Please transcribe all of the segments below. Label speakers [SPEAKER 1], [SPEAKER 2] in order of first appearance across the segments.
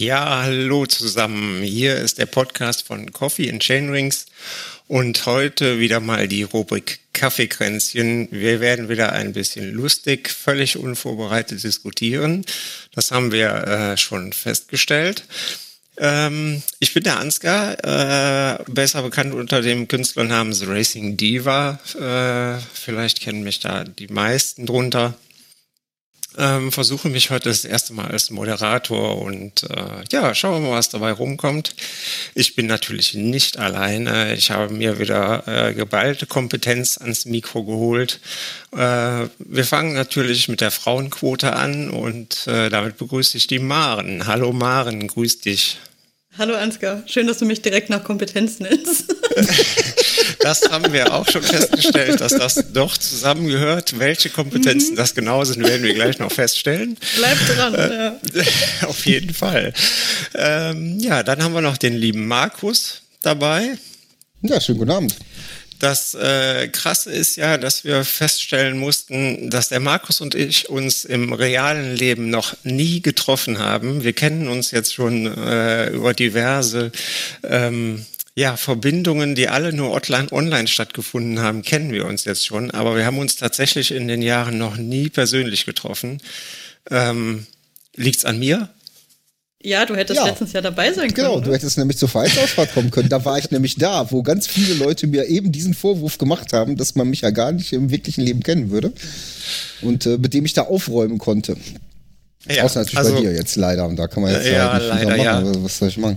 [SPEAKER 1] Ja, hallo zusammen. Hier ist der Podcast von Coffee and Chainrings und heute wieder mal die Rubrik Kaffeekränzchen. Wir werden wieder ein bisschen lustig, völlig unvorbereitet diskutieren. Das haben wir äh, schon festgestellt. Ähm, ich bin der Ansgar, äh, besser bekannt unter dem Künstlernamen The Racing Diva. Äh, vielleicht kennen mich da die meisten drunter ähm, versuche mich heute das erste Mal als Moderator und äh, ja, schauen wir mal, was dabei rumkommt. Ich bin natürlich nicht alleine. Ich habe mir wieder äh, geballte Kompetenz ans Mikro geholt. Äh, wir fangen natürlich mit der Frauenquote an und äh, damit begrüße ich die Maren. Hallo Maren, grüß dich.
[SPEAKER 2] Hallo Ansgar, schön, dass du mich direkt nach Kompetenz nennst.
[SPEAKER 1] das haben wir auch schon festgestellt, dass das doch zusammengehört. Welche Kompetenzen mhm. das genau sind, werden wir gleich noch feststellen.
[SPEAKER 2] Bleibt dran, äh,
[SPEAKER 1] ja. Auf jeden Fall. Ähm, ja, dann haben wir noch den lieben Markus dabei.
[SPEAKER 3] Ja, schönen guten Abend.
[SPEAKER 1] Das äh, Krasse ist ja, dass wir feststellen mussten, dass der Markus und ich uns im realen Leben noch nie getroffen haben. Wir kennen uns jetzt schon äh, über diverse ähm, ja, Verbindungen, die alle nur online, stattgefunden haben, kennen wir uns jetzt schon. Aber wir haben uns tatsächlich in den Jahren noch nie persönlich getroffen. Ähm, liegt's an mir?
[SPEAKER 2] Ja, du hättest ja. letztens ja dabei sein
[SPEAKER 3] genau,
[SPEAKER 2] können. Genau,
[SPEAKER 3] du hättest nämlich zur Vereinsausfahrt kommen können. Da war ich nämlich da, wo ganz viele Leute mir eben diesen Vorwurf gemacht haben, dass man mich ja gar nicht im wirklichen Leben kennen würde. Und äh, mit dem ich da aufräumen konnte. Ja, Außer natürlich also, bei dir jetzt leider. Und da kann man jetzt
[SPEAKER 1] ja, nicht leider, machen.
[SPEAKER 3] Ja. Was soll ich machen?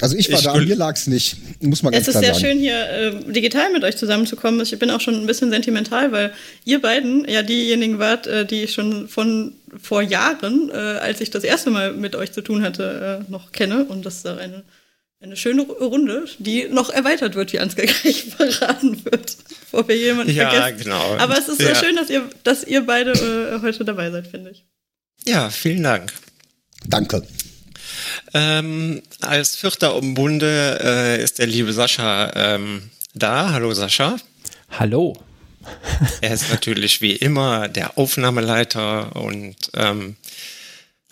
[SPEAKER 3] Also ich war ich da, mir lag's nicht. Muss man ganz
[SPEAKER 2] Es ist sehr
[SPEAKER 3] sagen.
[SPEAKER 2] schön, hier äh, digital mit euch zusammenzukommen. Ich bin auch schon ein bisschen sentimental, weil ihr beiden ja diejenigen wart, äh, die ich schon von vor Jahren, äh, als ich das erste Mal mit euch zu tun hatte, äh, noch kenne. Und das ist auch eine, eine schöne Runde, die noch erweitert wird, wie Ansgar gleich verraten wird, bevor wir jemanden ja, vergessen. Ja, genau. Aber es ist ja. so schön, dass ihr, dass ihr beide äh, heute dabei seid, finde ich.
[SPEAKER 1] Ja, vielen Dank.
[SPEAKER 3] Danke.
[SPEAKER 1] Ähm, als Vierter um Bunde äh, ist der liebe Sascha ähm, da. Hallo Sascha.
[SPEAKER 4] Hallo.
[SPEAKER 1] Er ist natürlich wie immer der Aufnahmeleiter und ähm,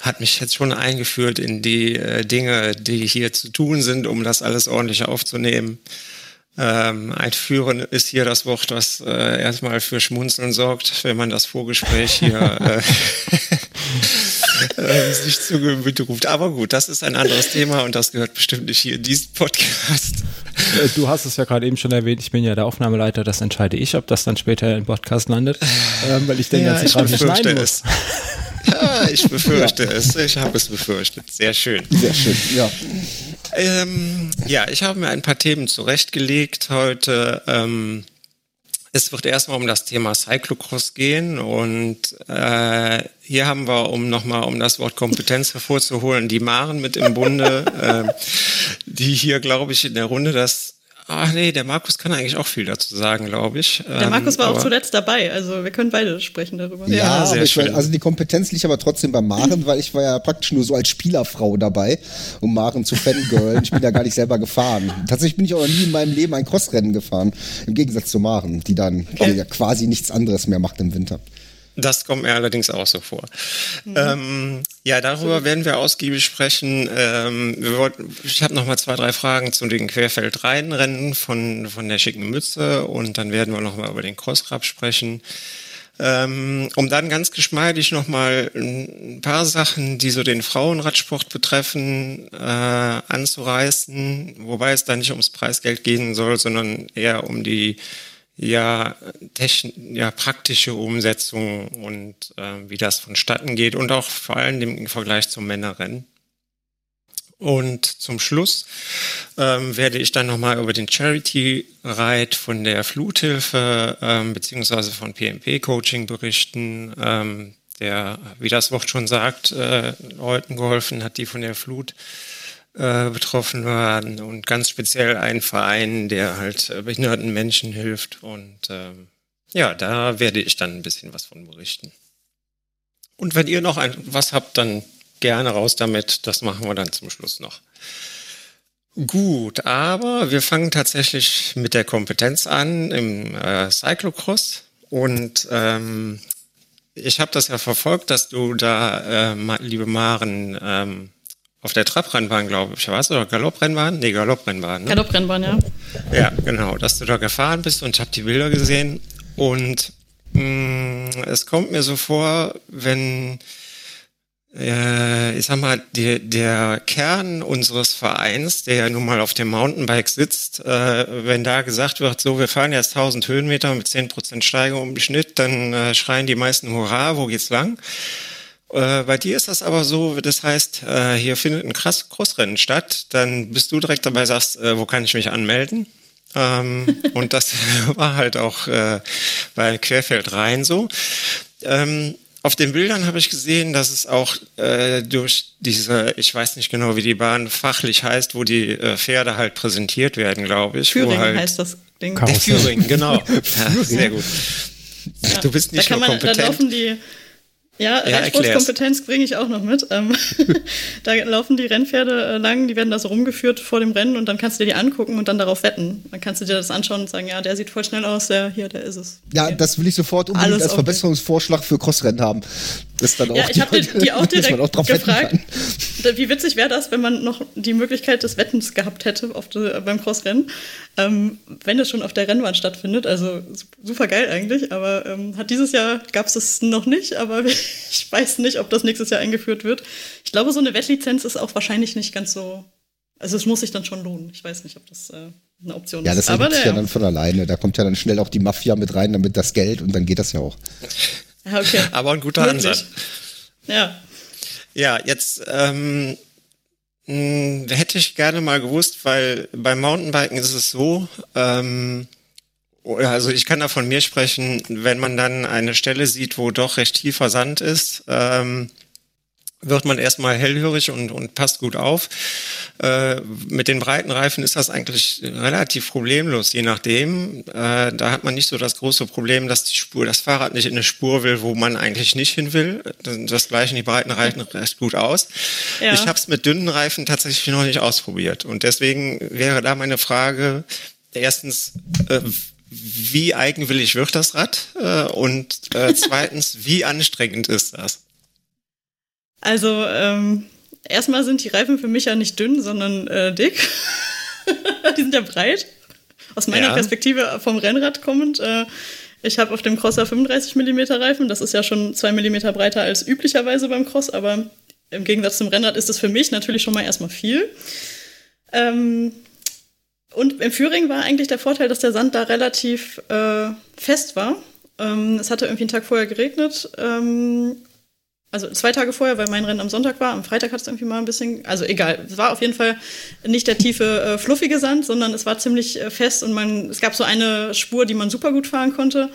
[SPEAKER 1] hat mich jetzt schon eingeführt in die äh, Dinge, die hier zu tun sind, um das alles ordentlich aufzunehmen. Ähm, einführen ist hier das Wort, was äh, erstmal für Schmunzeln sorgt, wenn man das Vorgespräch hier äh, äh, sich zu ruft. Aber gut, das ist ein anderes Thema und das gehört bestimmt nicht hier in diesen Podcast.
[SPEAKER 4] Äh, du hast es ja gerade eben schon erwähnt, ich bin ja der Aufnahmeleiter, das entscheide ich, ob das dann später im Podcast landet, ähm, weil ich den ja, ganzen Kram nicht schneiden muss.
[SPEAKER 1] Ja, ich befürchte es. Ich habe es befürchtet. Sehr schön.
[SPEAKER 3] Sehr schön, ja.
[SPEAKER 1] Ähm, ja, ich habe mir ein paar Themen zurechtgelegt heute. Ähm, es wird erstmal um das Thema Cyclocross gehen und äh, hier haben wir, um nochmal um das Wort Kompetenz hervorzuholen, die Maren mit im Bunde, äh, die hier, glaube ich, in der Runde das Ach nee, der Markus kann eigentlich auch viel dazu sagen, glaube ich.
[SPEAKER 2] Der Markus war ähm, auch zuletzt dabei, also wir können beide sprechen darüber.
[SPEAKER 3] Ja, ja sehr schön. War, also die Kompetenz liegt aber trotzdem bei Maren, weil ich war ja praktisch nur so als Spielerfrau dabei, um Maren zu fangirlen. Ich bin ja gar nicht selber gefahren. Tatsächlich bin ich auch noch nie in meinem Leben ein Crossrennen gefahren, im Gegensatz zu Maren, die dann okay. ja quasi nichts anderes mehr macht im Winter.
[SPEAKER 1] Das kommt mir allerdings auch so vor. Mhm. Ähm, ja, darüber werden wir ausgiebig sprechen. Ähm, wir wollten, ich habe noch mal zwei, drei Fragen zu den Querfeldreihenrennen von, von der schicken Mütze und dann werden wir noch mal über den Crossrap sprechen. Ähm, um dann ganz geschmeidig noch mal ein paar Sachen, die so den Frauenradsport betreffen, äh, anzureißen, wobei es da nicht ums Preisgeld gehen soll, sondern eher um die ja, techn ja praktische Umsetzung und äh, wie das vonstatten geht und auch vor allem im Vergleich zum Männerrennen. Und zum Schluss ähm, werde ich dann nochmal über den Charity Ride von der Fluthilfe ähm, beziehungsweise von PMP Coaching berichten, ähm, der, wie das Wort schon sagt, äh, Leuten geholfen hat, die von der Flut äh, betroffen waren und ganz speziell ein Verein, der halt äh, behinderten Menschen hilft. Und ähm, ja, da werde ich dann ein bisschen was von berichten. Und wenn ihr noch ein, was habt, dann gerne raus damit. Das machen wir dann zum Schluss noch. Gut, aber wir fangen tatsächlich mit der Kompetenz an im äh, Cyclocross. Und ähm, ich habe das ja verfolgt, dass du da, äh, liebe Maren, ähm, auf der Trabrennbahn, glaube ich, warst du oder Galopprennbahn? Nee, Galopprennbahn. Ne?
[SPEAKER 2] Galopprennbahn, ja.
[SPEAKER 1] Ja, genau, dass du da gefahren bist und ich habe die Bilder gesehen und mh, mm, es kommt mir so vor, wenn äh, ich sag mal, die, der Kern unseres Vereins, der ja nun mal auf dem Mountainbike sitzt, äh, wenn da gesagt wird, so, wir fahren jetzt 1000 Höhenmeter mit 10% Steigerung im Schnitt, dann äh, schreien die meisten Hurra, wo geht's lang? Äh, bei dir ist das aber so, das heißt, äh, hier findet ein krass Crossrennen statt, dann bist du direkt dabei, sagst, äh, wo kann ich mich anmelden? Ähm, und das war halt auch äh, bei Querfeld rein so. Ähm, auf den Bildern habe ich gesehen, dass es auch äh, durch diese, ich weiß nicht genau, wie die Bahn fachlich heißt, wo die äh, Pferde halt präsentiert werden, glaube ich.
[SPEAKER 2] Führing
[SPEAKER 1] halt
[SPEAKER 2] heißt das Ding.
[SPEAKER 1] Der Führing, genau. ja, sehr gut. Ja. Du bist nicht
[SPEAKER 2] da
[SPEAKER 1] nur
[SPEAKER 2] man,
[SPEAKER 1] kompetent.
[SPEAKER 2] Da laufen die, ja,
[SPEAKER 1] Ja,
[SPEAKER 2] Rennsportkompetenz bringe ich auch noch mit. Ähm, da laufen die Rennpferde äh, lang, die werden da so rumgeführt vor dem Rennen und dann kannst du dir die angucken und dann darauf wetten. Dann kannst du dir das anschauen und sagen, ja, der sieht voll schnell aus, der hier, der ist es.
[SPEAKER 3] Ja,
[SPEAKER 2] Okay.
[SPEAKER 3] das will ich sofort unbedingt
[SPEAKER 2] Alles
[SPEAKER 3] als
[SPEAKER 2] okay.
[SPEAKER 3] Verbesserungsvorschlag für Crossrennen haben. Das dann auch
[SPEAKER 2] Ja, ich habe die, die auch direkt
[SPEAKER 3] auch
[SPEAKER 2] gefragt. Wie witzig wäre das, wenn man noch die Möglichkeit des Wettens gehabt hätte auf de, beim Crossrennen, ähm, wenn es schon auf der Rennbahn stattfindet. Also super geil eigentlich, aber ähm, hat dieses Jahr gab es es noch nicht, aber ich weiß nicht, ob das nächstes Jahr eingeführt wird. Ich glaube, so eine Wettlizenz ist auch wahrscheinlich nicht ganz so. Also es muss sich dann schon lohnen. Ich weiß nicht, ob das äh, eine Option
[SPEAKER 3] Ja,
[SPEAKER 2] ist.
[SPEAKER 3] das
[SPEAKER 2] aber
[SPEAKER 3] ergibt sich ja dann von alleine. Da kommt ja dann schnell auch die Mafia mit rein, damit das Geld und dann geht das ja auch.
[SPEAKER 2] ja, okay.
[SPEAKER 1] Aber ein guter
[SPEAKER 2] Möglich.
[SPEAKER 1] Ansatz.
[SPEAKER 2] Ja.
[SPEAKER 1] Ja, jetzt ähm, mh, hätte ich gerne mal gewusst, weil beim Mountainbiken ist es so, ähm, also ich kann da von mir sprechen, wenn man dann eine Stelle sieht, wo doch recht tiefer Sand ist, ähm, wird man erstmal hellhörig und, und passt gut auf. Äh, mit den breiten Reifen ist das eigentlich relativ problemlos, je nachdem. Äh, da hat man nicht so das große Problem, dass die Spur, das Fahrrad nicht in eine Spur will, wo man eigentlich nicht hin will. Das, das gleichen die breiten Reifen recht gut aus.
[SPEAKER 2] Ja.
[SPEAKER 1] Ich habe es mit dünnen Reifen tatsächlich noch nicht ausprobiert. Und deswegen wäre da meine Frage, erstens, äh, wie eigenwillig wird das Rad? Äh, und äh, zweitens, wie anstrengend ist das?
[SPEAKER 2] Also, ähm, erstmal sind die Reifen für mich ja nicht dünn, sondern äh, dick. die sind ja breit. Aus meiner
[SPEAKER 1] Ja.
[SPEAKER 2] Perspektive vom Rennrad kommend. Äh, ich habe auf dem Crosser 35 mm Reifen. Das ist ja schon 2 mm breiter als üblicherweise beim Cross, aber im Gegensatz zum Rennrad ist das für mich natürlich schon mal erstmal viel. Ähm, und im Führing war eigentlich der Vorteil, dass der Sand da relativ äh, fest war. Ähm, es hatte irgendwie einen Tag vorher geregnet. Ähm, also zwei Tage vorher, weil mein Rennen am Sonntag war. Am Freitag hat es irgendwie mal ein bisschen, also egal. Es war auf jeden Fall nicht der tiefe, äh, fluffige Sand, sondern es war ziemlich äh, fest und man, es gab so eine Spur, die man super gut fahren konnte.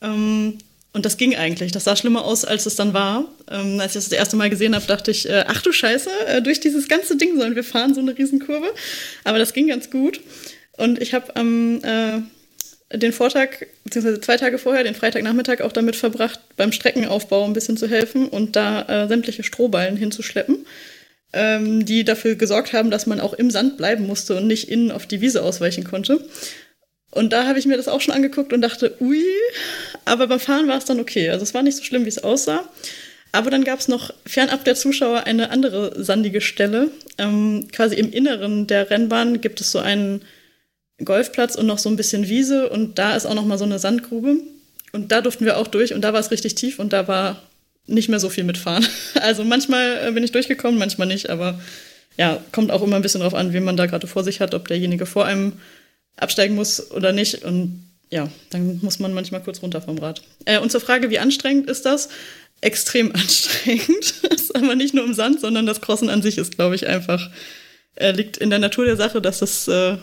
[SPEAKER 2] Ähm, und das ging eigentlich. Das sah schlimmer aus, als es dann war. Ähm, als ich das das erste Mal gesehen habe, dachte ich, äh, ach du Scheiße, äh, durch dieses ganze Ding sollen wir fahren, so eine Riesenkurve. Aber das ging ganz gut. Und ich habe am äh, den Vortag, beziehungsweise zwei Tage vorher, den Freitagnachmittag auch damit verbracht, beim Streckenaufbau ein bisschen zu helfen und da äh, sämtliche Strohballen hinzuschleppen, ähm, die dafür gesorgt haben, dass man auch im Sand bleiben musste und nicht innen auf die Wiese ausweichen konnte. Und da habe ich mir das auch schon angeguckt und dachte, ui, aber beim Fahren war es dann okay. Also es war nicht so schlimm, wie es aussah. Aber dann gab es noch fernab der Zuschauer eine andere sandige Stelle. Ähm, quasi im Inneren der Rennbahn gibt es so einen Golfplatz und noch so ein bisschen Wiese und da ist auch noch mal so eine Sandgrube. Und da durften wir auch durch und da war es richtig tief und da war nicht mehr so viel mitfahren. Also manchmal äh, bin ich durchgekommen, manchmal nicht, aber ja, kommt auch immer ein bisschen drauf an, wen man da gerade vor sich hat, ob derjenige vor einem absteigen muss oder nicht. Und ja, dann muss man manchmal kurz runter vom Rad. Äh, und zur Frage, wie anstrengend ist das? Extrem anstrengend. ist aber nicht nur im Sand, sondern das Crossen an sich ist, glaube ich, einfach, äh, liegt in der Natur der Sache, dass das, äh,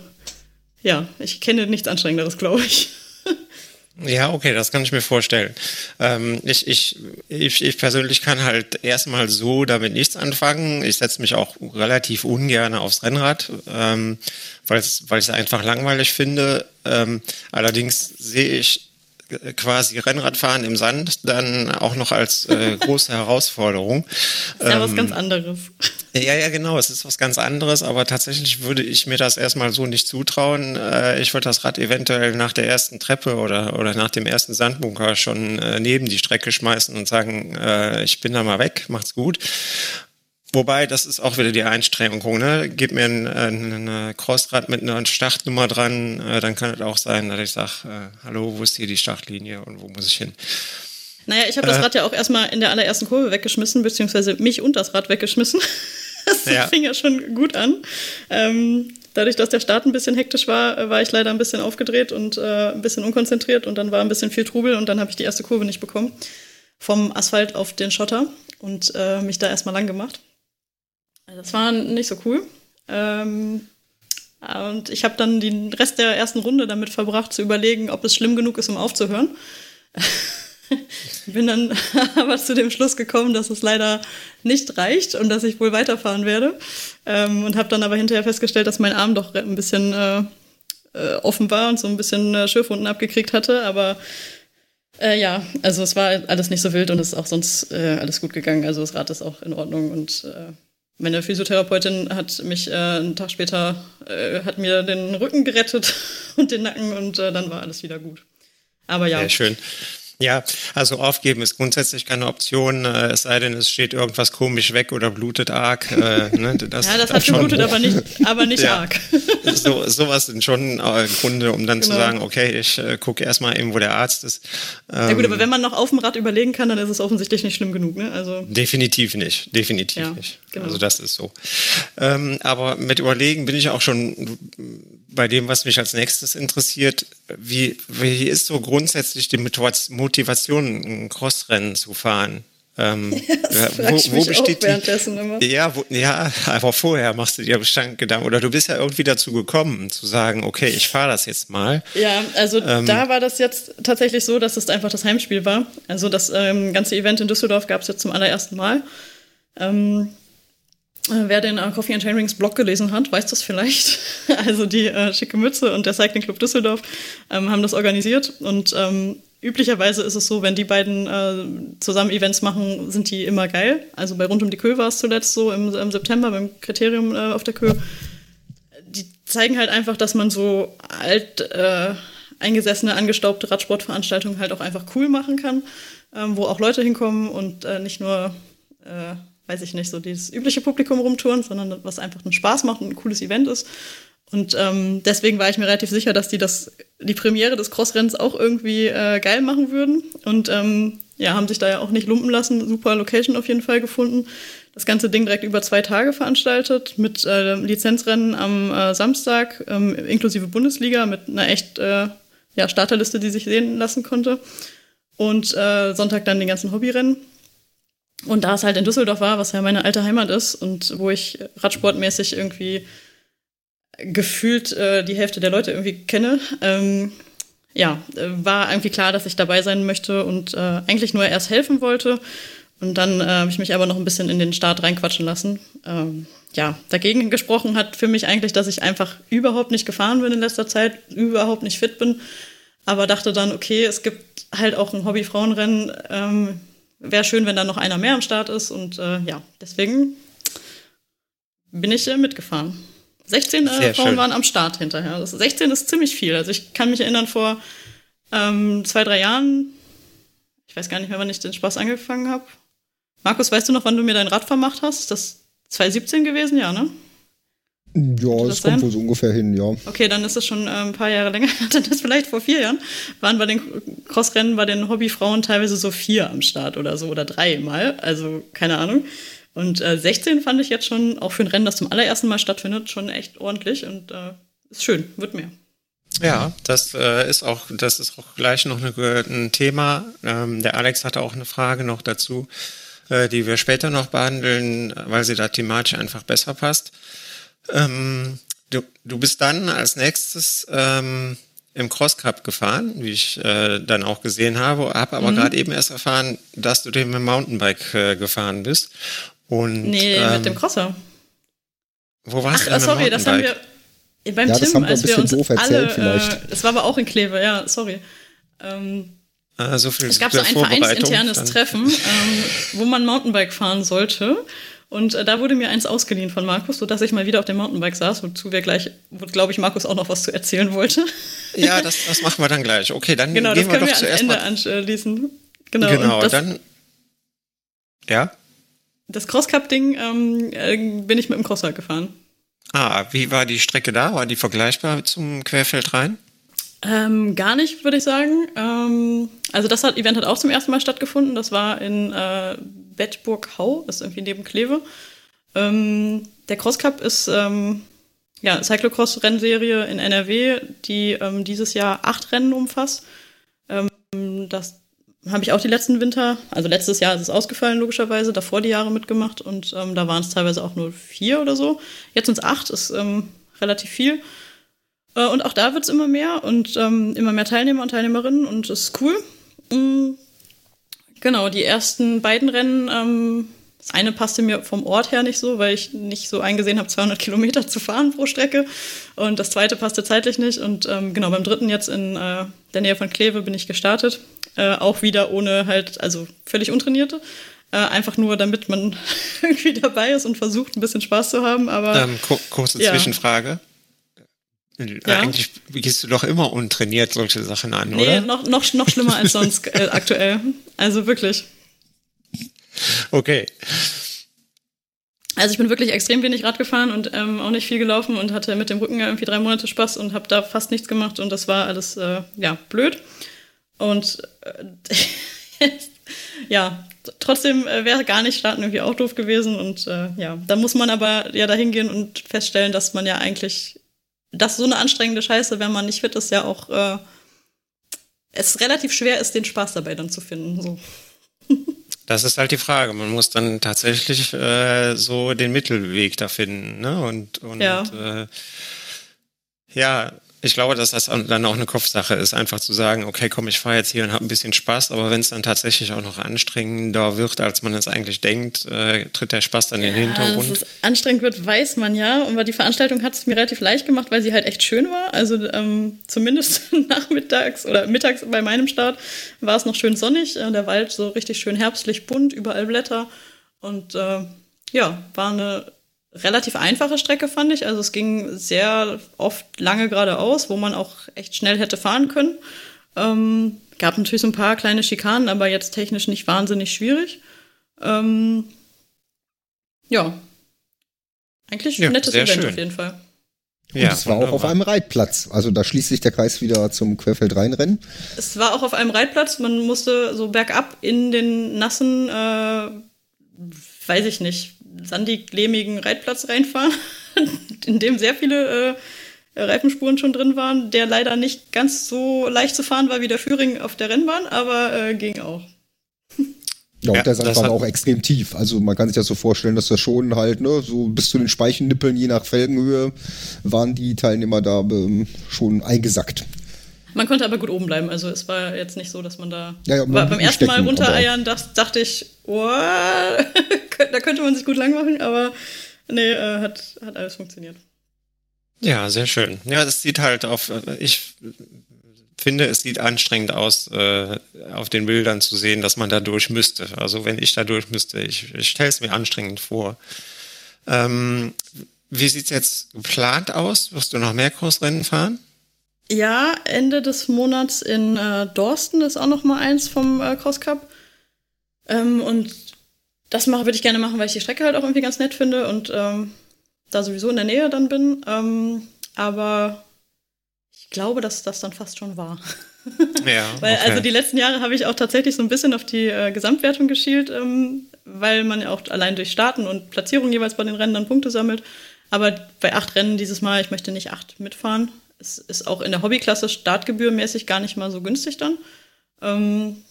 [SPEAKER 2] ja, ich kenne nichts Anstrengenderes, glaube ich.
[SPEAKER 1] Ja, okay, das kann ich mir vorstellen. Ähm, ich, ich, ich, ich persönlich kann halt erstmal so damit nichts anfangen. Ich setze mich auch relativ ungern aufs Rennrad, ähm, weil ich es einfach langweilig finde. Ähm, allerdings sehe ich quasi Rennradfahren im Sand dann auch noch als äh, große Herausforderung.
[SPEAKER 2] Das ist ja was ganz anderes.
[SPEAKER 1] Ja, ja, genau. Es ist was ganz anderes, aber tatsächlich würde ich mir das erstmal so nicht zutrauen. Äh, ich würde das Rad eventuell nach der ersten Treppe oder, oder nach dem ersten Sandbunker schon äh, neben die Strecke schmeißen und sagen, äh, ich bin da mal weg, macht's gut. Wobei, das ist auch wieder die Einstrengung, ne? Gib mir ein, ein, ein Crossrad mit einer Startnummer dran, äh, dann kann es auch sein, dass ich sage, äh, hallo, wo ist hier die Startlinie und wo muss ich hin?
[SPEAKER 2] Naja, ich habe das Rad ja auch erstmal in der allerersten Kurve weggeschmissen, beziehungsweise mich und das Rad weggeschmissen. Das ja. fing ja schon gut an. Ähm, dadurch, dass der Start ein bisschen hektisch war, war ich leider ein bisschen aufgedreht und äh, ein bisschen unkonzentriert und dann war ein bisschen viel Trubel und dann habe ich die erste Kurve nicht bekommen. Vom Asphalt auf den Schotter und äh, mich da erstmal lang gemacht. Das war nicht so cool. Ähm, und ich habe dann den Rest der ersten Runde damit verbracht, zu überlegen, ob es schlimm genug ist, um aufzuhören. Bin dann aber zu dem Schluss gekommen, dass es leider nicht reicht und dass ich wohl weiterfahren werde. Ähm, und habe dann aber hinterher festgestellt, dass mein Arm doch ein bisschen äh, äh, offen war und so ein bisschen äh, Schürfwunden abgekriegt hatte. Aber äh, ja, also es war alles nicht so wild und es ist auch sonst äh, alles gut gegangen. Also das Rad ist auch in Ordnung und äh, meine Physiotherapeutin hat mich äh, einen Tag später, äh, hat mir den Rücken gerettet und den Nacken und äh, dann war alles wieder gut. Aber ja.
[SPEAKER 1] Sehr schön. Ja, also aufgeben ist grundsätzlich keine Option, äh, es sei denn, es steht irgendwas komisch weg oder blutet arg. Äh,
[SPEAKER 2] ne, das, ja, das hat schon blutet, aber nicht, aber nicht ja, arg.
[SPEAKER 1] so, sowas sind schon äh, Gründe, um dann genau. zu sagen, okay, ich äh, gucke erstmal eben, wo der Arzt ist.
[SPEAKER 2] Ähm, ja gut, aber ähm, wenn man noch auf dem Rad überlegen kann, dann ist es offensichtlich nicht schlimm genug. Ne? Also,
[SPEAKER 1] definitiv nicht, definitiv ja, nicht. Genau. Also das ist so. Ähm, aber mit Überlegen bin ich auch schon bei dem, was mich als nächstes interessiert. Wie, wie ist so grundsätzlich die Motivation, ein Crossrennen zu fahren?
[SPEAKER 2] Ähm, das wo, wo besteht die,
[SPEAKER 1] Ja, wo, ja, aber vorher machst du dir bestimmt Gedanken oder du bist ja irgendwie dazu gekommen zu sagen, okay, ich fahre das jetzt mal.
[SPEAKER 2] Ja, also ähm, da war das jetzt tatsächlich so, dass es einfach das Heimspiel war. Also das ähm, ganze Event in Düsseldorf gab es jetzt zum allerersten Mal. Ähm, äh, wer den äh, Coffee and Chainrings Blog gelesen hat, weiß das vielleicht. Also die äh, schicke Mütze und der Cycling Club Düsseldorf ähm, haben das organisiert und ähm, üblicherweise ist es so, wenn die beiden äh, zusammen Events machen, sind die immer geil. Also bei Rund um die Kö war es zuletzt so im, im September beim Kriterium äh, auf der Kö. Die zeigen halt einfach, dass man so alt äh, eingesessene, angestaubte Radsportveranstaltungen halt auch einfach cool machen kann, ähm, wo auch Leute hinkommen und äh, nicht nur äh, weiß ich nicht, so dieses übliche Publikum rumtouren, sondern was einfach einen Spaß macht und ein cooles Event ist. Und ähm, deswegen war ich mir relativ sicher, dass die das, die Premiere des Crossrenns auch irgendwie äh, geil machen würden. Und ähm, ja, haben sich da ja auch nicht lumpen lassen. Super Location auf jeden Fall gefunden. Das ganze Ding direkt über zwei Tage veranstaltet mit äh, Lizenzrennen am äh, Samstag, ähm, inklusive Bundesliga, mit einer echt äh, ja, Starterliste, die sich sehen lassen konnte. Und äh, Sonntag dann die ganzen Hobbyrennen. Und da es halt in Düsseldorf war, was ja meine alte Heimat ist und wo ich radsportmäßig irgendwie gefühlt äh, die Hälfte der Leute irgendwie kenne, ähm, ja, war irgendwie klar, dass ich dabei sein möchte und äh, eigentlich nur erst helfen wollte. Und dann äh, habe ich mich aber noch ein bisschen in den Start reinquatschen lassen. Ähm, ja, dagegen gesprochen hat für mich eigentlich, dass ich einfach überhaupt nicht gefahren bin in letzter Zeit, überhaupt nicht fit bin. Aber dachte dann, okay, es gibt halt auch ein Hobby-Frauenrennen. Ähm, wäre schön, wenn da noch einer mehr am Start ist. Und äh, ja, deswegen bin ich äh, mitgefahren. 16 äh, Frauen schön. waren am Start hinterher. Also 16 ist ziemlich viel. Also ich kann mich erinnern, vor ähm, zwei, drei Jahren, ich weiß gar nicht mehr, wann ich den Spaß angefangen habe. Markus, weißt du noch, wann du mir dein Rad vermacht hast? Ist das 2017 gewesen? Ja, ne?
[SPEAKER 3] Ja, das, das kommt wohl so ungefähr hin, ja.
[SPEAKER 2] Okay, dann ist es schon äh, ein paar Jahre länger. dann ist vielleicht vor vier Jahren. Waren bei den Crossrennen bei den Hobbyfrauen teilweise so vier am Start oder so oder drei mal. Also keine Ahnung. Und äh, 16 fand ich jetzt schon, auch für ein Rennen, das zum allerersten Mal stattfindet, schon echt ordentlich und äh, ist schön, wird mehr.
[SPEAKER 1] Ja, das äh, ist auch, das ist auch gleich noch eine, ein Thema. Ähm, der Alex hatte auch eine Frage noch dazu, äh, die wir später noch behandeln, weil sie da thematisch einfach besser passt. Ähm, du, du bist dann als nächstes ähm, im Cross Cup gefahren, wie ich äh, dann auch gesehen habe, habe aber mhm. gerade eben erst erfahren, dass du dem Mountainbike äh, gefahren bist. Und,
[SPEAKER 2] nee, ähm, mit dem Crosser.
[SPEAKER 1] Wo warst
[SPEAKER 2] Ach, du denn sorry, das haben wir beim
[SPEAKER 3] ja,
[SPEAKER 2] Tim,
[SPEAKER 3] das haben wir
[SPEAKER 2] als wir uns
[SPEAKER 3] doof erzählt
[SPEAKER 2] alle,
[SPEAKER 3] vielleicht.
[SPEAKER 2] Äh, das war aber auch in Kleve, ja, sorry. Ähm,
[SPEAKER 1] ah, so viel
[SPEAKER 2] es gab so ein vereinsinternes Treffen, ähm, wo man Mountainbike fahren sollte. Und äh, da wurde mir eins ausgeliehen von Markus, sodass ich mal wieder auf dem Mountainbike saß, wozu wir gleich, wo, glaube ich, Markus auch noch was zu erzählen wollte.
[SPEAKER 1] Ja, das, das machen wir dann gleich. Okay, dann
[SPEAKER 2] genau,
[SPEAKER 1] gehen
[SPEAKER 2] wir
[SPEAKER 1] doch
[SPEAKER 2] wir
[SPEAKER 1] zuerst
[SPEAKER 2] Ende mal. anschließen.
[SPEAKER 1] Genau, genau das, dann. Ja?
[SPEAKER 2] das Cross-Cup-Ding ähm, äh, bin ich mit dem Crosser gefahren.
[SPEAKER 1] Ah, wie war die Strecke da? War die vergleichbar zum Querfeld rein?
[SPEAKER 2] Ähm, gar nicht, würde ich sagen. Ähm, also das hat, Event hat auch zum ersten Mal stattgefunden. Das war in äh, Bettburg-Hau, das ist irgendwie neben Kleve. Ähm, der Cross Cup ist ähm, ja Cyclocross-Rennserie in NRW, die ähm, dieses Jahr acht Rennen umfasst. Ähm, das habe ich auch die letzten Winter, also letztes Jahr ist es ausgefallen logischerweise, davor die Jahre mitgemacht und ähm, da waren es teilweise auch nur vier oder so. Jetzt sind es acht, ist ähm, relativ viel. Äh, und auch da wird es immer mehr und ähm, immer mehr Teilnehmer und Teilnehmerinnen und das ist cool. Mhm. Genau, die ersten beiden Rennen, ähm, das eine passte mir vom Ort her nicht so, weil ich nicht so eingesehen habe, 200 Kilometer zu fahren pro Strecke. Und das zweite passte zeitlich nicht. Und ähm, genau, beim dritten jetzt in äh, der Nähe von Kleve bin ich gestartet. Äh, auch wieder ohne halt, also völlig untrainierte. Äh, einfach nur, damit man irgendwie dabei ist und versucht, ein bisschen Spaß zu haben. Aber
[SPEAKER 1] ähm, kurze. Zwischenfrage. Ja. Eigentlich gehst du doch immer untrainiert solche Sachen an, nee, oder?
[SPEAKER 2] Noch, noch, noch schlimmer als sonst äh, aktuell. Also wirklich.
[SPEAKER 1] Okay.
[SPEAKER 2] Also ich bin wirklich extrem wenig Rad gefahren und ähm, auch nicht viel gelaufen und hatte mit dem Rücken irgendwie drei Monate Spaß und habe da fast nichts gemacht und das war alles äh, ja blöd. Und äh, ja, trotzdem äh, wäre gar nicht starten irgendwie auch doof gewesen und äh, ja, da muss man aber ja dahin gehen und feststellen, dass man ja eigentlich das so eine anstrengende Scheiße, wenn man nicht fit ist, ja auch äh, es relativ schwer ist, den Spaß dabei dann zu finden. So.
[SPEAKER 1] Das ist halt die Frage. Man muss dann tatsächlich äh, so den Mittelweg da finden. Ne? Und, und ja. Äh, ja, ich glaube, dass das dann auch eine Kopfsache ist, einfach zu sagen, okay, komm, ich fahre jetzt hier und habe ein bisschen Spaß, aber wenn es dann tatsächlich auch noch anstrengender wird, als man es eigentlich denkt, äh, tritt der Spaß dann in den Hintergrund. Dass es
[SPEAKER 2] anstrengend wird, weiß man ja. Und die Veranstaltung hat es mir relativ leicht gemacht, weil sie halt echt schön war. Also ähm, zumindest nachmittags oder mittags bei meinem Start war es noch schön sonnig. Äh, der Wald so richtig schön herbstlich bunt, überall Blätter. Und äh, ja, war eine relativ einfache Strecke, fand ich. Also es ging sehr oft lange geradeaus, wo man auch echt schnell hätte fahren können. Ähm, gab natürlich so ein paar kleine Schikanen, aber jetzt technisch nicht wahnsinnig schwierig. Ähm, ja. Eigentlich ein nettes Event schön. auf jeden Fall.
[SPEAKER 3] Und ja, es war auch auf einem Reitplatz. Also da schließt sich der Kreis wieder zum Querfeld-Rhein-Rennen.
[SPEAKER 2] Es war auch auf einem Reitplatz. Man musste so bergab in den nassen, äh, weiß ich nicht, sandig-lehmigen Reitplatz reinfahren, in dem sehr viele äh, Reifenspuren schon drin waren, der leider nicht ganz so leicht zu fahren war wie der Führing auf der Rennbahn, aber äh, ging auch.
[SPEAKER 3] Ja, und ja, der Sand war auch extrem tief. Also man kann sich das so vorstellen, dass das schon halt, ne, so bis zu den Speichennippeln, je nach Felgenhöhe, waren die Teilnehmer da ähm, schon eingesackt.
[SPEAKER 2] Man konnte aber gut oben bleiben. Also es war jetzt nicht so, dass man da. Ja, ja, man beim ersten Mal runtereiern das, dachte ich, oh, da könnte man sich gut lang machen, aber nee, äh, hat, hat alles funktioniert.
[SPEAKER 1] Ja, sehr schön. Ja, es sieht halt auf, ich finde, es sieht anstrengend aus, äh, auf den Bildern zu sehen, dass man da durch müsste. Also wenn ich da durch müsste, ich, ich stelle es mir anstrengend vor. Ähm, wie sieht es jetzt geplant aus? Wirst du noch mehr Kursrennen fahren?
[SPEAKER 2] Ja, Ende des Monats in äh, Dorsten ist auch noch mal eins vom äh, Cross Cup. Ähm, und das mache, würde ich gerne machen, weil ich die Strecke halt auch irgendwie ganz nett finde und ähm, da sowieso in der Nähe dann bin. Ähm, aber ich glaube, dass das dann fast schon war.
[SPEAKER 1] Ja,
[SPEAKER 2] weil okay. also die letzten Jahre habe ich auch tatsächlich so ein bisschen auf die äh, Gesamtwertung geschielt, ähm, weil man ja auch allein durch Starten und Platzierung jeweils bei den Rennen dann Punkte sammelt. Aber bei acht Rennen dieses Mal, ich möchte nicht acht mitfahren, es ist auch in der Hobbyklasse startgebührmäßig gar nicht mal so günstig dann. Ähm,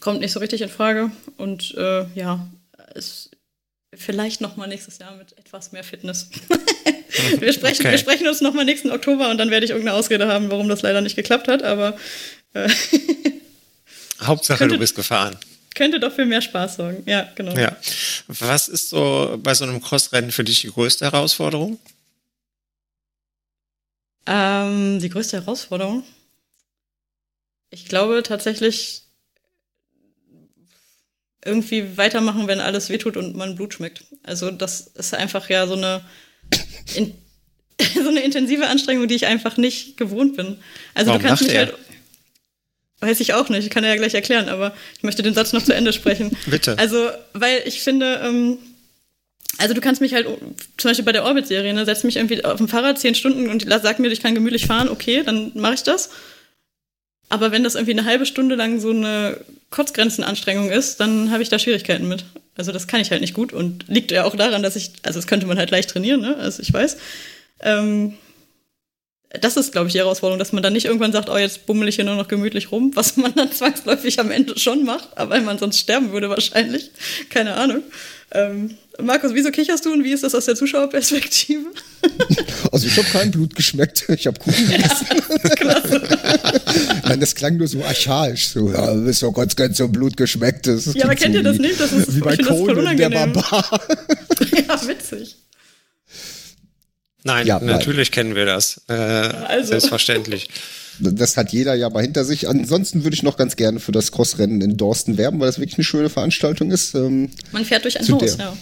[SPEAKER 2] kommt nicht so richtig in Frage. Und äh, ja, es vielleicht noch mal nächstes Jahr mit etwas mehr Fitness. wir, sprechen, okay. wir sprechen uns noch mal nächsten Oktober und dann werde ich irgendeine Ausrede haben, warum das leider nicht geklappt hat. Aber äh,
[SPEAKER 1] Hauptsache, könnte, du bist gefahren.
[SPEAKER 2] Könnte doch für mehr Spaß sorgen. Ja, genau.
[SPEAKER 1] Ja. Was ist so bei so einem Crossrennen für dich die größte Herausforderung?
[SPEAKER 2] Ähm, die größte Herausforderung? Ich glaube tatsächlich irgendwie weitermachen, wenn alles wehtut und man Blut schmeckt. Also das ist einfach ja so eine, in, so eine intensive Anstrengung, die ich einfach nicht gewohnt bin. Also
[SPEAKER 1] Warum
[SPEAKER 2] du kannst mich
[SPEAKER 1] er?
[SPEAKER 2] halt. Weiß ich auch nicht, ich kann ja gleich erklären, aber ich möchte den Satz noch zu Ende sprechen.
[SPEAKER 1] Bitte.
[SPEAKER 2] Also, weil ich finde, ähm, also du kannst mich halt, zum Beispiel bei der Orbit-Serie, ne, setz mich irgendwie auf dem Fahrrad zehn Stunden und sag mir, ich kann gemütlich fahren, okay, dann mache ich das. Aber wenn das irgendwie eine halbe Stunde lang so eine Kotzgrenzenanstrengung ist, dann habe ich da Schwierigkeiten mit. Also das kann ich halt nicht gut und liegt ja auch daran, dass ich, also das könnte man halt leicht trainieren, ne? Also ich weiß. Ähm, das ist, glaube ich, die Herausforderung, dass man dann nicht irgendwann sagt, oh, jetzt bummel ich hier nur noch gemütlich rum, was man dann zwangsläufig am Ende schon macht, aber weil man sonst sterben würde wahrscheinlich. Keine Ahnung. Ähm, Markus, wieso kicherst du und wie ist das aus der Zuschauerperspektive?
[SPEAKER 3] Also ich habe kein Blut geschmeckt, ich habe Kuchen gegessen. Ja, klasse. Nein, das klang nur so archaisch. So, ja, du bist doch ganz, ganz so Blut geschmeckt. Das
[SPEAKER 2] ja, aber kennt
[SPEAKER 3] so
[SPEAKER 2] ihr das nicht? Das ist,
[SPEAKER 3] wie bei Conan, der Barbar.
[SPEAKER 2] ja, witzig.
[SPEAKER 1] Nein, ja, natürlich kennen wir das. Äh, also. Selbstverständlich.
[SPEAKER 3] Das hat jeder ja mal hinter sich. Ansonsten würde ich noch ganz gerne für das Crossrennen in Dorsten werben, weil das wirklich eine schöne Veranstaltung ist.
[SPEAKER 2] Ähm, Man fährt durch ein Haus, ja.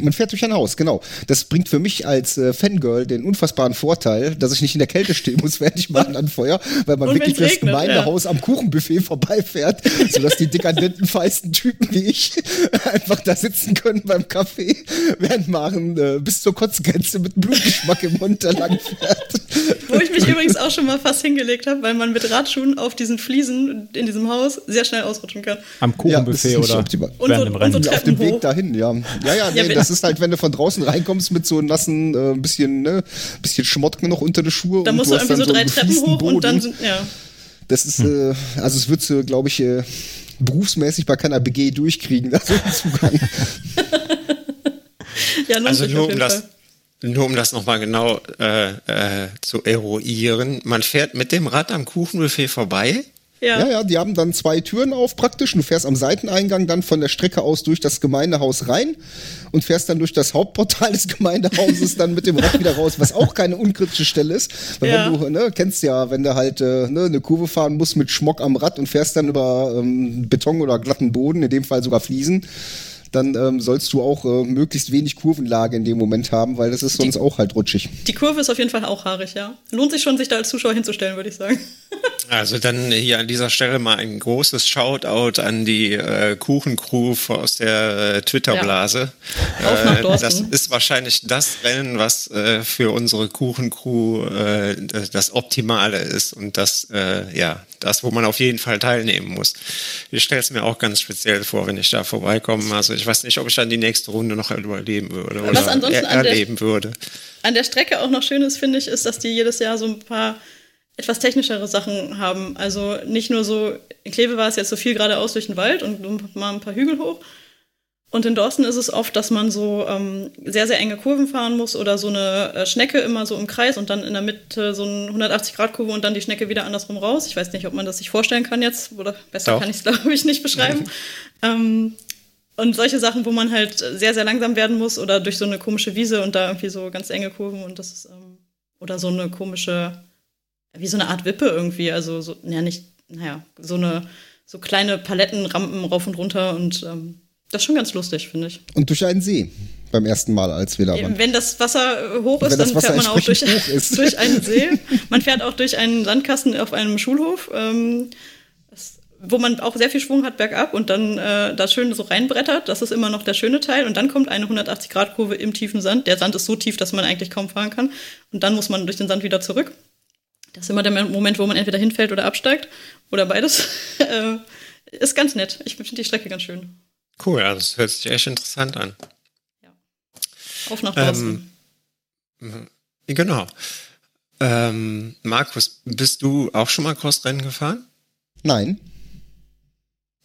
[SPEAKER 3] Man fährt durch ein Haus, genau. Das bringt für mich als äh, Fangirl den unfassbaren Vorteil, dass ich nicht in der Kälte stehen muss, während ich mal anfeuer, weil man wirklich das Gemeindehaus ja. am Kuchenbuffet vorbeifährt, sodass die dekadenten, feisten Typen wie ich einfach da sitzen können beim Kaffee, während Maren äh, bis zur Kotzgrenze mit Blutgeschmack im Mund lang fährt.
[SPEAKER 2] Wo ich mich übrigens auch schon mal fast hingelegt habe, weil man mit Radschuhen auf diesen Fliesen in diesem Haus sehr schnell ausrutschen kann.
[SPEAKER 4] Am Kuchenbuffet ja, oder
[SPEAKER 2] optimal. und so, und so
[SPEAKER 3] auf dem Weg dahin, ja. Ja, ja, nee, ja, das ist halt, wenn du von draußen reinkommst mit so nassen, äh, bisschen, ne, bisschen Schmott noch unter die Schuhe.
[SPEAKER 2] Da musst du irgendwie so drei Treppen hoch Boden. und dann sind, ja.
[SPEAKER 3] Das ist, äh, also es wird so, glaube ich, äh, berufsmäßig bei keiner BG durchkriegen, da so einen Zugang.
[SPEAKER 1] ja, also nur um das, nur um das nochmal genau äh, äh, zu eruieren, man fährt mit dem Rad am Kuchenbuffet vorbei
[SPEAKER 3] ja. ja, ja, die haben dann zwei Türen auf praktisch. Du fährst am Seiteneingang dann von der Strecke aus durch das Gemeindehaus rein und fährst dann durch das Hauptportal des Gemeindehauses dann mit dem Rad wieder raus, was auch keine unkritische Stelle ist. Weil ja. wenn du, ne, kennst ja, wenn du halt äh, ne, eine Kurve fahren musst mit Schmock am Rad und fährst dann über ähm, Beton oder glatten Boden, in dem Fall sogar Fliesen, dann ähm, sollst du auch äh, möglichst wenig Kurvenlage in dem Moment haben, weil das ist sonst die, auch halt rutschig.
[SPEAKER 2] Die Kurve ist auf jeden Fall auch haarig, ja. Lohnt sich schon, sich da als Zuschauer hinzustellen, würde ich sagen.
[SPEAKER 1] Also dann hier an dieser Stelle mal ein großes Shoutout an die äh, Kuchencrew aus der äh, Twitter-Blase. Ja. Äh, das ist wahrscheinlich das Rennen, was äh, für unsere Kuchencrew äh, das Optimale ist und das, äh, ja, das, wo man auf jeden Fall teilnehmen muss. Ich stelle es mir auch ganz speziell vor, wenn ich da vorbeikomme. Also ich weiß nicht, ob ich dann die nächste Runde noch überleben würde
[SPEAKER 2] oder er erleben der, würde. An der Strecke auch noch schön ist, finde ich, ist, dass die jedes Jahr so ein paar etwas technischere Sachen haben. Also nicht nur so, in Kleve war es jetzt so viel geradeaus durch den Wald und mal ein paar Hügel hoch. Und in Dorsten ist es oft, dass man so ähm, sehr, sehr enge Kurven fahren muss oder so eine äh, Schnecke immer so im Kreis und dann in der Mitte so eine 180-Grad-Kurve und dann die Schnecke wieder andersrum raus. Ich weiß nicht, ob man das sich vorstellen kann jetzt oder besser Doch. kann ich es, glaube ich, nicht beschreiben. ähm, und solche Sachen, wo man halt sehr, sehr langsam werden muss oder durch so eine komische Wiese und da irgendwie so ganz enge Kurven und das ist, ähm, oder so eine komische, wie so eine Art Wippe irgendwie, also so, ja, nicht, naja, so eine, so kleine Palettenrampen rauf und runter und ähm, das ist schon ganz lustig, finde ich.
[SPEAKER 3] Und durch einen See beim ersten Mal, als wir da waren.
[SPEAKER 2] Wenn das Wasser äh, hoch ist, dann fährt man auch durch, durch, einen See. Man fährt auch durch einen Sandkasten auf einem Schulhof, ähm, wo man auch sehr viel Schwung hat bergab und dann äh, da schön so reinbrettert. Das ist immer noch der schöne Teil. Und dann kommt eine 180-Grad-Kurve im tiefen Sand. Der Sand ist so tief, dass man eigentlich kaum fahren kann. Und dann muss man durch den Sand wieder zurück. Das ist immer der Moment, wo man entweder hinfällt oder absteigt. Oder beides. äh, ist ganz nett. Ich finde die Strecke ganz schön.
[SPEAKER 1] Cool, also das hört sich echt interessant an.
[SPEAKER 2] Ja. Auf nach draußen.
[SPEAKER 1] Ähm, genau. Ähm, Markus, bist du auch schon mal Crossrennen gefahren?
[SPEAKER 3] Nein.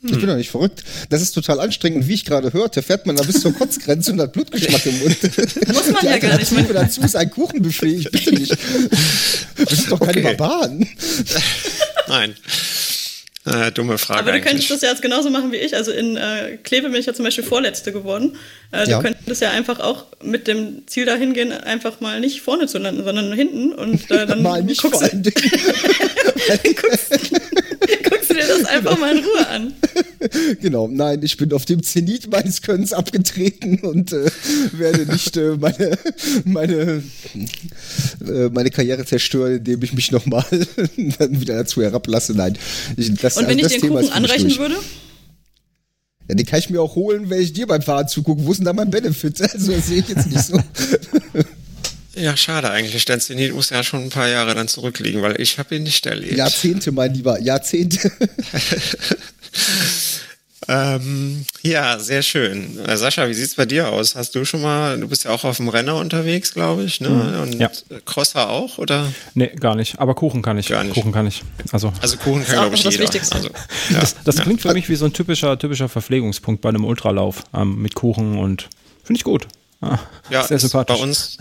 [SPEAKER 3] Ich bin doch nicht verrückt. Das ist total anstrengend. Und wie ich gerade hörte, fährt man da bis zur Kotzgrenze und hat Blutgeschmack im Mund.
[SPEAKER 2] Muss man Die ja gar nicht. Die
[SPEAKER 3] dazu ist ein Kuchenbuffet. Ich bitte nicht. Das ist doch keine okay. Barbaren.
[SPEAKER 1] Nein. Äh, dumme Frage.
[SPEAKER 2] Aber du könntest das ja jetzt genauso machen wie ich. Also in äh, Kleve bin ich ja zum Beispiel Vorletzte geworden. Äh, du ja. könntest ja einfach auch mit dem Ziel dahin gehen, einfach mal nicht vorne zu landen, sondern hinten und äh, dann
[SPEAKER 3] mal nicht guckst, vor allen Dingen.
[SPEAKER 2] guckst, dir das einfach mal in Ruhe an.
[SPEAKER 3] genau, nein, ich bin auf dem Zenit meines Könnens abgetreten und äh, werde nicht äh, meine, meine, äh, meine Karriere zerstören, indem ich mich nochmal dann wieder dazu herablasse. Nein.
[SPEAKER 2] Ich, das, und wenn also ich den Kuchen anrechnen würde?
[SPEAKER 3] Ja, den kann ich mir auch holen, wenn ich dir beim Fahren zugucke. Wo ist denn da mein Benefit? Also das sehe ich jetzt nicht so.
[SPEAKER 1] Ja, schade eigentlich. Der Zenit muss ja schon ein paar Jahre dann zurückliegen, weil ich habe ihn nicht erlebt.
[SPEAKER 3] Jahrzehnte, mein Lieber, Jahrzehnte.
[SPEAKER 1] ähm, ja, sehr schön. Äh, Sascha, wie sieht's bei dir aus? Hast du schon mal, du bist ja auch auf dem Renner unterwegs, glaube ich, ne? Mhm. Und
[SPEAKER 4] ja.
[SPEAKER 1] Crosser auch, oder?
[SPEAKER 4] Nee, gar nicht. Aber Kuchen kann ich.
[SPEAKER 1] Gar nicht.
[SPEAKER 4] Kuchen kann ich. Also,
[SPEAKER 1] also Kuchen kann, glaube ich,
[SPEAKER 2] das
[SPEAKER 1] jeder.
[SPEAKER 2] Wichtigste.
[SPEAKER 1] Also,
[SPEAKER 4] ja. Das, das klingt für mich wie so ein typischer, typischer Verpflegungspunkt bei einem Ultralauf ähm, mit Kuchen und finde ich gut.
[SPEAKER 1] Ah, ja, sehr sympathisch. Bei uns,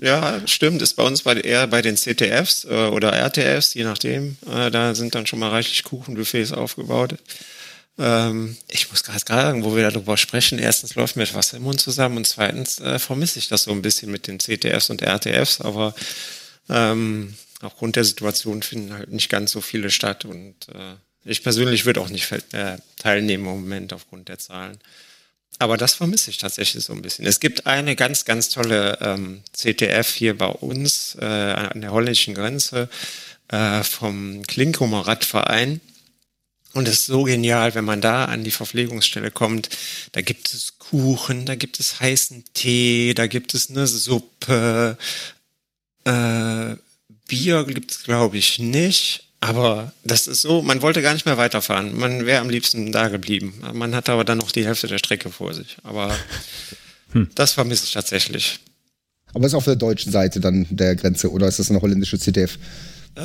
[SPEAKER 1] ja, stimmt, ist bei uns bei, eher bei den CTFs äh, oder RTFs, je nachdem. Äh, da sind dann schon mal reichlich Kuchenbuffets aufgebaut. Ähm, ich muss gerade sagen, wo wir darüber sprechen, erstens läuft mir Wasser im Mund zusammen und zweitens äh, vermisse ich das so ein bisschen mit den CTFs und RTFs, aber ähm, aufgrund der Situation finden halt nicht ganz so viele statt und äh, ich persönlich würde auch nicht äh, teilnehmen im Moment aufgrund der Zahlen. Aber das vermisse ich tatsächlich so ein bisschen. Es gibt eine ganz, ganz tolle ähm, CTF hier bei uns äh, an der holländischen Grenze äh, vom Klinkumer Radverein. Und es ist so genial, wenn man da an die Verpflegungsstelle kommt. Da gibt es Kuchen, da gibt es heißen Tee, da gibt es eine Suppe. Äh, Bier gibt es, glaube ich, nicht. Aber das ist so, man wollte gar nicht mehr weiterfahren. Man wäre am liebsten da geblieben. Man hat aber dann noch die Hälfte der Strecke vor sich. Aber hm. das vermisse ich tatsächlich.
[SPEAKER 3] Aber ist auf der deutschen Seite dann der Grenze oder ist das eine holländische CTF?
[SPEAKER 1] Äh,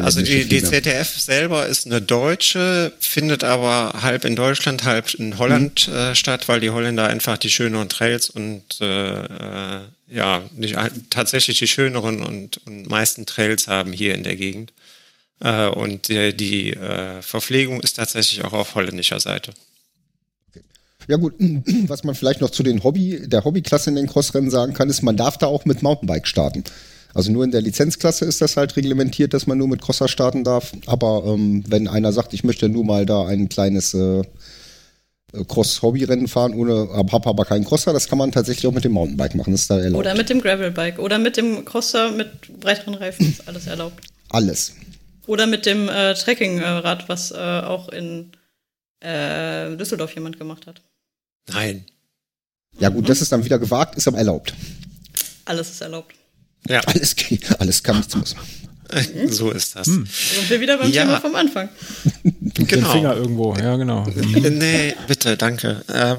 [SPEAKER 1] also die, die ZDF selber ist eine deutsche, findet aber halb in Deutschland, halb in Holland mhm. äh, statt, weil die Holländer einfach die schöneren Trails und äh, äh ja, die, tatsächlich die schöneren und, und meisten Trails haben hier in der Gegend. Äh, und die, die äh, Verpflegung ist tatsächlich auch auf holländischer Seite.
[SPEAKER 3] Ja gut, was man vielleicht noch zu den Hobby, der Hobbyklasse in den Crossrennen sagen kann, ist, man darf da auch mit Mountainbike starten. Also nur in der Lizenzklasse ist das halt reglementiert, dass man nur mit Crosser starten darf. Aber ähm, wenn einer sagt, ich möchte nur mal da ein kleines äh, Cross-Hobby-Rennen fahren, ohne, habe aber keinen Crosser, das kann man tatsächlich auch mit dem Mountainbike machen. Das ist da erlaubt.
[SPEAKER 2] Oder mit dem Gravelbike oder mit dem Crosser mit breiteren Reifen ist alles erlaubt.
[SPEAKER 3] Alles.
[SPEAKER 2] Oder mit dem äh, Trekkingrad, was äh, auch in äh, Düsseldorf jemand gemacht hat.
[SPEAKER 1] Nein.
[SPEAKER 3] Ja gut, mhm. das ist dann wieder gewagt, ist aber erlaubt.
[SPEAKER 2] Alles ist erlaubt.
[SPEAKER 3] Ja. Alles, alles kann, nichts muss.
[SPEAKER 1] So ist das. Hm.
[SPEAKER 2] Sind wir wieder beim ja. Thema vom Anfang.
[SPEAKER 4] genau. Den Finger irgendwo, ja genau.
[SPEAKER 1] nee, bitte, danke. Ähm,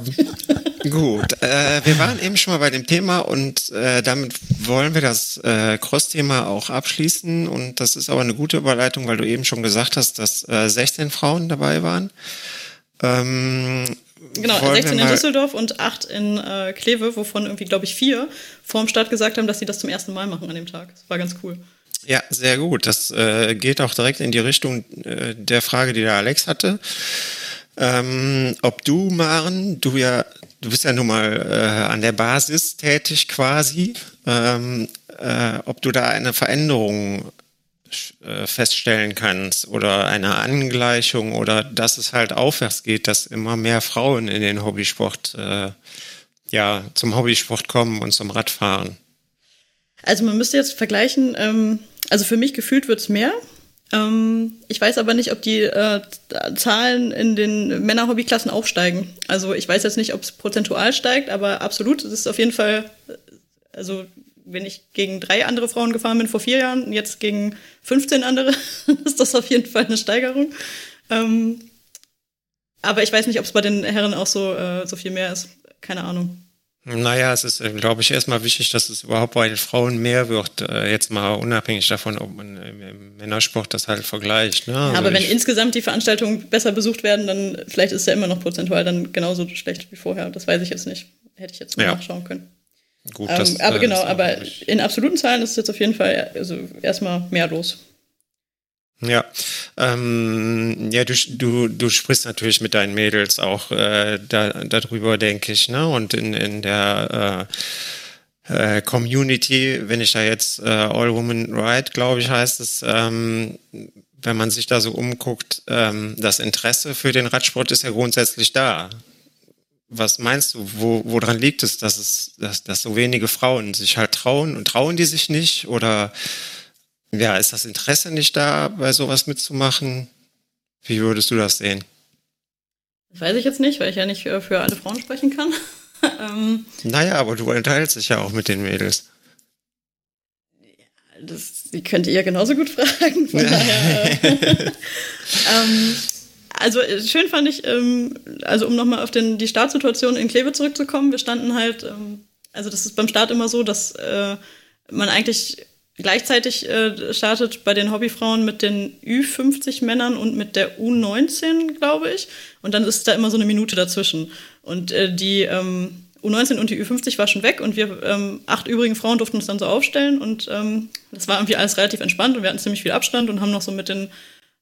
[SPEAKER 1] gut, äh, wir waren eben schon mal bei dem Thema und äh, damit wollen wir das äh, Cross-Thema auch abschließen und das ist aber eine gute Überleitung, weil du eben schon gesagt hast, dass äh, 16 Frauen dabei waren. Ähm,
[SPEAKER 2] Genau, 16 in Düsseldorf und 8 in äh, Kleve, wovon irgendwie, glaube ich, vier vorm Start gesagt haben, dass sie das zum ersten Mal machen an dem Tag. Das war ganz cool.
[SPEAKER 1] Ja, sehr gut. Das äh, geht auch direkt in die Richtung äh, der Frage, die der Alex hatte. Ähm, ob du, Maren, du ja, du bist ja nun mal äh, an der Basis tätig quasi, ähm, äh, ob du da eine Veränderung äh, feststellen kannst oder eine Angleichung oder dass es halt aufwärts geht, dass immer mehr Frauen in den Hobbysport, äh, ja, zum Hobbysport kommen und zum Radfahren.
[SPEAKER 2] Also man müsste jetzt vergleichen, ähm, also für mich gefühlt wird es mehr. Ähm, ich weiß aber nicht, ob die äh, Zahlen in den Männer-Hobbyklassen auch steigen. Also ich weiß jetzt nicht, ob es prozentual steigt, aber absolut, es ist auf jeden Fall, also wenn ich gegen drei andere Frauen gefahren bin vor vier Jahren und jetzt gegen 15 andere, ist das auf jeden Fall eine Steigerung. Ähm, aber ich weiß nicht, ob es bei den Herren auch so, äh, so viel mehr ist. Keine Ahnung.
[SPEAKER 1] Naja, es ist, äh, glaube ich, erstmal wichtig, dass es überhaupt bei den Frauen mehr wird. Äh, jetzt mal unabhängig davon, ob man im Männersport das halt vergleicht. Ne?
[SPEAKER 2] Also aber wenn insgesamt die Veranstaltungen besser besucht werden, dann vielleicht ist es ja immer noch prozentual dann genauso schlecht wie vorher. Das weiß ich jetzt nicht. Hätte ich jetzt mal ja. nachschauen können. Gut, das, ähm, aber äh, genau, aber in absoluten Zahlen ist es jetzt auf jeden Fall also erstmal mehr los.
[SPEAKER 1] Ja, ähm, ja, du, du, du sprichst natürlich mit deinen Mädels auch äh, da, darüber, denke ich, ne? Und in, in der äh, äh, Community, wenn ich da jetzt äh, All Women Ride, glaube ich, heißt es, ähm, wenn man sich da so umguckt, ähm, das Interesse für den Radsport ist ja grundsätzlich da. Was meinst du, wo, woran liegt es, dass es, dass, dass so wenige Frauen sich halt trauen und trauen die sich nicht? Oder ja, ist das Interesse nicht da, bei sowas mitzumachen? Wie würdest du das sehen?
[SPEAKER 2] Das weiß ich jetzt nicht, weil ich ja nicht für, für alle Frauen sprechen kann.
[SPEAKER 1] ähm, naja, aber du entteilst dich ja auch mit den Mädels.
[SPEAKER 2] Das könnt ihr ja genauso gut fragen. Von daher, äh, ähm, also äh, schön fand ich, ähm, also um nochmal auf den, die Startsituation in Kleve zurückzukommen, wir standen halt, ähm, also das ist beim Start immer so, dass äh, man eigentlich gleichzeitig äh, startet bei den Hobbyfrauen mit den Ü50 Männern und mit der U19, glaube ich. Und dann ist da immer so eine Minute dazwischen. Und äh, die ähm, U19 und die Ü50 war schon weg und wir ähm, acht übrigen Frauen durften uns dann so aufstellen und ähm, das war irgendwie alles relativ entspannt und wir hatten ziemlich viel Abstand und haben noch so mit den,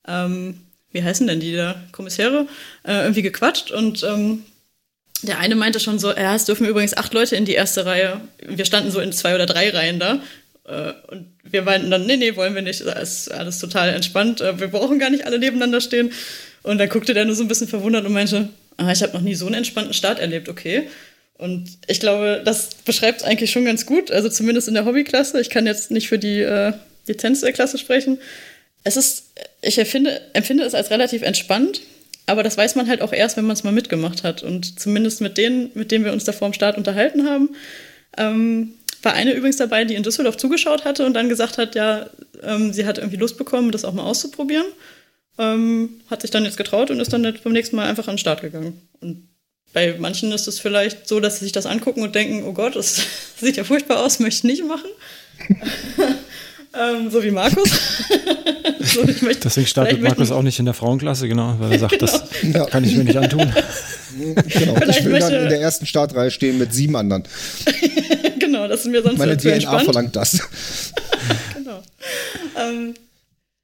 [SPEAKER 2] ähm, wie heißen denn die da, Kommissäre, äh, irgendwie gequatscht und ähm, der eine meinte schon so, ja, es dürfen übrigens acht Leute in die erste Reihe. Wir standen so in zwei oder drei Reihen da und wir meinten dann, nee, nee, wollen wir nicht, das ist alles total entspannt, äh, wir brauchen gar nicht alle nebeneinander stehen. Und dann guckte der nur so ein bisschen verwundert und meinte, ah, ich habe noch nie so einen entspannten Start erlebt, okay. Und ich glaube, das beschreibt es eigentlich schon ganz gut, also zumindest in der Hobbyklasse. Ich kann jetzt nicht für die äh, Lizenz der Klasse sprechen. Es ist, ich empfinde, empfinde es als relativ entspannt, aber das weiß man halt auch erst, wenn man es mal mitgemacht hat. Und zumindest mit denen, mit denen wir uns da vor Start unterhalten haben, ähm, war eine übrigens dabei, die in Düsseldorf zugeschaut hatte und dann gesagt hat, ja, ähm, sie hat irgendwie Lust bekommen, das auch mal auszuprobieren. Ähm, hat sich dann jetzt getraut und ist dann beim nächsten Mal einfach an den Start gegangen. Und bei manchen ist es vielleicht so, dass sie sich das angucken und denken, oh Gott, das sieht ja furchtbar aus, möchte ich nicht machen. ähm, so wie Markus.
[SPEAKER 4] so, Deswegen startet Markus auch nicht in der Frauenklasse, genau, weil er sagt, genau. das kann ich mir nicht antun.
[SPEAKER 3] genau. ich will dann in der ersten Startreihe stehen mit sieben anderen.
[SPEAKER 2] genau, das ist mir sonst
[SPEAKER 3] Meine DNA entspannt. verlangt das.
[SPEAKER 2] genau. Ähm,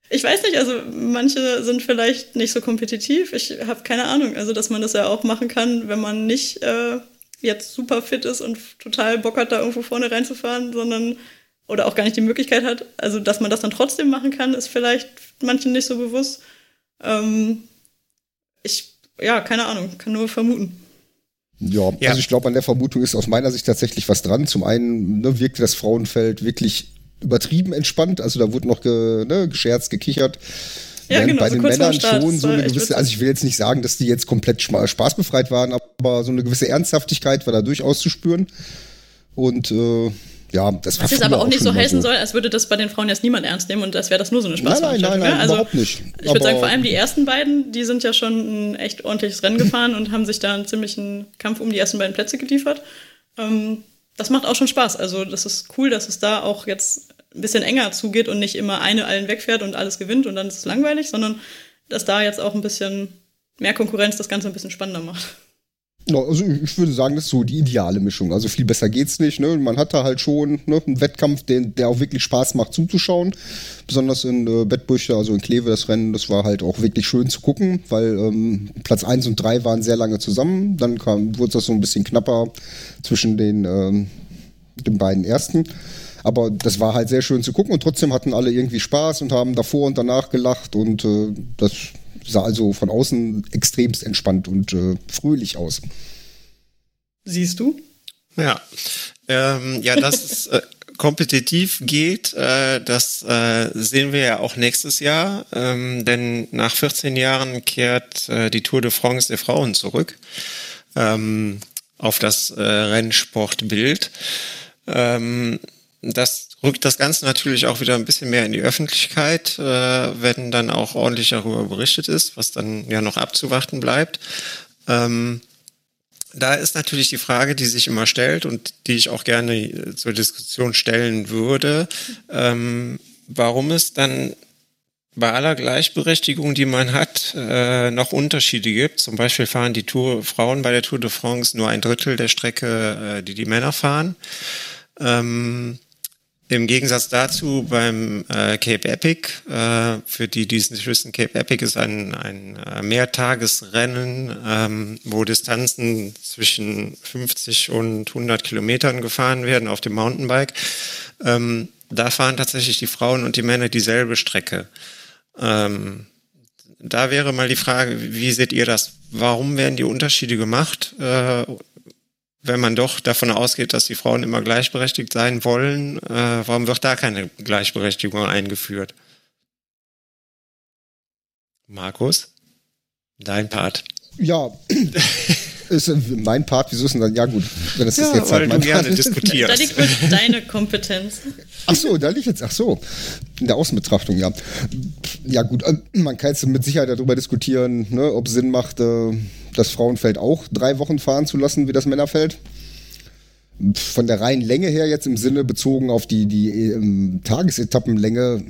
[SPEAKER 2] ich weiß nicht, also manche sind vielleicht nicht so kompetitiv. Ich habe keine Ahnung. Also, dass man das ja auch machen kann, wenn man nicht äh, jetzt super fit ist und total Bock hat, da irgendwo vorne reinzufahren, sondern oder auch gar nicht die Möglichkeit hat. Also, dass man das dann trotzdem machen kann, ist vielleicht manchen nicht so bewusst. Ähm, ich, ja, keine Ahnung, kann nur vermuten.
[SPEAKER 3] Ja, ja, also ich glaube, an der Vermutung ist aus meiner Sicht tatsächlich was dran. Zum einen ne, wirkte das Frauenfeld wirklich übertrieben entspannt. Also da wurde noch ge, ne, gescherzt, gekichert. Ja, genau, bei so den Männern schon so eine gewisse, also ich will jetzt nicht sagen, dass die jetzt komplett spaßbefreit waren, aber so eine gewisse Ernsthaftigkeit war da durchaus zu spüren. Und äh, ja, das
[SPEAKER 2] Was jetzt aber auch nicht so heißen so. soll, als würde das bei den Frauen jetzt niemand ernst nehmen und das wäre das nur so eine Spaßveranstaltung.
[SPEAKER 3] Nein, nein, nein, nein also, überhaupt nicht.
[SPEAKER 2] Ich würde sagen, vor allem die ersten beiden, die sind ja schon ein echt ordentliches Rennen gefahren und haben sich da einen ziemlichen Kampf um die ersten beiden Plätze geliefert. Ähm, das macht auch schon Spaß. Also das ist cool, dass es da auch jetzt ein bisschen enger zugeht und nicht immer eine allen wegfährt und alles gewinnt und dann ist es langweilig, sondern dass da jetzt auch ein bisschen mehr Konkurrenz das Ganze ein bisschen spannender macht.
[SPEAKER 3] Also ich würde sagen, das ist so die ideale Mischung. Also viel besser geht's nicht. Ne? Man hat da halt schon ne, einen Wettkampf, den, der auch wirklich Spaß macht zuzuschauen. Besonders in äh, Bettbrüche, also in Kleve, das Rennen, das war halt auch wirklich schön zu gucken, weil ähm, Platz 1 und 3 waren sehr lange zusammen. Dann kam, wurde das so ein bisschen knapper zwischen den, ähm, den beiden ersten. Aber das war halt sehr schön zu gucken und trotzdem hatten alle irgendwie Spaß und haben davor und danach gelacht und äh, das sah also von außen extremst entspannt und äh, fröhlich aus.
[SPEAKER 2] Siehst du?
[SPEAKER 1] Ja, ähm, ja, dass es äh, kompetitiv geht, äh, das äh, sehen wir ja auch nächstes Jahr, ähm, denn nach 14 Jahren kehrt äh, die Tour de France der Frauen zurück ähm, auf das äh, Rennsportbild. Ähm, das rückt das Ganze natürlich auch wieder ein bisschen mehr in die Öffentlichkeit, äh, wenn dann auch ordentlich darüber berichtet ist, was dann ja noch abzuwarten bleibt. Ähm, da ist natürlich die Frage, die sich immer stellt und die ich auch gerne zur Diskussion stellen würde, ähm, warum es dann bei aller Gleichberechtigung, die man hat, äh, noch Unterschiede gibt. Zum Beispiel fahren die Tour, Frauen bei der Tour de France nur ein Drittel der Strecke, äh, die die Männer fahren. Ähm, im Gegensatz dazu beim äh, Cape Epic, äh, für die, die es nicht wissen, Cape Epic ist ein, ein äh, Mehrtagesrennen, ähm, wo Distanzen zwischen 50 und 100 Kilometern gefahren werden auf dem Mountainbike. Ähm, da fahren tatsächlich die Frauen und die Männer dieselbe Strecke. Ähm, da wäre mal die Frage, wie seht ihr das? Warum werden die Unterschiede gemacht, äh, wenn man doch davon ausgeht, dass die Frauen immer gleichberechtigt sein wollen? Äh, warum wird da keine Gleichberechtigung eingeführt? Markus, dein Part.
[SPEAKER 3] Ja, ist mein Part, wieso ist denn dann, ja gut, wenn das
[SPEAKER 1] ja,
[SPEAKER 3] ist jetzt
[SPEAKER 1] weil
[SPEAKER 3] halt mein
[SPEAKER 1] du gerne
[SPEAKER 3] Part.
[SPEAKER 1] diskutierst.
[SPEAKER 2] Da liegt wirklich deine Kompetenz.
[SPEAKER 3] Ach so, da liegt jetzt, ach so, in der Außenbetrachtung, ja. Ja gut, äh, man kann jetzt mit Sicherheit darüber diskutieren, ne, ob Sinn macht, äh, das Frauenfeld auch drei Wochen fahren zu lassen, wie das Männerfeld. Von der reinen Länge her jetzt im Sinne bezogen auf die, die ähm, Tagesetappenlänge,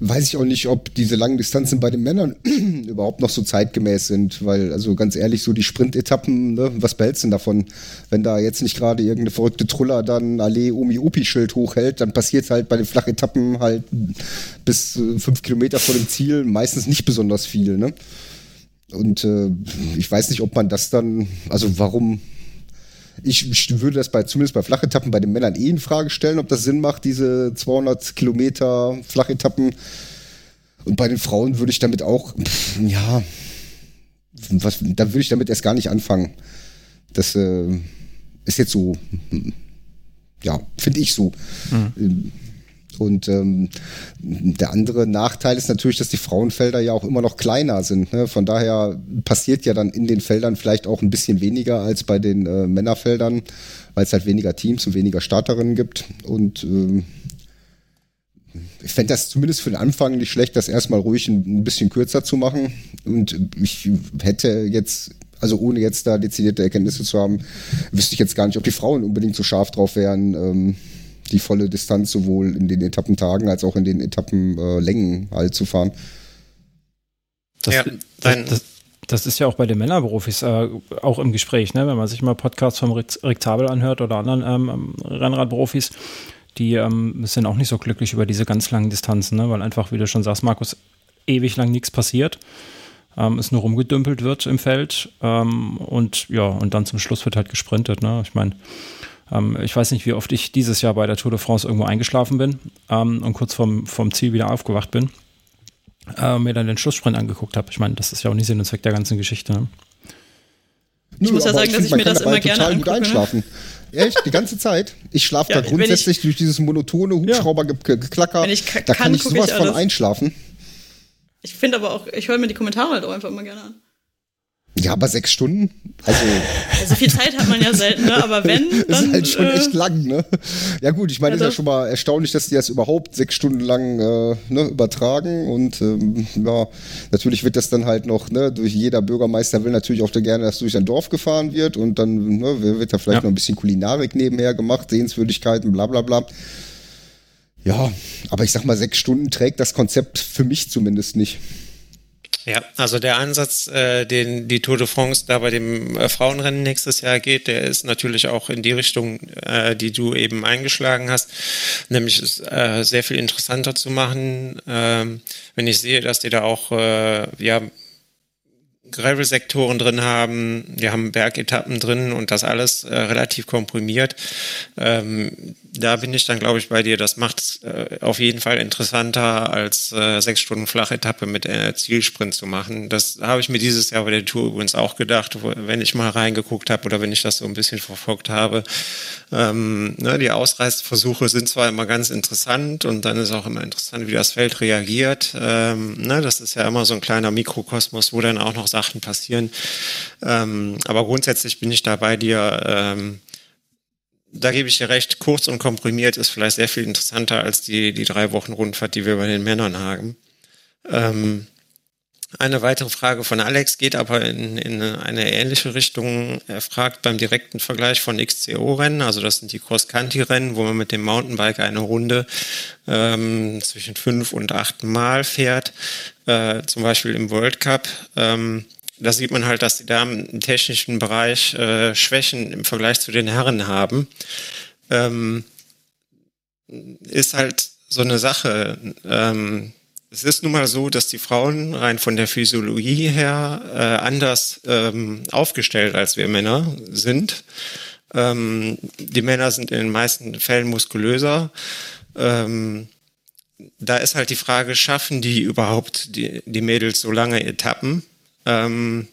[SPEAKER 3] weiß ich auch nicht, ob diese langen Distanzen bei den Männern überhaupt noch so zeitgemäß sind, weil, also ganz ehrlich, so die Sprintetappen, ne, was behältst du denn davon? Wenn da jetzt nicht gerade irgendeine verrückte Truller dann Allee Omi Opi Schild hochhält, dann passiert halt bei den Flachetappen halt bis äh, fünf Kilometer vor dem Ziel meistens nicht besonders viel, ne? Und äh, ich weiß nicht, ob man das dann, also warum ich würde das bei, zumindest bei Flachetappen bei den Männern eh in Frage stellen, ob das Sinn macht, diese 200 Kilometer Flachetappen. Und bei den Frauen würde ich damit auch, pff, ja, was, da würde ich damit erst gar nicht anfangen. Das äh, ist jetzt so, hm, ja, finde ich so. Ähm, Und ähm, der andere Nachteil ist natürlich, dass die Frauenfelder ja auch immer noch kleiner sind. Ne? Von daher passiert ja dann in den Feldern vielleicht auch ein bisschen weniger als bei den äh, Männerfeldern, weil es halt weniger Teams und weniger Starterinnen gibt. Und ähm, ich fände das zumindest für den Anfang nicht schlecht, das erstmal ruhig ein, bisschen kürzer zu machen. Und ich hätte jetzt, also ohne jetzt da dezidierte Erkenntnisse zu haben, wüsste ich jetzt gar nicht, ob die Frauen unbedingt so scharf drauf wären, ähm, die volle Distanz sowohl in den Etappentagen als auch in den Etappenlängen halt zu fahren.
[SPEAKER 4] Das,
[SPEAKER 1] Ja,
[SPEAKER 4] das,
[SPEAKER 1] dein-
[SPEAKER 4] das, das ist ja auch bei den Männerberufis äh, auch im Gespräch, ne? wenn man sich mal Podcasts vom Rick, Rick Zabel anhört oder anderen ähm, Rennradprofis, die ähm, sind auch nicht so glücklich über diese ganz langen Distanzen, ne? weil einfach, wie du schon sagst, Markus, ewig lang nichts passiert. Ähm, es nur rumgedümpelt wird im Feld ähm, und ja, und dann zum Schluss wird halt gesprintet. Ne? Ich meine, ähm, ich weiß nicht, wie oft ich dieses Jahr bei der Tour de France irgendwo eingeschlafen bin ähm, und kurz vom, vom Ziel wieder aufgewacht bin äh, mir dann den Schlusssprint angeguckt habe. Ich meine, das ist ja auch nicht Sinn und Zweck der ganzen Geschichte. Ne?
[SPEAKER 2] Ich muss ja sagen, dass
[SPEAKER 3] find,
[SPEAKER 2] ich mir das immer gerne
[SPEAKER 3] total gut
[SPEAKER 2] angucke, ne?
[SPEAKER 3] einschlafen. Echt, die ganze Zeit. Ich schlafe
[SPEAKER 2] Ja,
[SPEAKER 3] da
[SPEAKER 2] wenn ich-
[SPEAKER 3] grundsätzlich durch dieses monotone Hubschraubergeklacker.
[SPEAKER 2] Ich ka-
[SPEAKER 3] Da kann
[SPEAKER 2] kann,
[SPEAKER 3] ich sowas
[SPEAKER 2] ich
[SPEAKER 3] von einschlafen.
[SPEAKER 2] Ich finde aber auch, ich höre mir die Kommentare halt auch einfach immer gerne an.
[SPEAKER 3] Ja, aber sechs Stunden? Also,
[SPEAKER 2] Also viel Zeit hat man ja selten, ne? aber wenn, dann.
[SPEAKER 3] ist halt schon
[SPEAKER 2] äh,
[SPEAKER 3] echt lang, ne? Ja gut, ich meine, ist ja
[SPEAKER 2] Also-
[SPEAKER 3] schon mal erstaunlich, dass die das überhaupt sechs Stunden lang äh, ne, übertragen und ähm, ja, natürlich wird das dann halt noch, ne, durch jeder Bürgermeister will natürlich auch gerne, dass durch sein Dorf gefahren wird und dann ne, wird da vielleicht
[SPEAKER 4] Ja.
[SPEAKER 3] noch ein bisschen Kulinarik nebenher gemacht, Sehenswürdigkeiten, bla bla bla. Ja, aber ich sag mal, sechs Stunden trägt das Konzept für mich zumindest nicht.
[SPEAKER 1] Ja, also der Ansatz, äh, den die Tour de France da bei dem äh, Frauenrennen nächstes Jahr geht, der ist natürlich auch in die Richtung, äh, die du eben eingeschlagen hast, nämlich es äh, sehr viel interessanter zu machen. Ähm, wenn ich sehe, dass die da auch äh, ja Gravel-Sektoren drin haben, wir haben Bergetappen drin und das alles äh, relativ komprimiert. Ähm, da bin ich dann, glaube ich, bei dir. Das macht es äh, auf jeden Fall interessanter, als äh, sechs Stunden Flachetappe mit äh, Zielsprint zu machen. Das habe ich mir dieses Jahr bei der Tour übrigens auch gedacht, wo, wenn ich mal reingeguckt habe oder wenn ich das so ein bisschen verfolgt habe. Ähm, ne, die Ausreißversuche sind zwar immer ganz interessant und dann ist auch immer interessant, wie das Feld reagiert. Ähm, ne, das ist ja immer so ein kleiner Mikrokosmos, wo dann auch noch Sachen passieren. Ähm, aber grundsätzlich bin ich da bei dir. Ähm, da gebe ich dir recht, kurz und komprimiert ist vielleicht sehr viel interessanter als die, die drei Wochen Rundfahrt, die wir bei den Männern haben. Ähm, eine weitere Frage von Alex geht aber in, in eine ähnliche Richtung. Er fragt beim direkten Vergleich von XCO-Rennen, also das sind die Cross-Country-Rennen, wo man mit dem Mountainbike eine Runde ähm, zwischen fünf und acht Mal fährt, äh, zum Beispiel im World Cup. Ähm, da sieht man halt, dass die Damen im technischen Bereich äh, Schwächen im Vergleich zu den Herren haben. Ähm, ist halt so eine Sache. Ähm, es ist nun mal so, dass die Frauen rein von der Physiologie her äh, anders ähm, aufgestellt als wir Männer sind. Ähm, die Männer sind in den meisten Fällen muskulöser. Ähm, da ist halt die Frage, schaffen die überhaupt die, die Mädels so lange Etappen? Ähm,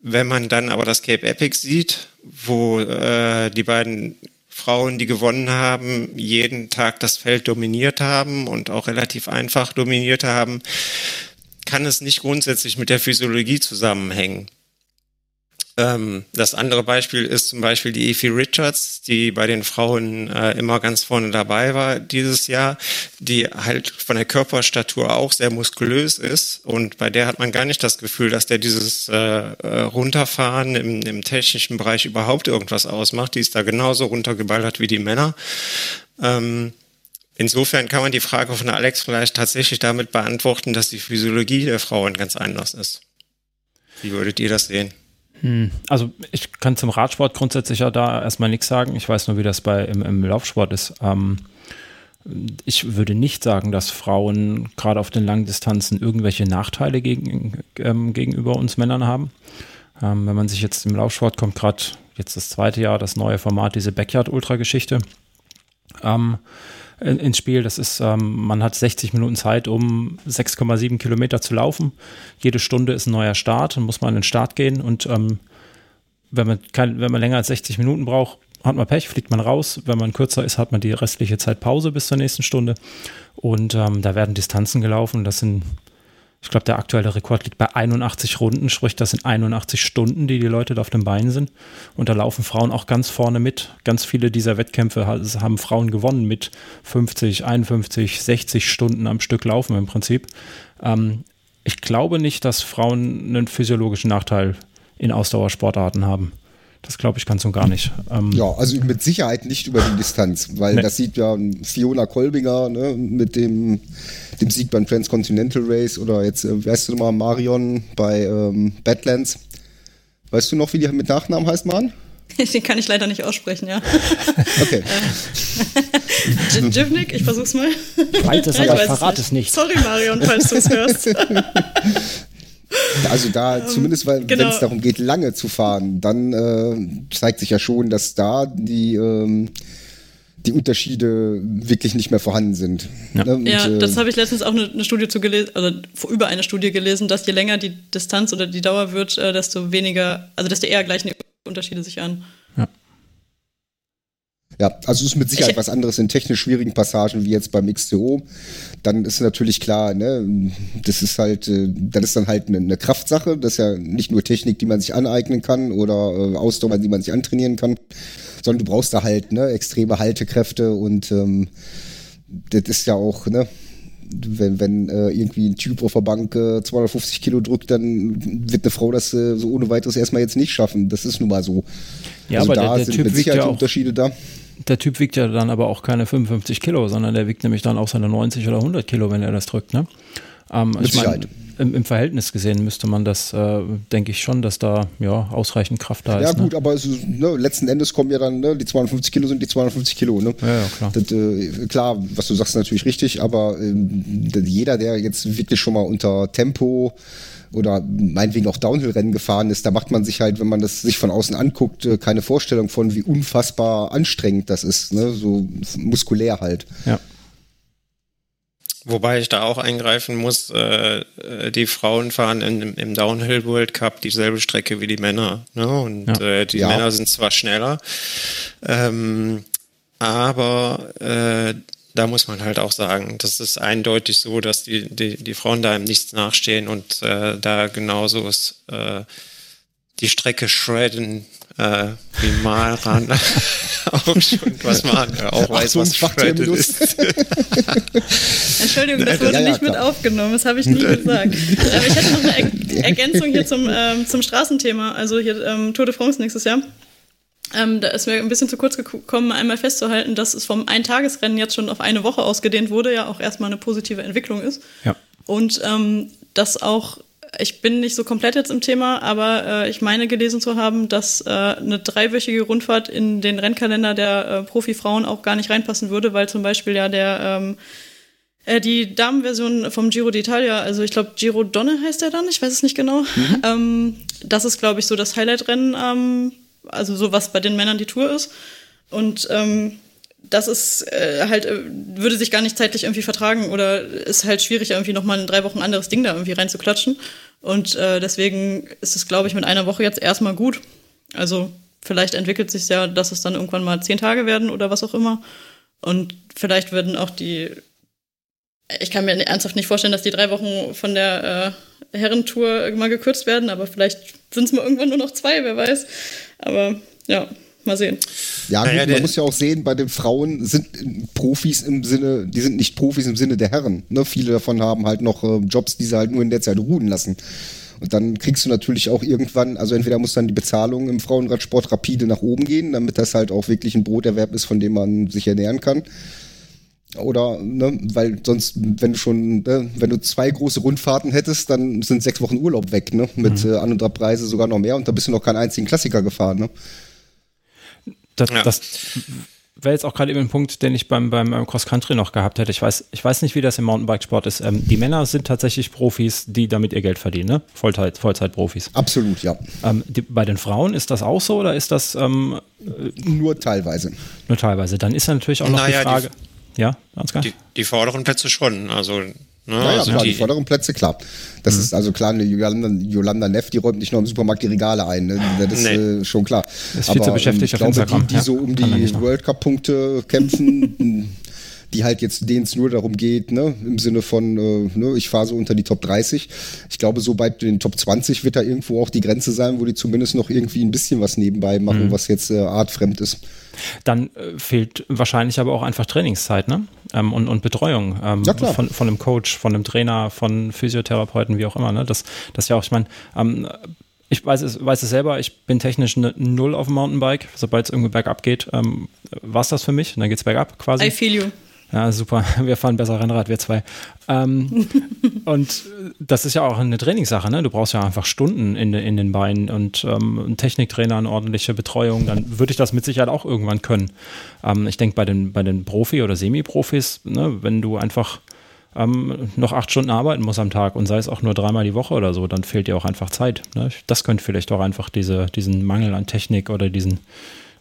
[SPEAKER 1] wenn man dann aber das Cape Epic sieht, wo äh, die beiden Frauen, die gewonnen haben, jeden Tag das Feld dominiert haben und auch relativ einfach dominiert haben, kann es nicht grundsätzlich mit der Physiologie zusammenhängen. Ähm, das andere Beispiel ist zum Beispiel die Effie Richards, die bei den Frauen äh, immer ganz vorne dabei war dieses Jahr, die halt von der Körperstatur auch sehr muskulös ist und bei der hat man gar nicht das Gefühl, dass der dieses äh, äh Runterfahren im, im technischen Bereich überhaupt irgendwas ausmacht. Die ist da genauso runtergeballert wie die Männer. Ähm, Insofern kann man die Frage von Alex vielleicht tatsächlich damit beantworten, dass die Physiologie der Frauen ganz anders ist. Wie würdet ihr das sehen?
[SPEAKER 4] Hm, also ich kann zum Radsport grundsätzlich ja da erstmal nichts sagen. Ich weiß nur, wie das bei im, im Laufsport ist. Ähm, ich würde nicht sagen, dass Frauen gerade auf den langen Distanzen irgendwelche Nachteile gegen, ähm, gegenüber uns Männern haben. Ähm, wenn man sich jetzt im Laufsport kommt, gerade jetzt das zweite Jahr, das neue Format, diese Backyard-Ultra-Geschichte. Ähm, ins Spiel. Das ist, ähm, man hat 60 Minuten Zeit, um 6,7 Kilometer zu laufen. Jede Stunde ist ein neuer Start, dann muss man in den Start gehen und ähm, wenn, man kein, wenn man länger als 60 Minuten braucht, hat man Pech, fliegt man raus. Wenn man kürzer ist, hat man die restliche Zeit Pause bis zur nächsten Stunde. Und ähm, da werden Distanzen gelaufen. Das sind ich glaube, der aktuelle Rekord liegt bei 81 Runden, sprich, das sind 81 Stunden, die die Leute da auf den Beinen sind. Und da laufen Frauen auch ganz vorne mit. Ganz viele dieser Wettkämpfe haben Frauen gewonnen mit 50, 51, 60 Stunden am Stück laufen im Prinzip. Ähm, ich glaube nicht, dass Frauen einen physiologischen Nachteil in Ausdauersportarten haben. Das glaube ich ganz und gar nicht.
[SPEAKER 3] Ähm ja, also mit Sicherheit nicht über die Distanz, weil nee. das sieht ja Fiona Kolbinger ne, mit dem, dem Sieg beim Transcontinental Race oder jetzt, äh, weißt du nochmal, Marion bei ähm, Badlands. Weißt du noch, wie die mit Nachnamen heißt, Mann?
[SPEAKER 2] Den kann ich leider nicht aussprechen, ja. Okay. äh, Jivnik, ich versuch's mal.
[SPEAKER 4] Weiß es, aber verrat es nicht.
[SPEAKER 2] Sorry, Marion, falls du es hörst.
[SPEAKER 3] Also da ähm, zumindest, weil genau. wenn es darum geht, lange zu fahren, dann äh, zeigt sich ja schon, dass da die ähm, die Unterschiede wirklich nicht mehr vorhanden sind.
[SPEAKER 2] Ja, ne? Und, ja äh, das habe ich letztens auch eine, eine, Studie zu gelesen, also über eine Studie gelesen, dass je länger die Distanz oder die Dauer wird, äh, desto weniger, also desto eher gleichen Unterschiede sich an.
[SPEAKER 3] Ja. Ja, also es ist mit Sicherheit was anderes in technisch schwierigen Passagen wie jetzt beim XTO. Dann ist natürlich klar, ne, das ist halt, äh, dann ist dann halt eine, eine Kraftsache. Das ist ja nicht nur Technik, die man sich aneignen kann oder äh, Ausdauer, die man sich antrainieren kann, sondern du brauchst da halt ne, extreme Haltekräfte und ähm, das ist ja auch, ne, wenn, wenn äh, irgendwie ein Typ auf der Bank äh, 250 Kilo drückt, dann wird eine Frau das äh, so ohne weiteres erstmal jetzt nicht schaffen. Das ist nun mal so.
[SPEAKER 4] Ja, also aber da der, der sind typ mit Sicherheit ja Unterschiede da der Typ wiegt ja dann aber auch keine 55 Kilo, sondern der wiegt nämlich dann auch seine 90 oder 100 Kilo, wenn er das drückt. Ne? Ähm, ich meine, im, im, Verhältnis gesehen müsste man das, äh, denke ich schon, dass da ja ausreichend Kraft da
[SPEAKER 3] ja,
[SPEAKER 4] ist.
[SPEAKER 3] Ja gut, ne? aber ist, ne, letzten Endes kommen ja dann, ne, die 250 Kilo sind die 250 Kilo. Ne?
[SPEAKER 4] Ja, ja klar.
[SPEAKER 3] Das, äh, klar, was du sagst, ist natürlich richtig, aber äh, jeder, der jetzt wirklich schon mal unter Tempo oder meinetwegen auch Downhill-Rennen gefahren ist, da macht man sich halt, wenn man das sich von außen anguckt, äh, keine Vorstellung von, wie unfassbar anstrengend das ist, ne? so muskulär halt.
[SPEAKER 4] Ja.
[SPEAKER 1] Wobei ich da auch eingreifen muss, äh, die Frauen fahren im, im, Downhill World Cup dieselbe Strecke wie die Männer. Ne? Und ja. äh, die ja. Männer sind zwar schneller, ähm, aber äh, da muss man halt auch sagen, das ist eindeutig so, dass die, die, die Frauen da im Nichts nachstehen und äh, da genauso ist äh, die Strecke shredden äh, wie Malran auch schon was man auch weiß, was shredden ist.
[SPEAKER 2] Entschuldigung, das wurde ja, ja, nicht mit aufgenommen, das habe ich nie gesagt. Aber ich hätte noch eine Ergänzung hier zum, ähm, zum Straßenthema, also hier ähm, Tour de France nächstes Jahr. Ähm, da ist mir ein bisschen zu kurz gekommen, einmal festzuhalten, dass es vom Eintagesrennen jetzt schon auf eine Woche ausgedehnt wurde, ja auch erstmal eine positive Entwicklung ist.
[SPEAKER 4] Ja.
[SPEAKER 2] Und ähm, dass auch, ich bin nicht so komplett jetzt im Thema, aber äh, ich meine gelesen zu haben, dass äh, eine dreiwöchige Rundfahrt in den Rennkalender der äh, Profifrauen auch gar nicht reinpassen würde, weil zum Beispiel ja der ähm, äh, die Damenversion vom Giro d'Italia, also ich glaube Giro Donne heißt der dann, ich weiß es nicht genau. Mhm. Ähm, das ist, glaube ich, so das Highlight-Rennen ähm, also so was bei den Männern die Tour ist. Und ähm, das ist äh, halt, äh, würde sich gar nicht zeitlich irgendwie vertragen oder ist halt schwierig, irgendwie nochmal in drei Wochen ein anderes Ding da irgendwie reinzuklatschen. Und äh, deswegen ist es, glaube ich, mit einer Woche jetzt erstmal gut. Also vielleicht entwickelt sich ja, dass es dann irgendwann mal zehn Tage werden oder was auch immer. Und vielleicht würden auch die, ich kann mir ernsthaft nicht vorstellen, dass die drei Wochen von der äh, Herrentour mal gekürzt werden, aber vielleicht sind es mal irgendwann nur noch zwei, wer weiß. Aber ja, mal sehen.
[SPEAKER 3] Ja, gut, man muss ja auch sehen, bei den Frauen sind Profis im Sinne, die sind nicht Profis im Sinne der Herren. Ne? Viele davon haben halt noch äh, Jobs, die sie halt nur in der Zeit ruhen lassen. Und dann kriegst du natürlich auch irgendwann, also entweder muss dann die Bezahlung im Frauenradsport rapide nach oben gehen, damit das halt auch wirklich ein Broterwerb ist, von dem man sich ernähren kann. Oder, ne, weil sonst, wenn du schon, ne, wenn du zwei große Rundfahrten hättest, dann sind sechs Wochen Urlaub weg, ne? Mit äh, An- und Abreise sogar noch mehr und da bist du noch keinen einzigen Klassiker gefahren, ne?
[SPEAKER 4] Das,
[SPEAKER 1] Ja.
[SPEAKER 4] das wäre jetzt auch gerade eben ein Punkt, den ich beim, beim Cross-Country noch gehabt hätte. Ich weiß, ich weiß nicht, wie das im Mountainbikesport ist. Ähm, die Männer sind tatsächlich Profis, die damit ihr Geld verdienen, ne? Vollzeit, Vollzeit-Profis.
[SPEAKER 3] Absolut, ja.
[SPEAKER 4] Ähm, die, bei den Frauen ist das auch so oder ist das ähm,
[SPEAKER 3] Nur teilweise.
[SPEAKER 4] nur teilweise? Dann ist ja natürlich auch noch
[SPEAKER 1] Naja,
[SPEAKER 4] die
[SPEAKER 1] die-
[SPEAKER 4] Frage. Ja, Ansgar?
[SPEAKER 1] Die, die vorderen Plätze schon. Also, ne,
[SPEAKER 3] Naja,
[SPEAKER 1] also
[SPEAKER 3] klar, die,
[SPEAKER 1] die,
[SPEAKER 3] vorderen Plätze, klar. Das ist also klar, eine Yolanda, Yolanda Neff, die räumt nicht nur im Supermarkt die Regale ein. Ne? Das ist
[SPEAKER 1] Nee.
[SPEAKER 3] äh, schon klar.
[SPEAKER 4] Ist viel zu
[SPEAKER 3] ähm,
[SPEAKER 4] beschäftigt
[SPEAKER 3] ich
[SPEAKER 4] auf
[SPEAKER 3] glaube,
[SPEAKER 4] Instagram.
[SPEAKER 3] die, die
[SPEAKER 4] Ja,
[SPEAKER 3] so um die. World Cup-Punkte kämpfen, die halt jetzt, denen es nur darum geht, ne, im Sinne von, äh, ne, ich fahre so unter die Top 30. Ich glaube, so bei den Top 20 wird da irgendwo auch die Grenze sein, wo die zumindest noch irgendwie ein bisschen was nebenbei machen,
[SPEAKER 4] Mhm.
[SPEAKER 3] was jetzt äh, artfremd ist.
[SPEAKER 4] Dann äh, fehlt wahrscheinlich aber auch einfach Trainingszeit ne? ähm, und, und Betreuung ähm,
[SPEAKER 3] Ja,
[SPEAKER 4] von, von einem Coach, von einem Trainer, von Physiotherapeuten, wie auch immer. Ne? Das, das ja auch, ich meine, ähm, ich weiß es, weiß es selber, ich bin technisch eine Null auf dem Mountainbike. Sobald es irgendwie bergab geht, ähm, war es das für mich. Und dann geht es bergab quasi.
[SPEAKER 2] I feel you.
[SPEAKER 4] Ja, super. Wir fahren besser Rennrad, wir zwei. Ähm, und das ist ja auch eine Trainingssache, ne? Du brauchst ja einfach Stunden in, in den Beinen und ähm, einen Techniktrainer, eine ordentliche Betreuung. Dann würde ich das mit Sicherheit auch irgendwann können. Ähm, ich denke, bei den, bei den Profi- oder Semi-Profis, ne, wenn du einfach ähm, noch acht Stunden arbeiten musst am Tag und sei es auch nur dreimal die Woche oder so, dann fehlt dir auch einfach Zeit. Ne? Das könnte vielleicht auch einfach diese, diesen Mangel an Technik oder diesen,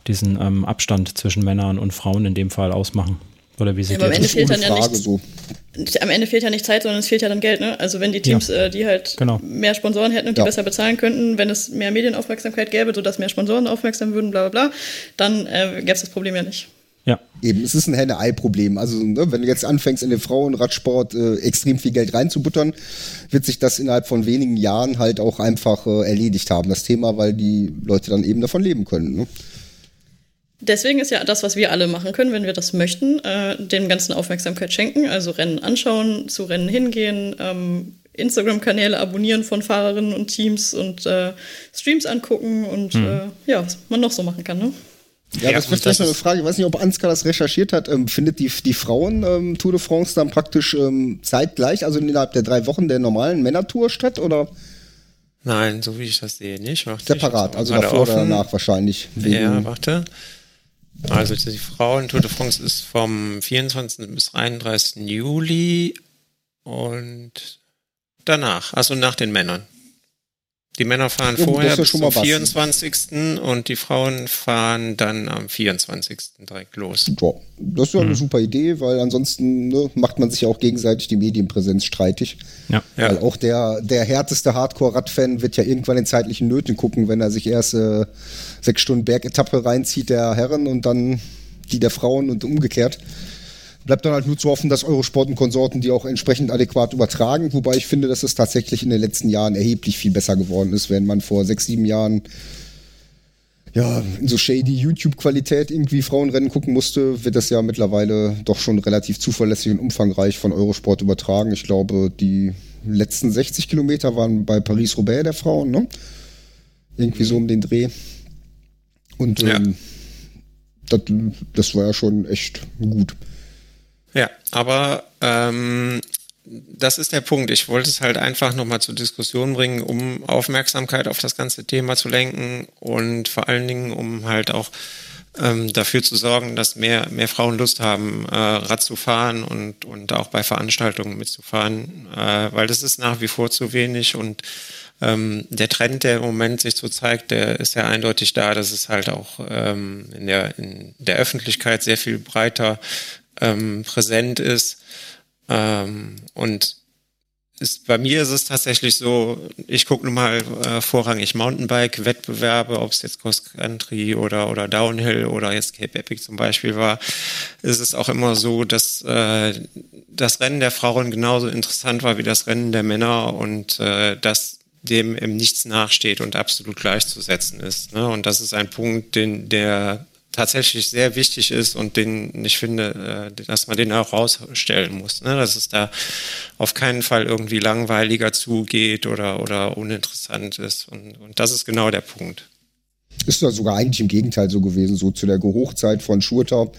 [SPEAKER 4] diesen ähm, Abstand zwischen Männern und Frauen in dem Fall ausmachen. Oder wie seht
[SPEAKER 2] aber am
[SPEAKER 4] ihr
[SPEAKER 2] Ende
[SPEAKER 4] das?
[SPEAKER 2] fehlt dann ja nichts.
[SPEAKER 3] so.
[SPEAKER 2] Am Ende fehlt ja nicht Zeit, sondern es fehlt ja dann Geld. Ne? Also wenn die Teams, äh, die halt
[SPEAKER 4] Genau.
[SPEAKER 2] mehr Sponsoren hätten und die
[SPEAKER 3] Ja.
[SPEAKER 2] besser bezahlen könnten, wenn es mehr Medienaufmerksamkeit gäbe, sodass mehr Sponsoren aufmerksam würden, bla bla bla, dann äh, gäbe es das Problem ja nicht.
[SPEAKER 4] Ja.
[SPEAKER 3] Eben, es ist ein Henne-Ei-Problem. Also, ne, wenn du jetzt anfängst, in den Frauenradsport äh, extrem viel Geld reinzubuttern, wird sich das innerhalb von wenigen Jahren halt auch einfach äh, erledigt haben, das Thema, weil die Leute dann eben davon leben können. Ne?
[SPEAKER 2] Deswegen ist ja das, was wir alle machen können, wenn wir das möchten, äh, dem ganzen Aufmerksamkeit schenken, also Rennen anschauen, zu Rennen hingehen, ähm, Instagram-Kanäle abonnieren von Fahrerinnen und Teams und äh, Streams angucken und äh, ja, was man noch so machen kann. Ne?
[SPEAKER 3] Ja,
[SPEAKER 1] Ja,
[SPEAKER 3] das wäre vielleicht
[SPEAKER 1] das
[SPEAKER 3] noch eine
[SPEAKER 1] ist-
[SPEAKER 3] Frage. Ich weiß nicht, ob Ansgar das recherchiert hat. Ähm, findet die, die Frauen ähm, Tour de France dann praktisch ähm, zeitgleich, also innerhalb der drei Wochen der normalen Männertour statt oder
[SPEAKER 1] nein, so wie ich das sehe, nicht. Warte,
[SPEAKER 3] separat? Also davor oder
[SPEAKER 1] offen.
[SPEAKER 3] danach wahrscheinlich.
[SPEAKER 1] Ja, warte. Also die Frauen Tour de France ist vom 24. bis 31. Juli und danach, also nach den Männern. Die Männer fahren
[SPEAKER 3] das
[SPEAKER 1] vorher bis
[SPEAKER 3] schon
[SPEAKER 1] zum
[SPEAKER 3] mal was.
[SPEAKER 1] 24. und die Frauen fahren dann am 24. direkt los.
[SPEAKER 3] Ja, das ist ja eine super Idee, weil ansonsten ne, macht man sich ja auch gegenseitig die Medienpräsenz streitig.
[SPEAKER 4] Ja.
[SPEAKER 1] Ja.
[SPEAKER 3] Weil auch der, der härteste Hardcore-Radfan wird ja irgendwann in zeitlichen Nöten gucken, wenn er sich erst äh, sechs Stunden Bergetappe reinzieht, der Herren, und dann die der Frauen und umgekehrt. Bleibt dann halt nur zu hoffen, dass Eurosport und Konsorten die auch entsprechend adäquat übertragen, wobei ich finde, dass es tatsächlich in den letzten Jahren erheblich viel besser geworden ist, wenn man vor sechs, sieben Jahren ja, in so shady YouTube-Qualität irgendwie Frauenrennen gucken musste, wird das ja mittlerweile doch schon relativ zuverlässig und umfangreich von Eurosport übertragen. Ich glaube, die letzten 60 Kilometer waren bei Paris-Roubaix der Frauen, ne? Irgendwie so um den Dreh. Und
[SPEAKER 1] Ja.
[SPEAKER 3] ähm, das, das war ja schon echt gut.
[SPEAKER 1] Ja, aber ähm, das ist der Punkt. Ich wollte es halt einfach nochmal zur Diskussion bringen, um Aufmerksamkeit auf das ganze Thema zu lenken und vor allen Dingen, um halt auch ähm, dafür zu sorgen, dass mehr, mehr Frauen Lust haben, äh, Rad zu fahren und, und auch bei Veranstaltungen mitzufahren, äh, weil das ist nach wie vor zu wenig und ähm, der Trend, der im Moment sich so zeigt, der ist ja eindeutig da, dass es halt auch ähm, in, der, in der Öffentlichkeit sehr viel breiter ähm, präsent ist. Ähm, und ist, bei mir ist es tatsächlich so, ich gucke nun mal äh, vorrangig Mountainbike-Wettbewerbe, ob es jetzt Cross Country oder, oder Downhill oder jetzt Cape Epic zum Beispiel war, ist es auch immer so, dass äh, das Rennen der Frauen genauso interessant war wie das Rennen der Männer und äh, dass dem im Nichts nachsteht und absolut gleichzusetzen ist. Ne? Und das ist ein Punkt, den, der tatsächlich sehr wichtig ist und den ich finde, äh, dass man den auch rausstellen muss, ne? dass es da auf keinen Fall irgendwie langweiliger zugeht oder, oder uninteressant ist. Und, und das ist genau der Punkt.
[SPEAKER 3] Ist ja sogar eigentlich im Gegenteil so gewesen. So zu der Hochzeit von Schurter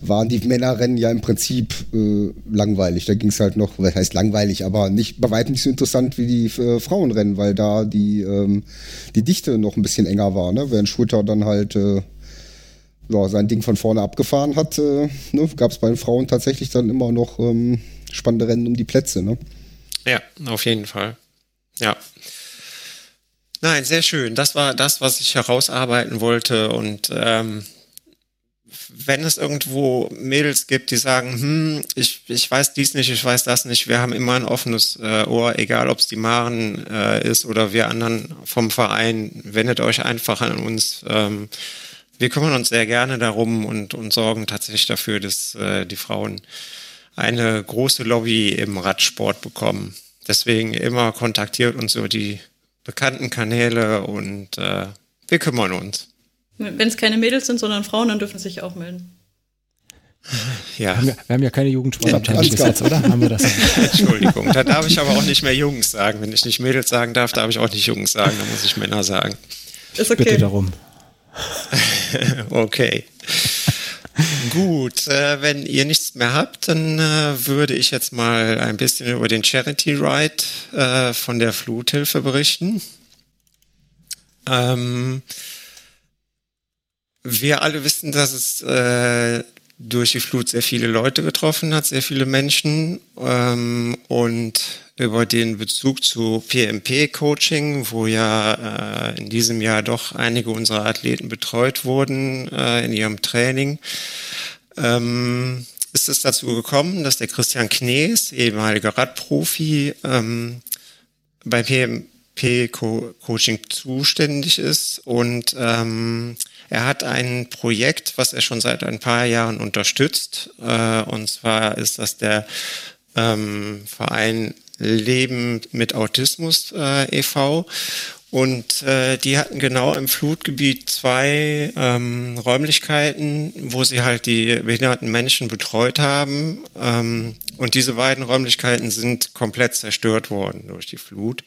[SPEAKER 3] waren die Männerrennen ja im Prinzip äh, langweilig. Da ging es halt noch, was heißt langweilig, aber nicht bei weitem nicht so interessant wie die äh, Frauenrennen, weil da die, ähm, die Dichte noch ein bisschen enger war, ne? Während Schurter dann halt äh, ja, sein Ding von vorne abgefahren hat, äh, ne? gab es bei den Frauen tatsächlich dann immer noch ähm, spannende Rennen um die Plätze, ne?
[SPEAKER 1] Ja, auf jeden Fall. Ja. Nein, sehr schön. Das war das, was ich herausarbeiten wollte. Und ähm, wenn es irgendwo Mädels gibt, die sagen, hm, ich, ich weiß dies nicht, ich weiß das nicht, wir haben immer ein offenes äh, Ohr, egal ob es die Maren äh, ist oder wir anderen vom Verein, wendet euch einfach an uns. Ähm, wir kümmern uns sehr gerne darum und, und sorgen tatsächlich dafür, dass äh, die Frauen eine große Lobby im Radsport bekommen. Deswegen immer kontaktiert uns über die bekannten Kanäle und äh, wir kümmern uns.
[SPEAKER 2] Wenn es keine Mädels sind, sondern Frauen, dann dürfen sie sich auch melden.
[SPEAKER 4] Ja. Wir haben ja, wir haben ja keine Jugendsportabteilung bis jetzt, oder? Haben wir das?
[SPEAKER 1] Entschuldigung, da darf ich aber auch nicht mehr Jungs sagen. Wenn ich nicht Mädels sagen darf, darf ich auch nicht Jungs sagen, dann muss ich Männer sagen.
[SPEAKER 4] Ist okay. Bitte darum.
[SPEAKER 1] okay. Gut, äh, wenn ihr nichts mehr habt, dann äh, würde ich jetzt mal ein bisschen über den Charity Ride äh, von der Fluthilfe berichten. Ähm, wir alle wissen, dass es äh, durch die Flut sehr viele Leute getroffen hat, sehr viele Menschen. Ähm, und über den Bezug zu PMP-Coaching, wo ja äh, in diesem Jahr doch einige unserer Athleten betreut wurden äh, in ihrem Training, ähm, ist es dazu gekommen, dass der Christian Knees, ehemaliger Radprofi, ähm, bei PMP-Coaching zuständig ist und ähm, er hat ein Projekt, was er schon seit ein paar Jahren unterstützt. Äh, und zwar ist das der ähm, Verein Leben mit Autismus äh, e.V. Und äh, die hatten genau im Flutgebiet zwei ähm, Räumlichkeiten, wo sie halt die behinderten Menschen betreut haben. Ähm, und diese beiden Räumlichkeiten sind komplett zerstört worden durch die Flut.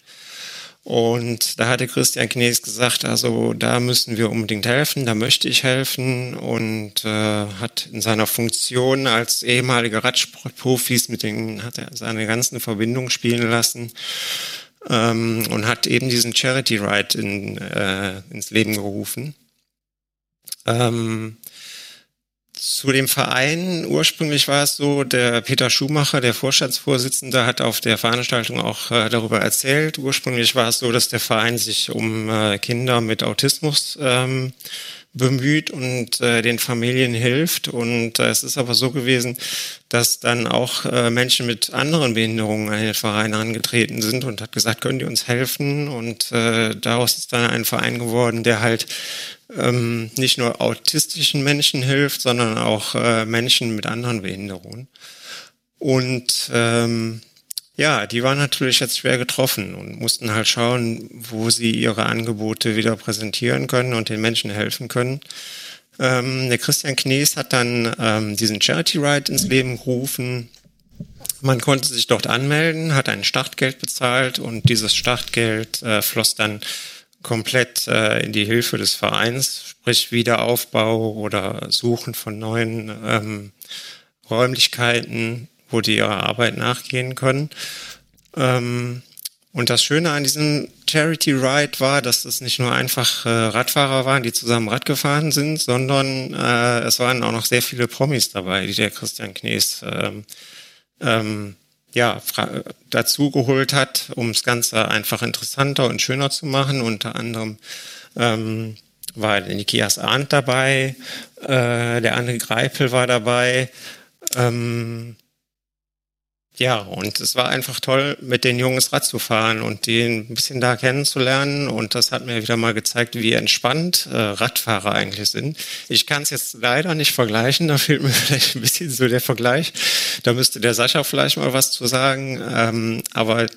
[SPEAKER 1] Und da hatte Christian Knies gesagt, also da müssen wir unbedingt helfen, da möchte ich helfen und äh, hat in seiner Funktion als ehemaliger Radsportprofis, mit denen hat er seine ganzen Verbindungen spielen lassen ähm, und hat eben diesen Charity Ride in, äh, ins Leben gerufen. Ähm, zu dem Verein, ursprünglich war es so, der Peter Schumacher, der Vorstandsvorsitzende, hat auf der Veranstaltung auch äh, darüber erzählt. Ursprünglich war es so, dass der Verein sich um äh, Kinder mit Autismus ähm, bemüht und äh, den Familien hilft. Und äh, es ist aber so gewesen, dass dann auch äh, Menschen mit anderen Behinderungen an den Verein angetreten sind und hat gesagt, können die uns helfen? Und äh, daraus ist dann ein Verein geworden, der halt ähm, nicht nur autistischen Menschen hilft, sondern auch äh, Menschen mit anderen Behinderungen. Und ähm, ja, die waren natürlich jetzt schwer getroffen und mussten halt schauen, wo sie ihre Angebote wieder präsentieren können und den Menschen helfen können. Ähm, der Christian Knies hat dann ähm, diesen Charity Ride ins Leben gerufen. Man konnte sich dort anmelden, hat ein Startgeld bezahlt und dieses Startgeld äh, floss dann komplett äh, in die Hilfe des Vereins, sprich Wiederaufbau oder Suchen von neuen ähm, Räumlichkeiten, wo die ihrer Arbeit nachgehen können. Ähm, und das Schöne an diesem Charity Ride war, dass es nicht nur einfach äh, Radfahrer waren, die zusammen Rad gefahren sind, sondern äh, es waren auch noch sehr viele Promis dabei, die der Christian Knees ähm, ähm, ja, dazu geholt hat, um das Ganze einfach interessanter und schöner zu machen. Unter anderem ähm, war Nikias Arndt dabei, äh, der André Greipel war dabei. Ähm, ja, und es war einfach toll, mit den Jungs Rad zu fahren und die ein bisschen da kennenzulernen. Und das hat mir wieder mal gezeigt, wie entspannt äh, Radfahrer eigentlich sind. Ich kann es jetzt leider nicht vergleichen, da fehlt mir vielleicht ein bisschen so der Vergleich. Da müsste der Sascha vielleicht mal was zu sagen. Ähm, aber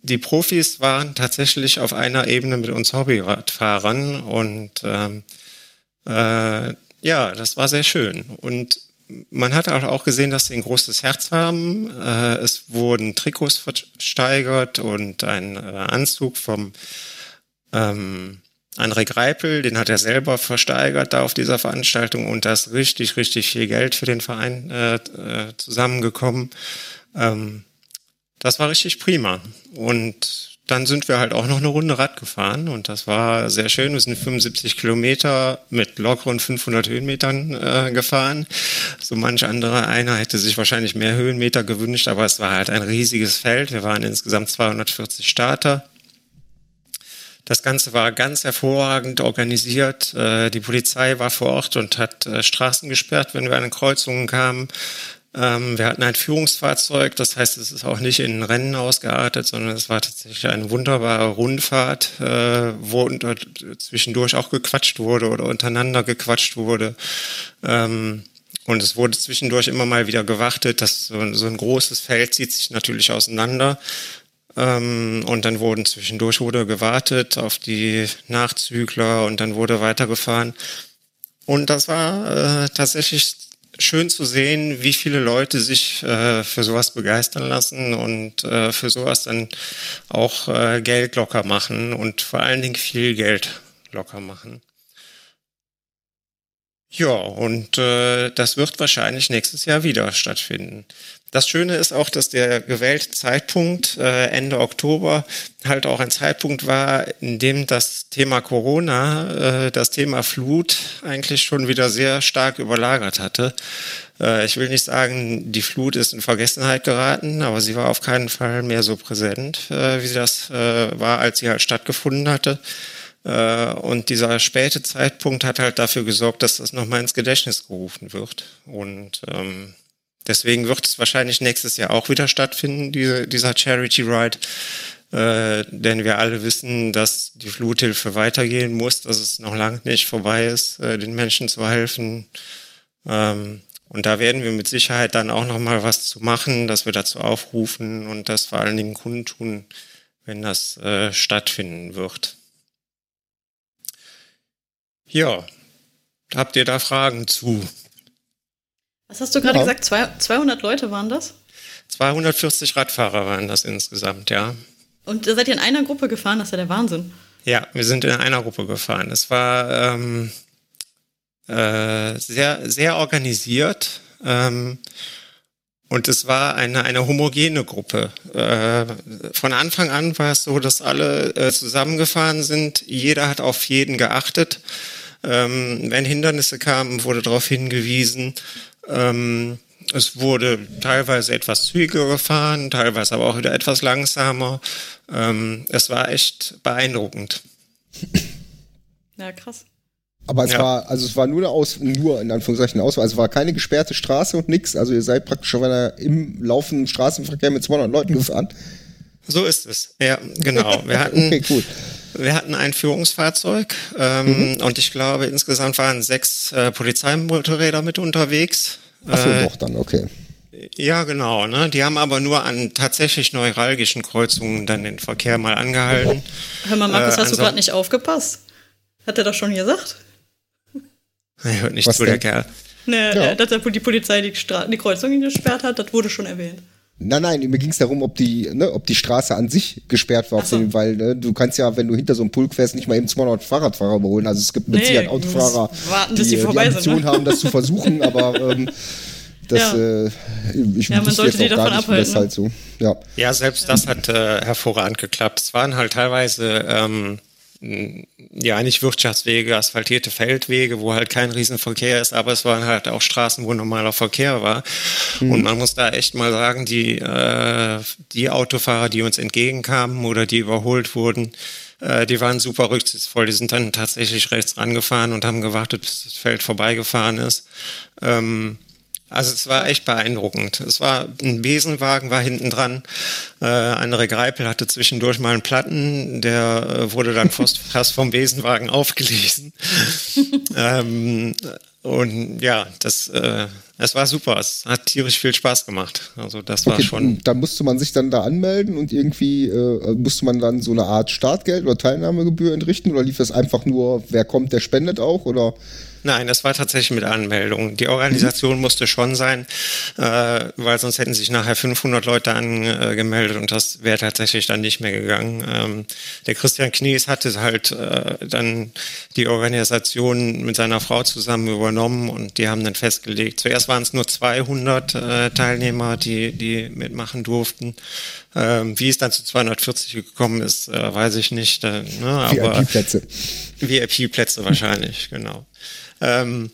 [SPEAKER 1] die Profis waren tatsächlich auf einer Ebene mit uns Hobbyradfahrern und ähm, äh, ja, das war sehr schön. Und man hat auch gesehen, dass sie ein großes Herz haben. Äh, es wurden Trikots versteigert und ein äh, Anzug vom ähm, André Greipel, den hat er selber versteigert da auf dieser Veranstaltung und da ist richtig, richtig viel Geld für den Verein äh, äh zusammengekommen. Ähm, das war richtig prima. Und dann sind wir halt auch noch eine Runde Rad gefahren und das war sehr schön. Wir sind 75 Kilometer mit lockeren 500 Höhenmetern äh, gefahren. So manch andere einer hätte sich wahrscheinlich mehr Höhenmeter gewünscht, aber es war halt ein riesiges Feld. Wir waren insgesamt 240 Starter. Das Ganze war ganz hervorragend organisiert. Äh, die Polizei war vor Ort und hat äh, Straßen gesperrt, wenn wir an Kreuzungen kamen. Ähm, wir hatten ein Führungsfahrzeug, das heißt, es ist auch nicht in Rennen ausgeartet, sondern es war tatsächlich eine wunderbare Rundfahrt, äh, wo zwischendurch auch gequatscht wurde oder untereinander gequatscht wurde. Ähm, und es wurde zwischendurch immer mal wieder gewartet. dass so, so ein großes Feld zieht sich natürlich auseinander. Ähm, und dann wurden zwischendurch wurde gewartet auf die Nachzügler und dann wurde weitergefahren. Und das war äh, tatsächlich schön zu sehen, wie viele Leute sich äh, für sowas begeistern lassen und äh, für sowas dann auch äh, Geld locker machen und vor allen Dingen viel Geld locker machen. Ja, und äh, das wird wahrscheinlich nächstes Jahr wieder stattfinden. Das Schöne ist auch, dass der gewählte Zeitpunkt äh, Ende Oktober halt auch ein Zeitpunkt war, in dem das Thema Corona, äh, das Thema Flut eigentlich schon wieder sehr stark überlagert hatte. Äh, ich will nicht sagen, die Flut ist in Vergessenheit geraten, aber sie war auf keinen Fall mehr so präsent, äh, wie das äh, war, als sie halt stattgefunden hatte. Äh, und dieser späte Zeitpunkt hat halt dafür gesorgt, dass das nochmal ins Gedächtnis gerufen wird. Und ähm, deswegen wird es wahrscheinlich nächstes Jahr auch wieder stattfinden, diese, dieser Charity Ride. Äh, denn wir alle wissen, dass die Fluthilfe weitergehen muss, dass es noch lange nicht vorbei ist, äh, den Menschen zu helfen. Ähm, und da werden wir mit Sicherheit dann auch noch mal was zu machen, dass wir dazu aufrufen und das vor allen Dingen kundtun, wenn das äh, stattfinden wird. Ja, habt ihr da Fragen zu?
[SPEAKER 2] Was hast du gerade ja. gesagt? Zwei, 200 Leute waren das?
[SPEAKER 1] 240 Radfahrer waren das insgesamt, ja.
[SPEAKER 2] Und seid ihr in einer Gruppe gefahren? Das ist ja der Wahnsinn.
[SPEAKER 1] Ja, wir sind in einer Gruppe gefahren. Es war ähm, äh, sehr, sehr organisiert. Ähm, und es war eine, eine homogene Gruppe. Äh, von Anfang an war es so, dass alle äh, zusammengefahren sind. Jeder hat auf jeden geachtet. Ähm, wenn Hindernisse kamen, wurde darauf hingewiesen. Ähm, es wurde teilweise etwas zügiger gefahren, teilweise aber auch wieder etwas langsamer. Ähm, es war echt beeindruckend.
[SPEAKER 2] Ja, krass.
[SPEAKER 3] Aber es ja. war, also es war nur eine Aus, nur in Anführungszeichen eine Auswahl. Also es war keine gesperrte Straße und nix. Also ihr seid praktisch schon im laufenden Straßenverkehr mit 200 Leuten gefahren.
[SPEAKER 1] So ist es. Ja, genau. Wir hatten, okay, cool. wir hatten ein Führungsfahrzeug ähm, mhm. und ich glaube insgesamt waren sechs äh, Polizeimotorräder mit unterwegs.
[SPEAKER 3] Ach so, äh, doch dann, okay.
[SPEAKER 1] Ja, genau. Ne? Die haben aber nur an tatsächlich neuralgischen Kreuzungen dann den Verkehr mal angehalten.
[SPEAKER 2] Hör mal, Markus, äh, hast du gerade nicht aufgepasst? Hat er doch schon gesagt?
[SPEAKER 1] Er hört nicht Was zu, denn? der Kerl.
[SPEAKER 2] Ne, ja. dass die Polizei die, Stra die Kreuzung gesperrt hat, das wurde schon erwähnt.
[SPEAKER 3] Nein, nein, mir ging es darum, ob die, ne, ob die Straße an sich gesperrt war, so. weil ne, du kannst ja, wenn du hinter so einem Pulk fährst, nicht mal eben 200 Fahrradfahrer überholen. Also es gibt mit nee, Sicherheit Autofahrer,
[SPEAKER 2] warten,
[SPEAKER 3] die,
[SPEAKER 2] die,
[SPEAKER 3] die Ambition ne? haben, das zu versuchen, aber ähm, Das, ja. äh, ich
[SPEAKER 2] ja, man sollte die davon abhalten. Das
[SPEAKER 3] halt so. ja.
[SPEAKER 1] ja, selbst das hat äh, hervorragend geklappt. Es waren halt teilweise ähm, ja nicht Wirtschaftswege, asphaltierte Feldwege, wo halt kein Riesenverkehr ist, aber es waren halt auch Straßen, wo normaler Verkehr war. Mhm. Und man muss da echt mal sagen, die, äh, die Autofahrer, die uns entgegenkamen oder die überholt wurden, äh, die waren super rücksichtsvoll. Die sind dann tatsächlich rechts rangefahren und haben gewartet, bis das Feld vorbeigefahren ist. Ähm, also es war echt beeindruckend. Es war ein Besenwagen war hinten dran. Äh, andere Greipel hatte zwischendurch mal einen Platten, der äh, wurde dann fast, fast vom Besenwagen aufgelesen. ähm, und ja, das, äh, es war super. Es hat tierisch viel Spaß gemacht. Also das war okay, schon.
[SPEAKER 3] Da musste man sich dann da anmelden und irgendwie äh, musste man dann so eine Art Startgeld oder Teilnahmegebühr entrichten oder lief das einfach nur, wer kommt, der spendet auch oder?
[SPEAKER 1] Nein, das war tatsächlich mit Anmeldung. Die Organisation mhm. musste schon sein, äh, weil sonst hätten sich nachher 500 Leute angemeldet und das wäre tatsächlich dann nicht mehr gegangen. Ähm, der Christian Knies hatte halt äh, dann die Organisation mit seiner Frau zusammen übernommen und die haben dann festgelegt. Zuerst waren es nur 200 äh, Teilnehmer, die, die mitmachen durften. Ähm, wie es dann zu 240 gekommen ist, äh, weiß ich nicht. Äh,
[SPEAKER 3] ne, VIP-Plätze.
[SPEAKER 1] VIP-Plätze wahrscheinlich, genau. Ähm,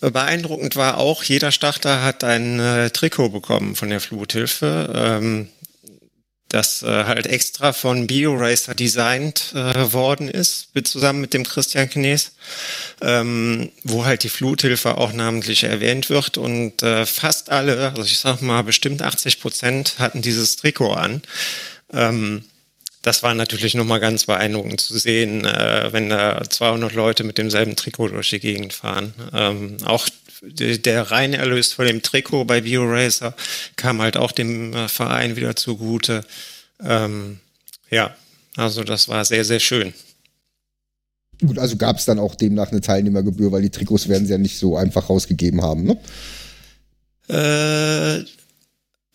[SPEAKER 1] beeindruckend war auch, jeder Starter hat ein äh, Trikot bekommen von der Fluthilfe. Ähm, das äh, halt extra von BioRacer designt äh, worden ist, zusammen mit dem Christian Knies, ähm, wo halt die Fluthilfe auch namentlich erwähnt wird. Und äh, fast alle, also ich sag mal bestimmt 80 Prozent, hatten dieses Trikot an. Ähm, das war natürlich nochmal ganz beeindruckend zu sehen, äh, wenn da 200 Leute mit demselben Trikot durch die Gegend fahren. Ähm, auch der Reinerlös von dem Trikot bei BioRacer kam halt auch dem äh, Verein wieder zugute. Ähm, ja, also das war sehr, sehr schön.
[SPEAKER 3] Gut, also gab es dann auch demnach eine Teilnehmergebühr, weil die Trikots werden sie ja nicht so einfach rausgegeben haben, ne?
[SPEAKER 1] Äh,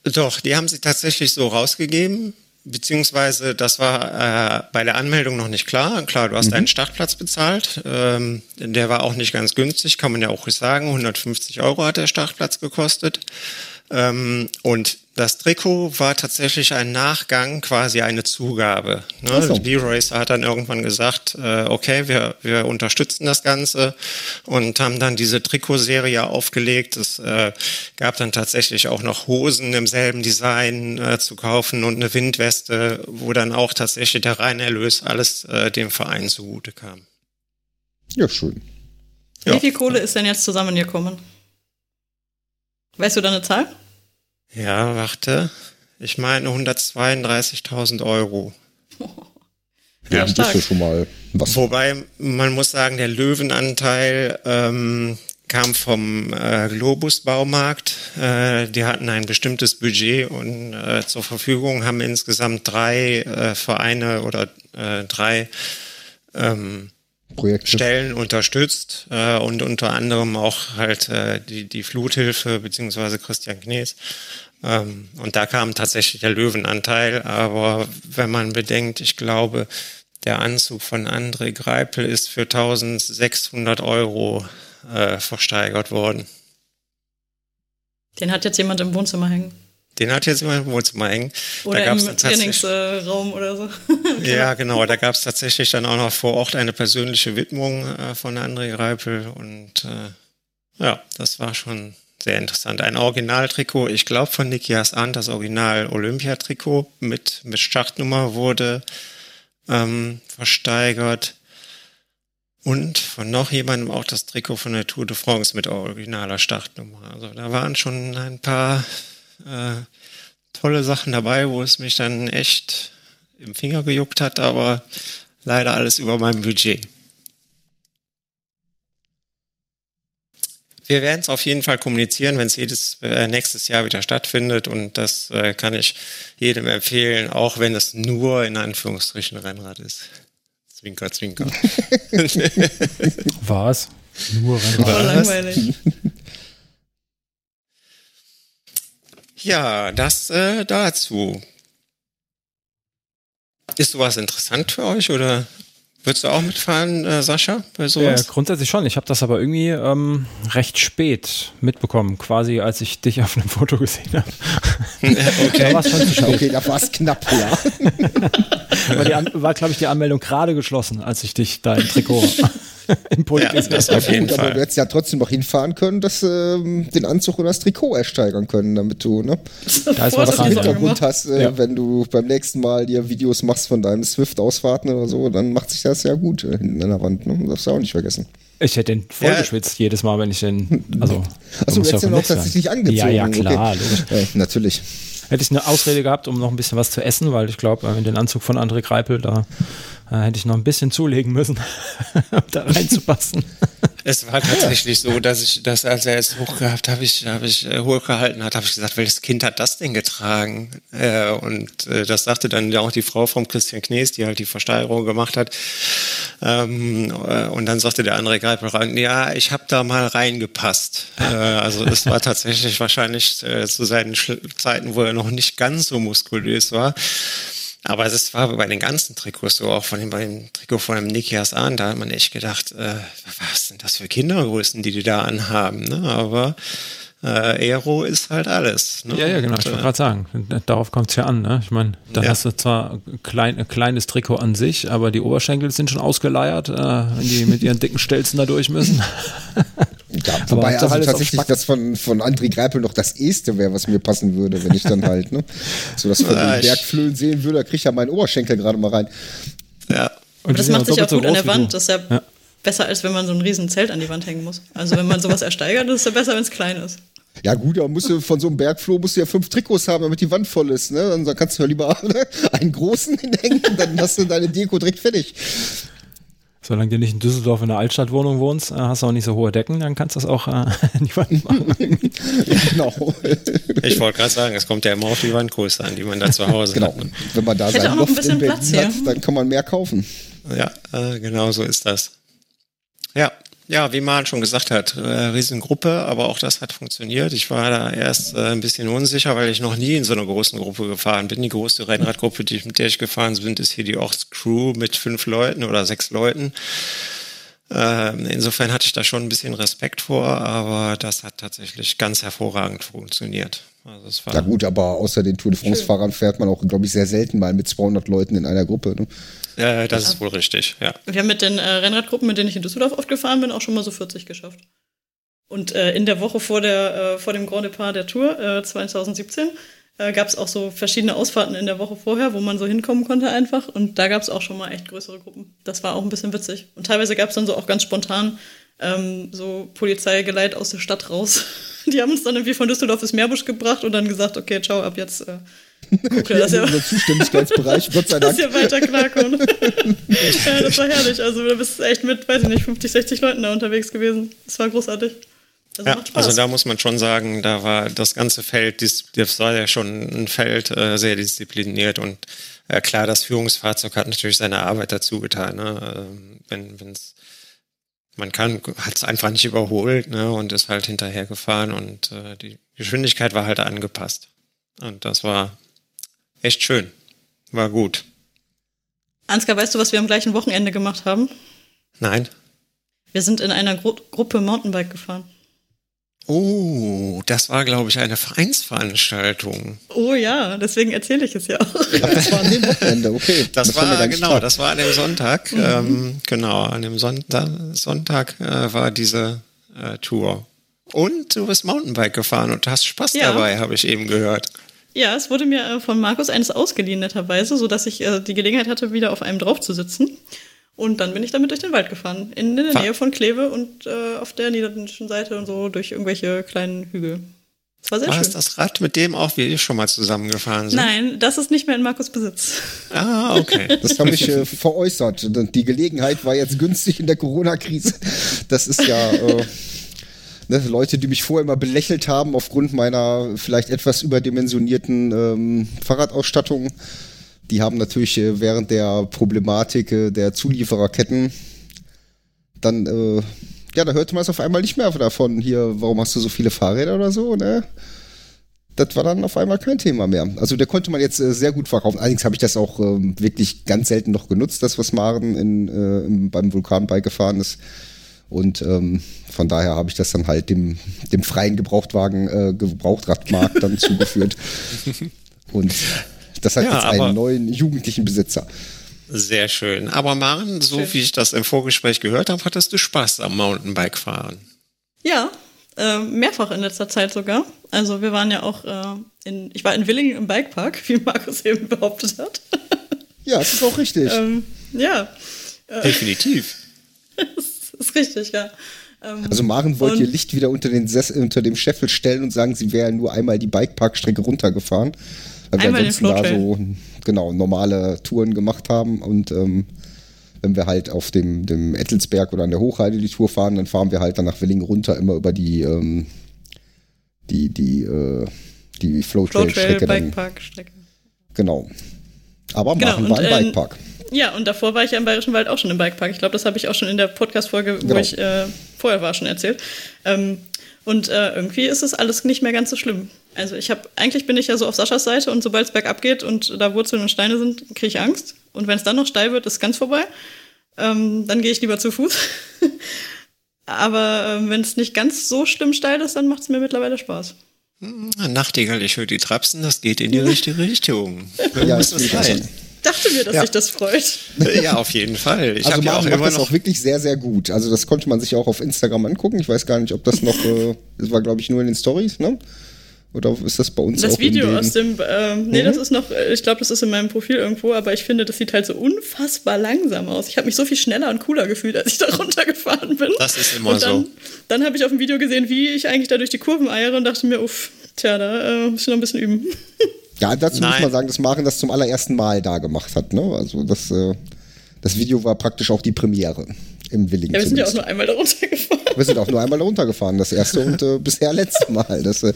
[SPEAKER 1] doch, die haben sie tatsächlich so rausgegeben. Beziehungsweise, das war äh, bei der Anmeldung noch nicht klar. Klar, du hast mhm. einen Startplatz bezahlt. Ähm, der war auch nicht ganz günstig, kann man ja auch sagen. 150 Euro hat der Startplatz gekostet. Ähm, und das Trikot war tatsächlich ein Nachgang, quasi eine Zugabe. Ne? So. B-Racer hat dann irgendwann gesagt, äh, okay, wir, wir unterstützen das Ganze und haben dann diese Trikotserie aufgelegt. Es äh, gab dann tatsächlich auch noch Hosen im selben Design äh, zu kaufen und eine Windweste, wo dann auch tatsächlich der Reinerlös alles äh, dem Verein zugute kam.
[SPEAKER 3] Ja, schön.
[SPEAKER 2] Wie ja. viel Kohle ist denn jetzt zusammengekommen? Weißt du da eine Zahl?
[SPEAKER 1] Ja, warte. Ich meine 132.000 Euro.
[SPEAKER 3] Ja, ja das ist schon mal
[SPEAKER 1] was. Wobei man muss sagen, der Löwenanteil ähm, kam vom äh, Globus Baumarkt. Äh, die hatten ein bestimmtes Budget und äh, zur Verfügung haben insgesamt drei äh, Vereine oder äh, drei ähm, Projekte. Stellen unterstützt äh, und unter anderem auch halt äh, die, die Fluthilfe beziehungsweise Christian Knies. Ähm, und da kam tatsächlich der Löwenanteil. Aber wenn man bedenkt, ich glaube, der Anzug von André Greipel ist für 1600 Euro äh, versteigert worden.
[SPEAKER 2] Den hat jetzt jemand im Wohnzimmer hängen.
[SPEAKER 1] Den hat jetzt jemand im Wohnzimmer hängen.
[SPEAKER 2] Oder im Trainingsraum oder so.
[SPEAKER 1] ja, genau. Da gab es tatsächlich dann auch noch vor Ort eine persönliche Widmung äh, von André Greipel. Und äh, ja, das war schon sehr interessant. Ein Originaltrikot, ich glaube von Nikias Arndt, das Original Olympiatrikot mit, mit Startnummer wurde ähm, versteigert. Und von noch jemandem auch das Trikot von der Tour de France mit originaler Startnummer. Also da waren schon ein paar äh, tolle Sachen dabei, wo es mich dann echt im Finger gejuckt hat, aber leider alles über meinem Budget. Wir werden es auf jeden Fall kommunizieren, wenn es jedes äh, nächstes Jahr wieder stattfindet und das äh, kann ich jedem empfehlen, auch wenn es nur in Anführungsstrichen Rennrad ist. Zwinker, zwinker.
[SPEAKER 4] Was? Nur Rennrad.
[SPEAKER 2] War langweilig.
[SPEAKER 1] Ja, das äh, dazu. Ist sowas interessant für euch oder Würdest du auch mitfahren, äh, Sascha, bei
[SPEAKER 4] sowas? Ja, grundsätzlich schon. Ich habe das aber irgendwie ähm, recht spät mitbekommen, quasi als ich dich auf einem Foto gesehen habe.
[SPEAKER 3] okay. da schon zu okay, da war es knapp, ja.
[SPEAKER 4] war, war glaube ich, die Anmeldung gerade geschlossen, als ich dich da im Trikot
[SPEAKER 3] im Pulk ja, das auf jeden Fall. Aber du hättest ja trotzdem noch hinfahren können, dass ähm, den Anzug oder das Trikot ersteigern können, damit du ne, da ist was im Hintergrund hast, äh, ja. wenn du beim nächsten Mal dir Videos machst von deinem Swift-Ausfahrten oder so, dann macht sich das ja gut äh, hinten an der Wand. Ne? Das darfst du auch nicht vergessen.
[SPEAKER 4] Ich hätte den voll ja. geschwitzt jedes Mal, wenn ich den. Also,
[SPEAKER 3] Achso, du hättest den auch tatsächlich angezogen. Ja,
[SPEAKER 4] ja, klar,
[SPEAKER 3] okay. Ja, natürlich.
[SPEAKER 4] Hätte ich eine Ausrede gehabt, um noch ein bisschen was zu essen, weil ich glaube, in den Anzug von André Greipel, da äh, hätte ich noch ein bisschen zulegen müssen, um da reinzupassen.
[SPEAKER 1] Es war tatsächlich so, dass ich das, als er es hochgehabt habe, ich, habe ich äh, hochgehalten hat, habe ich gesagt, welches Kind hat das denn getragen? Äh, und äh, das sagte dann ja auch die Frau vom Christian Knees, die halt die Versteigerung gemacht hat. Ähm, äh, und dann sagte der andere Greipel rein, ja, ich habe da mal reingepasst. Äh, also es war tatsächlich wahrscheinlich äh, zu seinen Zeiten, wo er noch nicht ganz so muskulös war. Aber es war bei den ganzen Trikots so, auch von dem, bei dem Trikot von dem Nikias an, da hat man echt gedacht, äh, was sind das für Kindergrößen, die die da anhaben, ne? Aber äh, Aero ist halt alles. Ne?
[SPEAKER 4] Ja, ja, genau. Und, ich wollte äh, gerade sagen, darauf kommt es ja an. Ne? Ich meine, da ja. hast du zwar klein, ein kleines Trikot an sich, aber die Oberschenkel sind schon ausgeleiert, äh, wenn die mit ihren dicken Stelzen da durch müssen.
[SPEAKER 3] Ja, wobei also tatsächlich das von, von André Greipel noch das Este wäre, was mir passen würde, wenn ich dann halt, ne, so das von den Bergflöhen sehen würde, da kriege ich ja meinen Oberschenkel gerade mal rein.
[SPEAKER 2] Ja. Und Aber das macht sich auch gut an der Wand, das ist ja, ja, besser, als wenn man so ein riesen Zelt an die Wand hängen muss. Also wenn man sowas ersteigert, ist es ja besser, wenn es klein ist.
[SPEAKER 3] Ja gut, aber musst du von so einem Bergfloh musst du ja fünf Trikots haben, damit die Wand voll ist. Ne? Dann kannst du ja lieber ne, einen großen hinhängen, dann hast du deine Deko direkt fertig.
[SPEAKER 4] Solange du nicht in Düsseldorf in einer Altstadtwohnung wohnst, äh, hast du auch nicht so hohe Decken, dann kannst du das auch äh, in die Wand machen.
[SPEAKER 1] genau. Ich wollte gerade sagen, es kommt ja immer auf die Wandgröße an, die man da zu Hause
[SPEAKER 3] genau.
[SPEAKER 1] hat. Genau.
[SPEAKER 3] Wenn man da sein Loft im Bett hat, dann kann man mehr kaufen.
[SPEAKER 1] Ja, äh, genau so ist das. Ja, ja, wie man schon gesagt hat, äh, Riesengruppe, aber auch das hat funktioniert. Ich war da erst äh, ein bisschen unsicher, weil ich noch nie in so einer großen Gruppe gefahren bin. Die größte Rennradgruppe, mit der ich gefahren bin, ist hier die Ortscrew mit fünf Leuten oder sechs Leuten. Ähm, insofern hatte ich da schon ein bisschen Respekt vor, aber das hat tatsächlich ganz hervorragend funktioniert.
[SPEAKER 3] Also es war ja gut, aber außer den Tour de France-Fahrern fährt man auch, glaube ich, sehr selten mal mit 200 Leuten in einer Gruppe. Ne?
[SPEAKER 1] Ja, das ist wohl richtig, ja.
[SPEAKER 2] Wir haben mit den äh, Rennradgruppen, mit denen ich in Düsseldorf oft gefahren bin, auch schon mal so 40 geschafft. Und äh, in der Woche vor, der, äh, vor dem Grand Depart der Tour äh, 2017 äh, gab es auch so verschiedene Ausfahrten in der Woche vorher, wo man so hinkommen konnte einfach. Und da gab es auch schon mal echt größere Gruppen. Das war auch ein bisschen witzig. Und teilweise gab es dann so auch ganz spontan ähm, so Polizeigeleit aus der Stadt raus. Die haben uns dann irgendwie von Düsseldorf bis Meerbusch gebracht und dann gesagt, okay, ciao, ab jetzt
[SPEAKER 3] guckt ihr, dass unser Zuständigkeitsbereich, Gott sei Dank.
[SPEAKER 2] Dass ihr weiter klarkommt. ja, das war herrlich. Also du bist echt mit, weiß ich nicht, 50, 60 Leuten da unterwegs gewesen. Das war großartig.
[SPEAKER 1] Also, ja, also da muss man schon sagen, da war das ganze Feld, das war ja schon ein Feld äh, sehr diszipliniert und äh, klar, das Führungsfahrzeug hat natürlich seine Arbeit dazu getan. Ne? Äh, wenn wenn's, man kann, hat es einfach nicht überholt ne? und ist halt hinterher gefahren und äh, die Geschwindigkeit war halt angepasst. Und das war echt schön. War gut.
[SPEAKER 2] Ansgar, weißt du, was wir am gleichen Wochenende gemacht haben?
[SPEAKER 1] Nein.
[SPEAKER 2] Wir sind in einer Gru Gruppe Mountainbike gefahren.
[SPEAKER 1] Oh, das war, glaube ich, eine Vereinsveranstaltung.
[SPEAKER 2] Oh ja, deswegen erzähle ich es ja auch.
[SPEAKER 3] das war an dem Wochenende, okay.
[SPEAKER 1] Das, das war, genau, das war an dem Sonntag. Mhm. Ähm, genau, an dem Sonntag, Sonntag äh, war diese äh, Tour. Und du bist Mountainbike gefahren und hast Spaß ja. dabei, habe ich eben gehört.
[SPEAKER 2] Ja, es wurde mir äh, von Markus eines ausgeliehen, netterweise, sodass ich äh, die Gelegenheit hatte, wieder auf einem drauf zu sitzen. Und dann bin ich damit durch den Wald gefahren, in, der Nähe von Kleve und äh, auf der niederländischen Seite und so durch irgendwelche kleinen Hügel.
[SPEAKER 1] Das war sehr war schön. War das Rad, mit dem auch wir schon mal zusammengefahren sind?
[SPEAKER 2] Nein, das ist nicht mehr in Markus Besitz.
[SPEAKER 1] Ah, okay.
[SPEAKER 3] Das habe ich äh, veräußert. Die Gelegenheit war jetzt günstig in der Corona-Krise. Das ist ja... Äh, ne, Leute, die mich vorher immer belächelt haben aufgrund meiner vielleicht etwas überdimensionierten ähm, Fahrradausstattung die haben natürlich äh, während der Problematik äh, der Zuliefererketten dann, äh, ja, da hörte man es auf einmal nicht mehr davon. Hier, warum hast du so viele Fahrräder oder so, ne? das war dann auf einmal kein Thema mehr. Also der konnte man jetzt äh, sehr gut verkaufen. Allerdings habe ich das auch ähm, wirklich ganz selten noch genutzt, das was Maren in, äh, im, beim Vulkanbike gefahren ist. Und ähm, von daher habe ich das dann halt dem, dem freien Gebrauchtwagen, äh, Gebrauchtradmarkt dann zugeführt. Und das hat
[SPEAKER 1] Ja,
[SPEAKER 3] jetzt einen neuen jugendlichen Besitzer.
[SPEAKER 1] Sehr schön. Aber Maren, so wie ich das im Vorgespräch gehört habe, hattest du Spaß am Mountainbike-Fahren.
[SPEAKER 2] Ja, äh, mehrfach in letzter Zeit sogar. Also wir waren ja auch äh, in, ich war in Willingen im Bikepark, wie Markus eben behauptet hat.
[SPEAKER 3] Ja, es ist auch richtig.
[SPEAKER 2] ähm, ja,
[SPEAKER 1] Definitiv.
[SPEAKER 2] ist richtig, ja. Ähm,
[SPEAKER 3] Also Maren wollte ihr Licht wieder unter, den Sess unter dem Scheffel stellen und sagen, sie wäre nur einmal die Bikeparkstrecke runtergefahren. Weil wir
[SPEAKER 2] Einmal
[SPEAKER 3] ansonsten da so genau normale Touren gemacht haben und ähm, wenn wir halt auf dem, dem Ettelsberg oder an der Hochheide die Tour fahren, dann fahren wir halt dann nach Willingen runter immer über die ähm, die die äh, die Flowtrail-Strecke dann.
[SPEAKER 2] Bikepark-Strecke.
[SPEAKER 3] Genau. Aber
[SPEAKER 2] Genau,
[SPEAKER 3] Maren war
[SPEAKER 2] und,
[SPEAKER 3] im
[SPEAKER 2] ähm,
[SPEAKER 3] Bikepark.
[SPEAKER 2] Ja, und davor war ich ja im Bayerischen Wald auch schon im Bikepark. Ich glaube, das habe ich auch schon in der Podcast-Folge, wo
[SPEAKER 3] Genau.
[SPEAKER 2] ich äh, vorher war, schon erzählt. Ähm, und äh, irgendwie ist es alles nicht mehr ganz so schlimm. Also ich habe, eigentlich bin ich ja so auf Saschas Seite und sobald es bergab geht und da Wurzeln und Steine sind, kriege ich Angst. Und wenn es dann noch steil wird, ist es ganz vorbei. Ähm, dann gehe ich lieber zu Fuß. Aber ähm, wenn es nicht ganz so schlimm steil ist, dann macht es mir mittlerweile Spaß.
[SPEAKER 1] Nachtigall, ich höre die Trapsen, das geht in die richtige Richtung.
[SPEAKER 3] Ja,
[SPEAKER 1] muss
[SPEAKER 3] das
[SPEAKER 1] sein.
[SPEAKER 2] Dachte mir, dass
[SPEAKER 1] Ja.
[SPEAKER 2] sich das freut.
[SPEAKER 1] Ja, auf jeden Fall. Ich
[SPEAKER 3] also
[SPEAKER 1] habe ja auch
[SPEAKER 3] macht das auch wirklich sehr, sehr gut. Also das konnte man sich auch auf Instagram angucken. Ich weiß gar nicht, ob das noch, äh, das war glaube ich nur in den Stories, ne? Oder ist das bei uns
[SPEAKER 2] Das
[SPEAKER 3] auch
[SPEAKER 2] Video
[SPEAKER 3] in den,
[SPEAKER 2] aus dem, ähm, nee,
[SPEAKER 3] Mhm.
[SPEAKER 2] das ist noch, äh, ich glaube, das ist in meinem Profil irgendwo, aber ich finde, das sieht halt so unfassbar langsam aus. Ich habe mich so viel schneller und cooler gefühlt, als ich da runtergefahren bin.
[SPEAKER 1] Das ist immer
[SPEAKER 2] und dann,
[SPEAKER 1] so.
[SPEAKER 2] Dann habe ich auf dem Video gesehen, wie ich eigentlich da durch die Kurven eiere und dachte mir, uff, tja, da äh, muss ich noch ein bisschen üben.
[SPEAKER 3] Ja, dazu muss
[SPEAKER 1] Nein.
[SPEAKER 3] man sagen, dass Maren das zum allerersten Mal da gemacht hat, ne? Also das, äh, das Video war praktisch auch die Premiere im Willingen.
[SPEAKER 2] Ja, wir sind ja auch nur einmal da runtergefahren.
[SPEAKER 3] Wir sind auch nur einmal da runtergefahren, das erste und äh, bisher letzte Mal. Das, äh,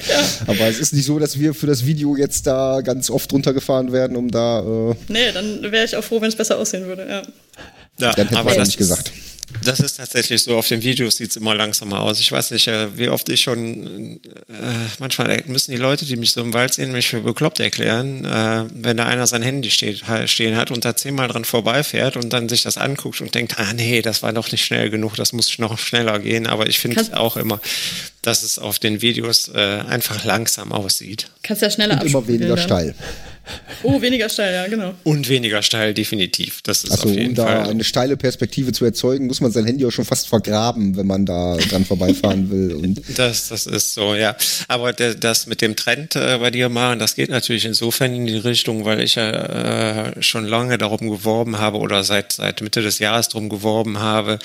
[SPEAKER 3] Aber es ist nicht so, dass wir für das Video jetzt da ganz oft runtergefahren werden, um da. Äh,
[SPEAKER 2] Nee, dann wäre ich auch froh, wenn es besser aussehen würde, ja.
[SPEAKER 1] Ja,
[SPEAKER 3] dann hätten
[SPEAKER 1] aber
[SPEAKER 3] wir ja
[SPEAKER 1] das
[SPEAKER 3] nicht
[SPEAKER 1] ist,
[SPEAKER 3] gesagt.
[SPEAKER 1] Das ist tatsächlich so. Auf den Videos sieht es immer langsamer aus. Ich weiß nicht, äh, wie oft ich schon, äh, manchmal müssen die Leute, die mich so im Wald sehen, mich für bekloppt erklären, äh, wenn da einer sein Handy steht, stehen hat und da zehnmal dran vorbeifährt und dann sich das anguckt und denkt, ah nee, das war doch nicht schnell genug, das muss noch schneller gehen. Aber ich finde
[SPEAKER 2] Kannst-
[SPEAKER 1] auch immer, dass es auf den Videos äh, einfach langsam aussieht.
[SPEAKER 2] Kannst ja schneller
[SPEAKER 3] und immer weniger
[SPEAKER 2] dann.
[SPEAKER 3] steil.
[SPEAKER 2] Oh, weniger steil, ja, genau.
[SPEAKER 1] Und weniger steil, definitiv. Das ist
[SPEAKER 3] Also
[SPEAKER 1] auf jeden
[SPEAKER 3] um da
[SPEAKER 1] Fall.
[SPEAKER 3] eine steile Perspektive zu erzeugen, muss man sein Handy auch schon fast vergraben, wenn man da dran vorbeifahren will. Und
[SPEAKER 1] Das, das ist so, ja. Aber der, das mit dem Trend äh, bei dir machen, das geht natürlich insofern in die Richtung, weil ich ja äh, schon lange darum geworben habe oder seit, seit Mitte des Jahres darum geworben habe,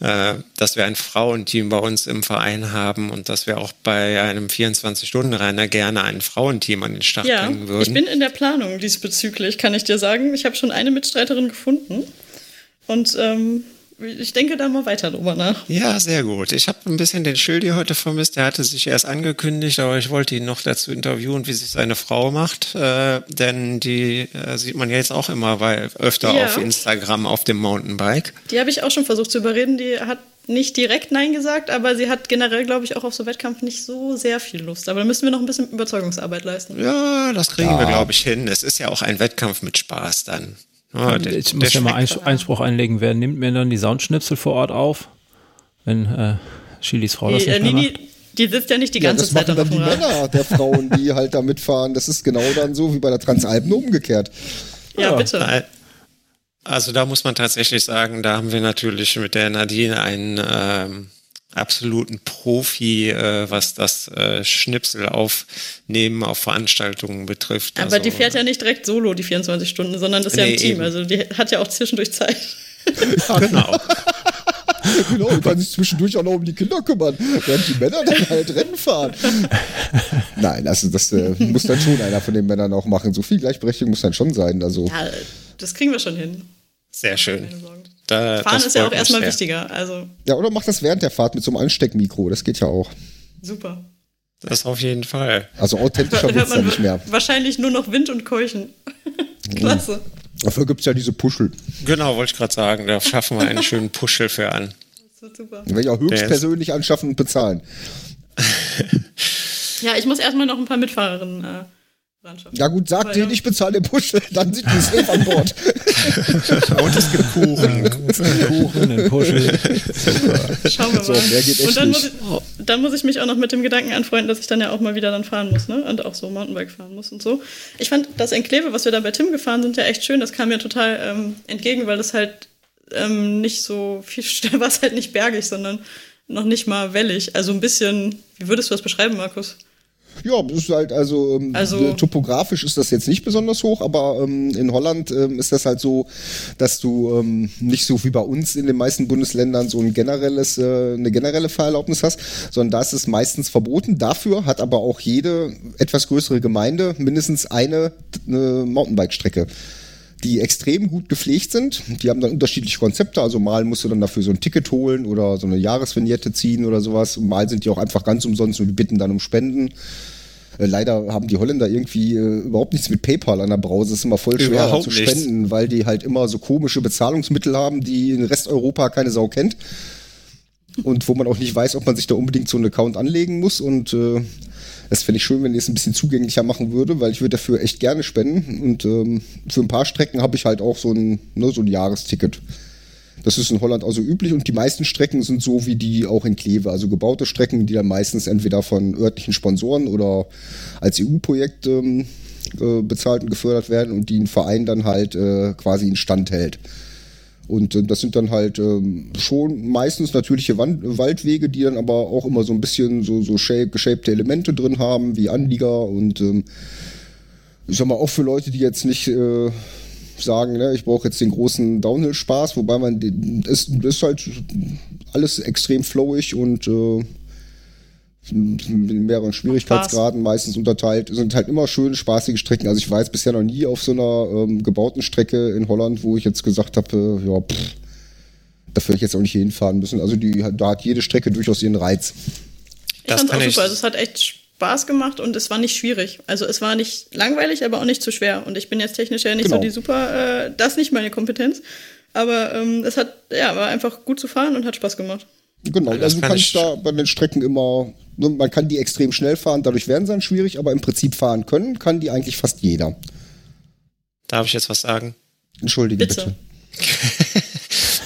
[SPEAKER 1] äh, dass wir ein Frauenteam bei uns im Verein haben und dass wir auch bei einem 24-Stunden-Renner gerne ein Frauenteam an den Start
[SPEAKER 2] Ja,
[SPEAKER 1] bringen würden.
[SPEAKER 2] ich bin in der Planung diesbezüglich, kann ich dir sagen. Ich habe schon eine Mitstreiterin gefunden. Und ähm, ich denke da mal weiter drüber nach.
[SPEAKER 1] Ja, sehr gut. Ich habe ein bisschen den Schildi heute vermisst. Der hatte sich erst angekündigt, aber ich wollte ihn noch dazu interviewen, wie sich seine Frau macht. Äh, denn die äh, sieht man jetzt auch immer weil, öfter
[SPEAKER 2] Ja.
[SPEAKER 1] auf Instagram auf dem Mountainbike.
[SPEAKER 2] Die habe ich auch schon versucht zu überreden. Die hat nicht direkt Nein gesagt, aber sie hat generell, glaube ich, auch auf so Wettkampf nicht so sehr viel Lust. Aber da müssen wir noch ein bisschen Überzeugungsarbeit leisten.
[SPEAKER 1] Ja, das kriegen wir,
[SPEAKER 3] Ja.
[SPEAKER 1] glaube ich, hin. Es ist ja auch ein Wettkampf mit Spaß dann. Ja, der-
[SPEAKER 4] ich muss ja mal Einspruch einlegen, wer nimmt mir dann die Soundschnipsel vor Ort auf, wenn äh, Chilis Frau das
[SPEAKER 2] Die, äh,
[SPEAKER 4] nicht mehr
[SPEAKER 2] Nini,
[SPEAKER 4] macht?
[SPEAKER 2] die sitzt ja nicht die
[SPEAKER 3] ja,
[SPEAKER 2] ganze
[SPEAKER 3] das
[SPEAKER 2] Zeit
[SPEAKER 3] machen
[SPEAKER 2] auf
[SPEAKER 3] dann
[SPEAKER 2] dem
[SPEAKER 3] die
[SPEAKER 2] Rad.
[SPEAKER 3] Männer der Frauen, die halt da mitfahren. Das ist genau dann so wie bei der Transalpen umgekehrt.
[SPEAKER 2] Ja,
[SPEAKER 4] Ja,
[SPEAKER 2] bitte.
[SPEAKER 1] Also da muss man tatsächlich sagen, da haben wir natürlich mit der Nadine einen ähm, absoluten Profi, äh, was das äh, Schnipsel aufnehmen auf Veranstaltungen betrifft.
[SPEAKER 2] Aber
[SPEAKER 1] also,
[SPEAKER 2] die fährt ja nicht direkt solo die 24 Stunden, sondern das ist ja
[SPEAKER 1] Nee,
[SPEAKER 2] im Team.
[SPEAKER 1] eben.
[SPEAKER 2] Also die hat ja auch zwischendurch Zeit.
[SPEAKER 1] Genau.
[SPEAKER 3] Genau, und kann sich zwischendurch auch noch um die Kinder kümmern, während die Männer dann halt Rennen fahren. Nein, also das äh, muss dann schon einer von den Männern auch machen. So viel Gleichberechtigung muss dann schon sein. Also
[SPEAKER 2] Ja, das kriegen wir schon hin.
[SPEAKER 1] Sehr schön. Da,
[SPEAKER 2] Fahren ist ja auch erstmal
[SPEAKER 1] sehr.
[SPEAKER 2] wichtiger. Also
[SPEAKER 3] ja, oder macht das während der Fahrt mit so einem Ansteckmikro. Das geht ja auch.
[SPEAKER 2] super.
[SPEAKER 1] Das auf jeden Fall.
[SPEAKER 3] Also authentischer
[SPEAKER 2] Hört
[SPEAKER 3] wird's dann
[SPEAKER 2] man
[SPEAKER 3] nicht mehr.
[SPEAKER 2] wahrscheinlich nur noch Wind und Keuchen. Klasse.
[SPEAKER 3] Dafür gibt's ja diese Puschel.
[SPEAKER 1] Genau, wollte ich gerade sagen. Da schaffen wir einen schönen Puschel für an.
[SPEAKER 2] Das wird super.
[SPEAKER 3] Die werde ich auch höchstpersönlich anschaffen und bezahlen.
[SPEAKER 2] Ja, ich muss erstmal noch ein paar Mitfahrerinnen äh,
[SPEAKER 3] Landschaft. Ja gut, sag denen, ich bezahle den Puschel, dann sind die safe an Bord.
[SPEAKER 1] Und es gibt Kuchen.
[SPEAKER 4] Kuchen, den Puschel.
[SPEAKER 2] Schauen wir mal. So, mehr geht echt Und dann, nicht. Muss ich, dann muss ich mich auch noch mit dem Gedanken anfreunden, dass ich dann ja auch mal wieder dann fahren muss, ne? Und auch so Mountainbike fahren muss und so. Ich fand das Enkleve, was wir da bei Tim gefahren sind, ja echt schön. Das kam mir total ähm, entgegen, weil das halt ähm, nicht so viel, war es halt nicht bergig, sondern noch nicht mal wellig. Also ein bisschen, wie würdest du das beschreiben, Markus?
[SPEAKER 3] Ja, das ist halt also, ähm, also topografisch ist das jetzt nicht besonders hoch, aber ähm, in Holland ähm, ist das halt so, dass du ähm, nicht so wie bei uns in den meisten Bundesländern so ein generelles, äh, eine generelle Fahrerlaubnis hast, sondern da ist es meistens verboten. Dafür hat aber auch jede etwas größere Gemeinde mindestens eine, eine Mountainbike-Strecke die extrem gut gepflegt sind. Die haben dann unterschiedliche Konzepte. Also mal musst du dann dafür so ein Ticket holen oder so eine Jahresvignette ziehen oder sowas. Und mal sind die auch einfach ganz umsonst und die bitten dann um Spenden. Äh, leider haben die Holländer irgendwie äh, überhaupt nichts mit PayPal an der Brause. Es ist immer voll schwer zu spenden, nichts. weil die halt immer so komische Bezahlungsmittel haben, die in Resteuropa keine Sau kennt. Und wo man auch nicht weiß, ob man sich da unbedingt so einen Account anlegen muss. Und äh, das fände ich schön, wenn ihr es ein bisschen zugänglicher machen würde, weil ich würde dafür echt gerne spenden. Und ähm, für ein paar Strecken habe ich halt auch so ein, ne, so ein Jahresticket. Das ist in Holland also üblich und die meisten Strecken sind so wie die auch in Kleve, also gebaute Strecken, die dann meistens entweder von örtlichen Sponsoren oder als EU-Projekt ähm, äh, bezahlt und gefördert werden und die ein Verein dann halt äh, quasi in Stand hält. Und äh, das sind dann halt ähm, schon meistens natürliche Wand Waldwege, die dann aber auch immer so ein bisschen so, so geshapte Elemente drin haben, wie Anlieger und ähm, ich sag mal auch für Leute, die jetzt nicht äh, sagen, ne, ich brauche jetzt den großen Downhill-Spaß, wobei man ist, ist halt alles extrem flowig und äh, in mehreren Schwierigkeitsgraden meistens unterteilt, sind halt immer schöne, spaßige Strecken. Also ich war jetzt bisher noch nie auf so einer ähm, gebauten Strecke in Holland, wo ich jetzt gesagt habe, ja, pff, da würde ich jetzt auch nicht hinfahren müssen. Also die, da hat jede Strecke durchaus ihren Reiz.
[SPEAKER 2] Ich fand auch super. Also es hat echt Spaß gemacht und es war nicht schwierig. Also es war nicht langweilig, aber auch nicht zu schwer. Und ich bin jetzt technisch ja nicht genau. so die super, äh, das ist nicht meine Kompetenz. Aber ähm, es hat, ja, war einfach gut zu fahren und hat Spaß gemacht.
[SPEAKER 3] Genau, also du kannst da bei den Strecken immer Ne, man kann die extrem schnell fahren, dadurch werden sie dann schwierig, aber im Prinzip fahren können, kann die eigentlich fast jeder.
[SPEAKER 1] Darf ich jetzt was sagen?
[SPEAKER 3] Entschuldige bitte.
[SPEAKER 1] bitte.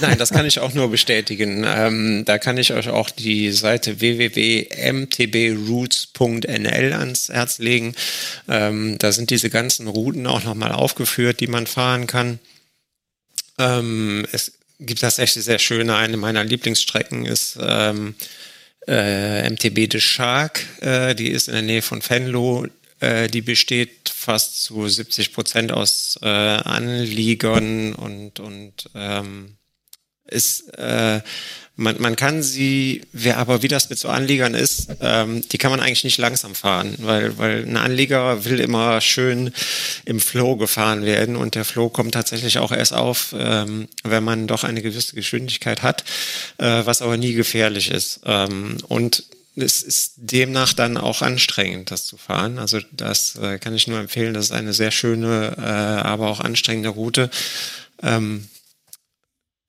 [SPEAKER 1] Nein, das kann ich auch nur bestätigen. Ähm, da kann ich euch auch die Seite www.mtbroots.nl ans Herz legen. Ähm, da sind diese ganzen Routen auch nochmal aufgeführt, die man fahren kann. Ähm, es gibt das echt sehr schöne. Eine meiner Lieblingsstrecken ist ähm, äh, MTB de Shark, äh, die ist in der Nähe von Venlo. Äh, die besteht fast zu 70 Prozent aus äh, Anliegern und, und ähm, ist äh, man, man kann sie, wer aber wie das mit so Anliegern ist, ähm, die kann man eigentlich nicht langsam fahren, weil, weil ein Anlieger will immer schön im Flow gefahren werden und der Flow kommt tatsächlich auch erst auf, ähm, wenn man doch eine gewisse Geschwindigkeit hat, äh, was aber nie gefährlich ist. Ähm, und es ist demnach dann auch anstrengend, das zu fahren. Also das äh, kann ich nur empfehlen. Das ist eine sehr schöne, äh, aber auch anstrengende Route. Ähm,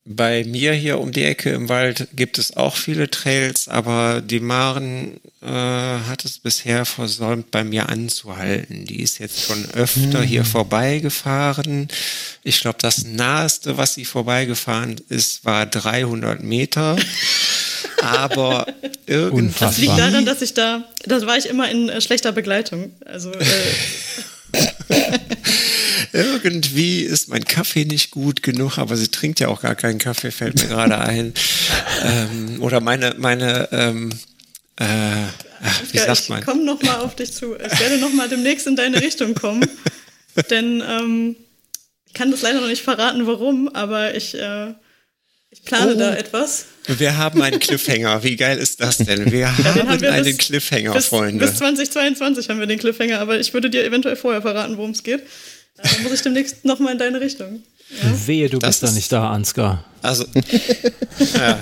[SPEAKER 1] bei mir hier um die Ecke im Wald gibt es auch viele Trails, aber die Maren äh, hat es bisher versäumt, bei mir anzuhalten. Die ist jetzt schon öfter hier hm. vorbeigefahren. Ich glaube, das naheste, was sie vorbeigefahren ist, war 300 Meter. aber irgendwie.
[SPEAKER 2] Das liegt daran, dass ich da, das war ich immer in äh, schlechter Begleitung. Also. Äh,
[SPEAKER 1] irgendwie ist mein Kaffee nicht gut genug, aber sie trinkt ja auch gar keinen Kaffee, fällt mir gerade ein. ähm, oder meine, meine, ähm, äh, ach, wie sagt man?
[SPEAKER 2] Ich komme nochmal auf dich zu. Ich werde nochmal demnächst in deine Richtung kommen. denn ähm, ich kann das leider noch nicht verraten, warum, aber ich, äh, ich plane oh. da etwas.
[SPEAKER 1] Wir haben einen Cliffhanger. Wie geil ist das denn? Wir ja, haben, haben wir einen bis, Cliffhanger,
[SPEAKER 2] bis,
[SPEAKER 1] Freunde.
[SPEAKER 2] Bis 2022 haben wir den Cliffhanger, aber ich würde dir eventuell vorher verraten, worum es geht. Dann muss ich demnächst nochmal in deine Richtung.
[SPEAKER 4] Ja? Wehe, du das bist da nicht da, Ansgar.
[SPEAKER 1] Also, ja,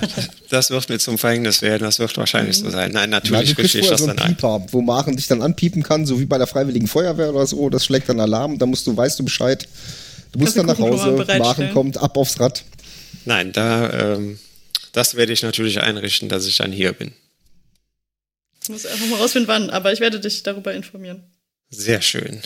[SPEAKER 1] das wird mir zum Verhängnis werden. Das wird wahrscheinlich so sein. Nein, natürlich
[SPEAKER 3] richte ich das so dann Pieper, ein. Wo Maren dich dann anpiepen kann, so wie bei der Freiwilligen Feuerwehr oder so. Das schlägt dann Alarm. Da musst du, weißt du Bescheid. Du musst dann nach Hause. Maren kommt ab aufs Rad.
[SPEAKER 1] Nein, da, ähm, das werde ich natürlich einrichten, dass ich dann hier bin.
[SPEAKER 2] Ich muss einfach mal rausfinden, wann, aber ich werde dich darüber informieren.
[SPEAKER 1] Sehr schön.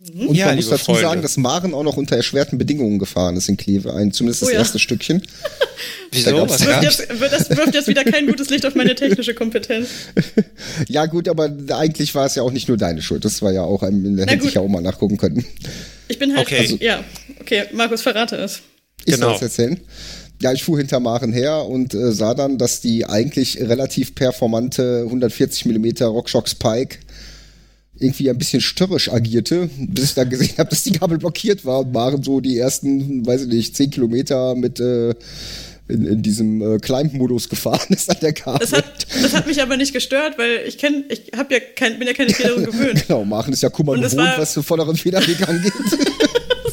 [SPEAKER 3] Und
[SPEAKER 1] Ja,
[SPEAKER 3] man muss dazu
[SPEAKER 1] Freunde.
[SPEAKER 3] sagen, dass Maren auch noch unter erschwerten Bedingungen gefahren ist in Kleve ein, zumindest das
[SPEAKER 2] Oh ja.
[SPEAKER 3] erste Stückchen.
[SPEAKER 1] Wieso?
[SPEAKER 3] gab's-
[SPEAKER 1] Was
[SPEAKER 2] Wirft jetzt, wird das wirft jetzt wieder kein gutes Licht auf meine technische Kompetenz.
[SPEAKER 3] Ja gut, aber eigentlich war es ja auch nicht nur deine Schuld. Das war ja auch, ein, da hätte ich ja auch mal nachgucken können.
[SPEAKER 2] Ich bin halt.
[SPEAKER 1] Okay.
[SPEAKER 2] Also, ja, okay, Markus, verrate es.
[SPEAKER 3] Ich
[SPEAKER 1] Genau.
[SPEAKER 3] soll es erzählen. Ja, ich fuhr hinter Maren her und äh, sah dann, dass die eigentlich relativ performante 140 mm Rockshock Spike irgendwie ein bisschen störrisch agierte, bis ich dann gesehen habe, dass die Gabel blockiert war und Maren so die ersten, weiß ich nicht, 10 Kilometer mit äh, in, in diesem äh, Climb-Modus gefahren ist an der Gabel.
[SPEAKER 2] Das hat, das hat mich aber nicht gestört, weil ich kenne, ich hab ja kein, bin ja keine Federung gewöhnt.
[SPEAKER 3] genau, Maren ist ja Kummer gewohnt,
[SPEAKER 2] war-
[SPEAKER 3] was den vorderen Federweg angeht.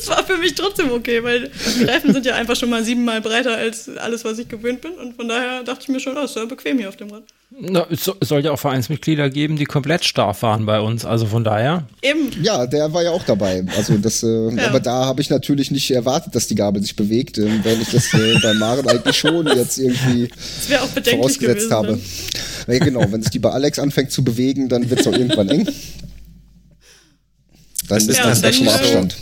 [SPEAKER 2] Das war für mich trotzdem okay, weil die Reifen sind ja einfach schon mal siebenmal breiter als alles, was ich gewöhnt bin. Und von daher dachte ich mir schon, oh, ist ja bequem hier auf dem Rad.
[SPEAKER 4] Na, es so- es soll ja auch Vereinsmitglieder geben, die komplett starr waren bei uns. Also von daher.
[SPEAKER 2] Eben.
[SPEAKER 3] Ja, der war ja auch dabei. Also das, äh,
[SPEAKER 2] Ja.
[SPEAKER 3] aber da habe ich natürlich nicht erwartet, dass die Gabel sich bewegt, ähm, wenn ich das äh, bei Maren eigentlich schon jetzt irgendwie
[SPEAKER 2] Das
[SPEAKER 3] vorausgesetzt
[SPEAKER 2] gewesen.
[SPEAKER 3] habe. Ja, genau, wenn sich die bei Alex anfängt zu bewegen, dann wird es auch irgendwann eng. Dann ist
[SPEAKER 2] Ja,
[SPEAKER 3] das
[SPEAKER 2] dann,
[SPEAKER 3] schon mal
[SPEAKER 2] äh,
[SPEAKER 3] Abstand.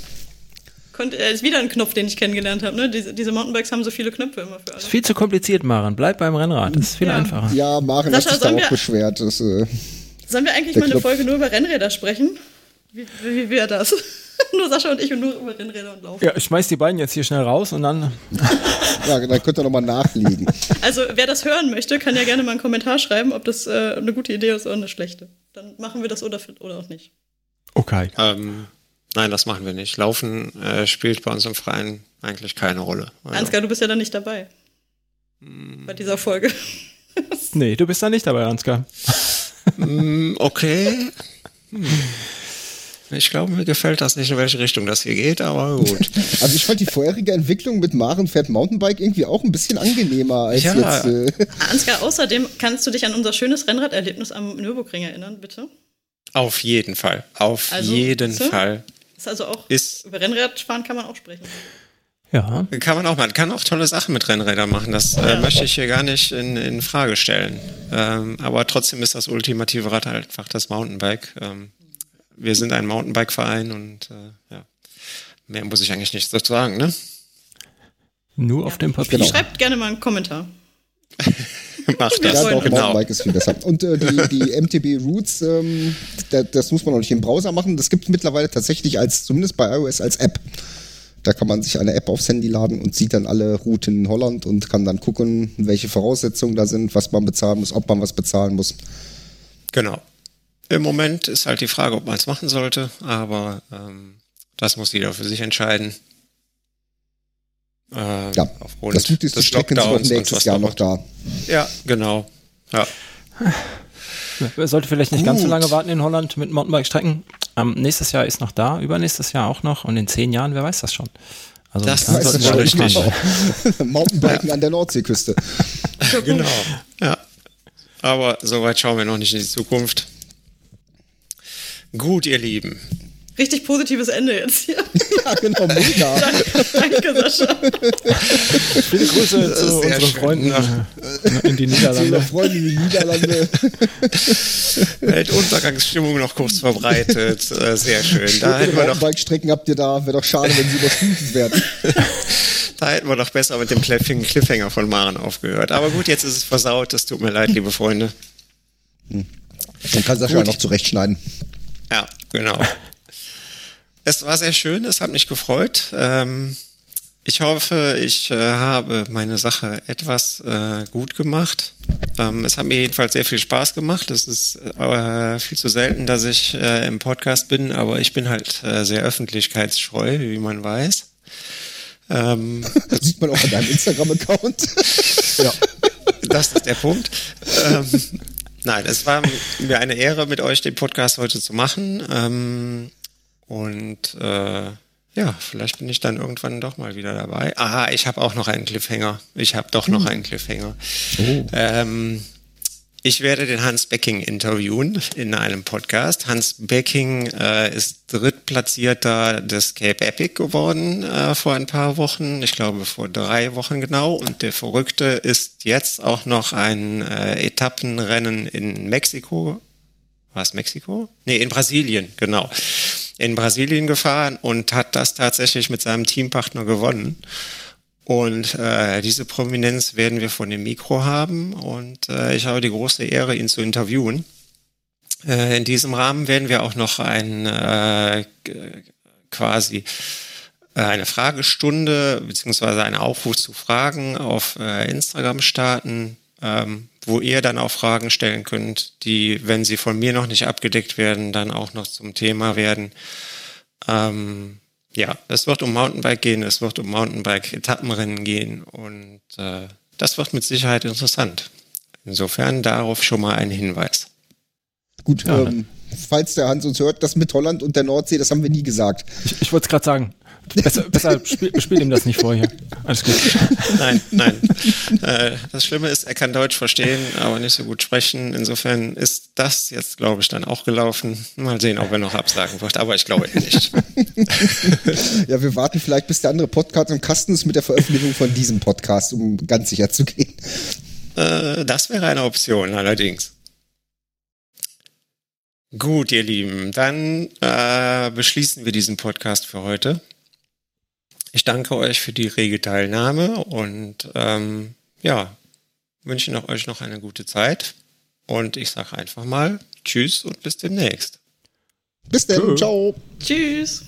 [SPEAKER 2] Konnte, äh, ist wieder ein Knopf, den ich kennengelernt habe. Ne? Diese, diese Mountainbikes haben so viele Knöpfe immer für
[SPEAKER 4] Ist
[SPEAKER 2] alles.
[SPEAKER 4] viel zu kompliziert, Maren. Bleib beim Rennrad. Das ist viel
[SPEAKER 2] Ja.
[SPEAKER 4] einfacher.
[SPEAKER 3] Ja, Maren
[SPEAKER 2] Sascha,
[SPEAKER 3] hat sich da auch
[SPEAKER 2] wir-
[SPEAKER 3] beschwert. Das, äh,
[SPEAKER 2] Sollen wir eigentlich mal eine
[SPEAKER 3] Knopf.
[SPEAKER 2] Folge nur über Rennräder sprechen? Wie, wie, wie wäre das? nur Sascha und ich und nur über Rennräder und Laufen.
[SPEAKER 4] Ja, ich schmeiß die beiden jetzt hier schnell raus und dann.
[SPEAKER 3] ja, dann könnt ihr nochmal nachlegen.
[SPEAKER 2] Also wer das hören möchte, kann ja gerne mal einen Kommentar schreiben, ob das äh, eine gute Idee ist oder eine schlechte. Dann machen wir das oder, oder auch nicht.
[SPEAKER 4] Okay.
[SPEAKER 1] Ähm, nein, das machen wir nicht. Laufen äh, spielt bei uns im Verein eigentlich keine Rolle. Also,
[SPEAKER 2] Ansgar, du bist ja dann nicht dabei. Bei dieser Folge.
[SPEAKER 4] Nee, du bist da nicht dabei, Ansgar.
[SPEAKER 1] mm, okay. Hm. Ich glaube, mir gefällt das nicht, in welche Richtung das hier geht, aber gut.
[SPEAKER 3] Also ich fand die vorherige Entwicklung mit Maren fährt Mountainbike irgendwie auch ein bisschen angenehmer als
[SPEAKER 1] Ja.
[SPEAKER 3] jetzt. Äh,
[SPEAKER 2] Ansgar, außerdem kannst du dich an unser schönes Rennraderlebnis am Nürburgring erinnern, bitte?
[SPEAKER 1] Auf jeden Fall. Auf
[SPEAKER 2] Also,
[SPEAKER 1] jeden
[SPEAKER 2] siehste?
[SPEAKER 1] Fall.
[SPEAKER 2] Ist also auch,
[SPEAKER 1] Ist-
[SPEAKER 2] über Rennradfahren kann man auch sprechen.
[SPEAKER 4] Ja.
[SPEAKER 1] Kann man auch mal, kann auch tolle Sachen mit Rennrädern machen. Das äh, möchte ich hier gar nicht in, in Frage stellen. Ähm, aber trotzdem ist das ultimative Rad halt einfach das Mountainbike. Ähm, wir sind ein Mountainbike-Verein und äh, ja, mehr muss ich eigentlich nicht dazu sagen, ne?
[SPEAKER 4] Nur auf dem Papier.
[SPEAKER 2] Schreibt gerne mal einen Kommentar.
[SPEAKER 1] Macht das.
[SPEAKER 3] Ja, doch,
[SPEAKER 1] genau.
[SPEAKER 3] Mountainbike ist viel besser. Und äh, die, die MTB Routes, ähm, da, das muss man noch nicht im Browser machen. Das gibt es mittlerweile tatsächlich als, zumindest bei iOS, als App. Da kann man sich eine App aufs Handy laden und sieht dann alle Routen in Holland und kann dann gucken, welche Voraussetzungen da sind, was man bezahlen muss, ob man was bezahlen muss.
[SPEAKER 1] Genau. Im Moment ist halt die Frage, ob man es machen sollte, aber ähm, das muss jeder für sich entscheiden. Ähm,
[SPEAKER 3] Ja,
[SPEAKER 1] aufgrund
[SPEAKER 3] das Gute ist, die Strecken sind auch nächstes Jahr noch da.
[SPEAKER 1] Ja, genau. Ja.
[SPEAKER 4] Man sollte vielleicht nicht ganz so
[SPEAKER 1] Gut.
[SPEAKER 4] lange warten in Holland mit Mountainbike-Strecken. Ähm, nächstes Jahr ist noch da, übernächstes Jahr auch noch und in zehn Jahren, wer weiß das schon. Also
[SPEAKER 1] Das
[SPEAKER 4] sollten
[SPEAKER 1] das schon richtig.
[SPEAKER 3] Mountainbiken an der Nordseeküste.
[SPEAKER 1] Genau. Ja. Aber soweit schauen wir noch nicht in die Zukunft. Gut, ihr Lieben.
[SPEAKER 2] Richtig positives Ende jetzt hier.
[SPEAKER 3] ja, genau, mega.
[SPEAKER 2] Danke, Sascha.
[SPEAKER 4] Viele Grüße zu unseren
[SPEAKER 1] schön.
[SPEAKER 4] Freunden äh, in die Niederlande.
[SPEAKER 3] Freunde in die Niederlande.
[SPEAKER 1] Weltuntergangsstimmung noch kurz verbreitet. Äh, sehr schön. Da hätten, wir doch,
[SPEAKER 3] Mountainbike-Strecken habt ihr da. Wäre doch schade, wenn sie überflutet werden.
[SPEAKER 1] da hätten wir doch besser mit dem Cliffhang- Cliffhanger von Maren aufgehört. Aber gut, jetzt ist es versaut. Es tut mir leid, liebe Freunde.
[SPEAKER 3] Dann kann Sascha
[SPEAKER 1] Gut.
[SPEAKER 3] noch zurechtschneiden.
[SPEAKER 1] Ja, genau. Es war sehr schön, es hat mich gefreut. Ähm, ich hoffe, ich äh, habe meine Sache etwas äh, gut gemacht. Ähm, es hat mir jedenfalls sehr viel Spaß gemacht. Es ist äh, viel zu selten, dass ich äh, im Podcast bin, aber ich bin halt äh, sehr öffentlichkeitsscheu, wie man weiß. Ähm,
[SPEAKER 3] Das sieht man auch an deinem Instagram-Account.
[SPEAKER 1] ja, das ist der Punkt. Ähm, nein, es war mir eine Ehre, mit euch den Podcast heute zu machen. Und äh, ja, vielleicht bin ich dann irgendwann doch mal wieder dabei. Aha, ich habe auch noch einen Cliffhanger. Ich habe doch noch einen Cliffhanger. Ähm, Ich werde den Hans Becking interviewen in einem Podcast. Hans Becking äh, ist Drittplatzierter des Cape Epic geworden äh, vor ein paar Wochen. Ich glaube vor drei Wochen genau. Und der Verrückte ist jetzt auch noch ein äh, Etappenrennen in Mexiko. War es Mexiko? Nee, in Brasilien, genau. In Brasilien gefahren und hat das tatsächlich mit seinem Teampartner gewonnen. Und äh, diese Prominenz werden wir von dem Mikro haben und äh, ich habe die große Ehre, ihn zu interviewen. Äh, in diesem Rahmen werden wir auch noch ein äh, quasi äh, eine Fragestunde beziehungsweise einen Aufruf zu Fragen auf äh, Instagram starten, ähm, wo ihr dann auch Fragen stellen könnt, die, wenn sie von mir noch nicht abgedeckt werden, dann auch noch zum Thema werden. Ähm, ja, es wird um Mountainbike gehen, es wird um Mountainbike-Etappenrennen gehen und äh, das wird mit Sicherheit interessant. Insofern darauf schon mal ein Hinweis.
[SPEAKER 3] Gut, ja. ähm, falls der Hans uns hört, das mit Holland und der Nordsee, das haben wir nie gesagt.
[SPEAKER 4] Ich, ich wollte es gerade sagen. Besser, besser spiel, spiel ihm das nicht vor hier. Alles gut.
[SPEAKER 1] Nein, nein. Äh, das Schlimme ist, er kann Deutsch verstehen, aber nicht so gut sprechen. Insofern ist das jetzt, glaube ich, dann auch gelaufen. Mal sehen, ob er noch absagen wird, aber ich glaube eher nicht.
[SPEAKER 3] ja, wir warten vielleicht, bis der andere Podcast im Kasten ist mit der Veröffentlichung von diesem Podcast, um ganz sicher zu gehen.
[SPEAKER 1] Äh, das wäre eine Option, allerdings. Gut, ihr Lieben, dann äh, beschließen wir diesen Podcast für heute. Ich danke euch für die rege Teilnahme und ähm, ja, wünsche noch, euch noch eine gute Zeit. Und ich sage einfach mal Tschüss und bis demnächst.
[SPEAKER 3] Bis dann. Ciao.
[SPEAKER 2] Tschüss.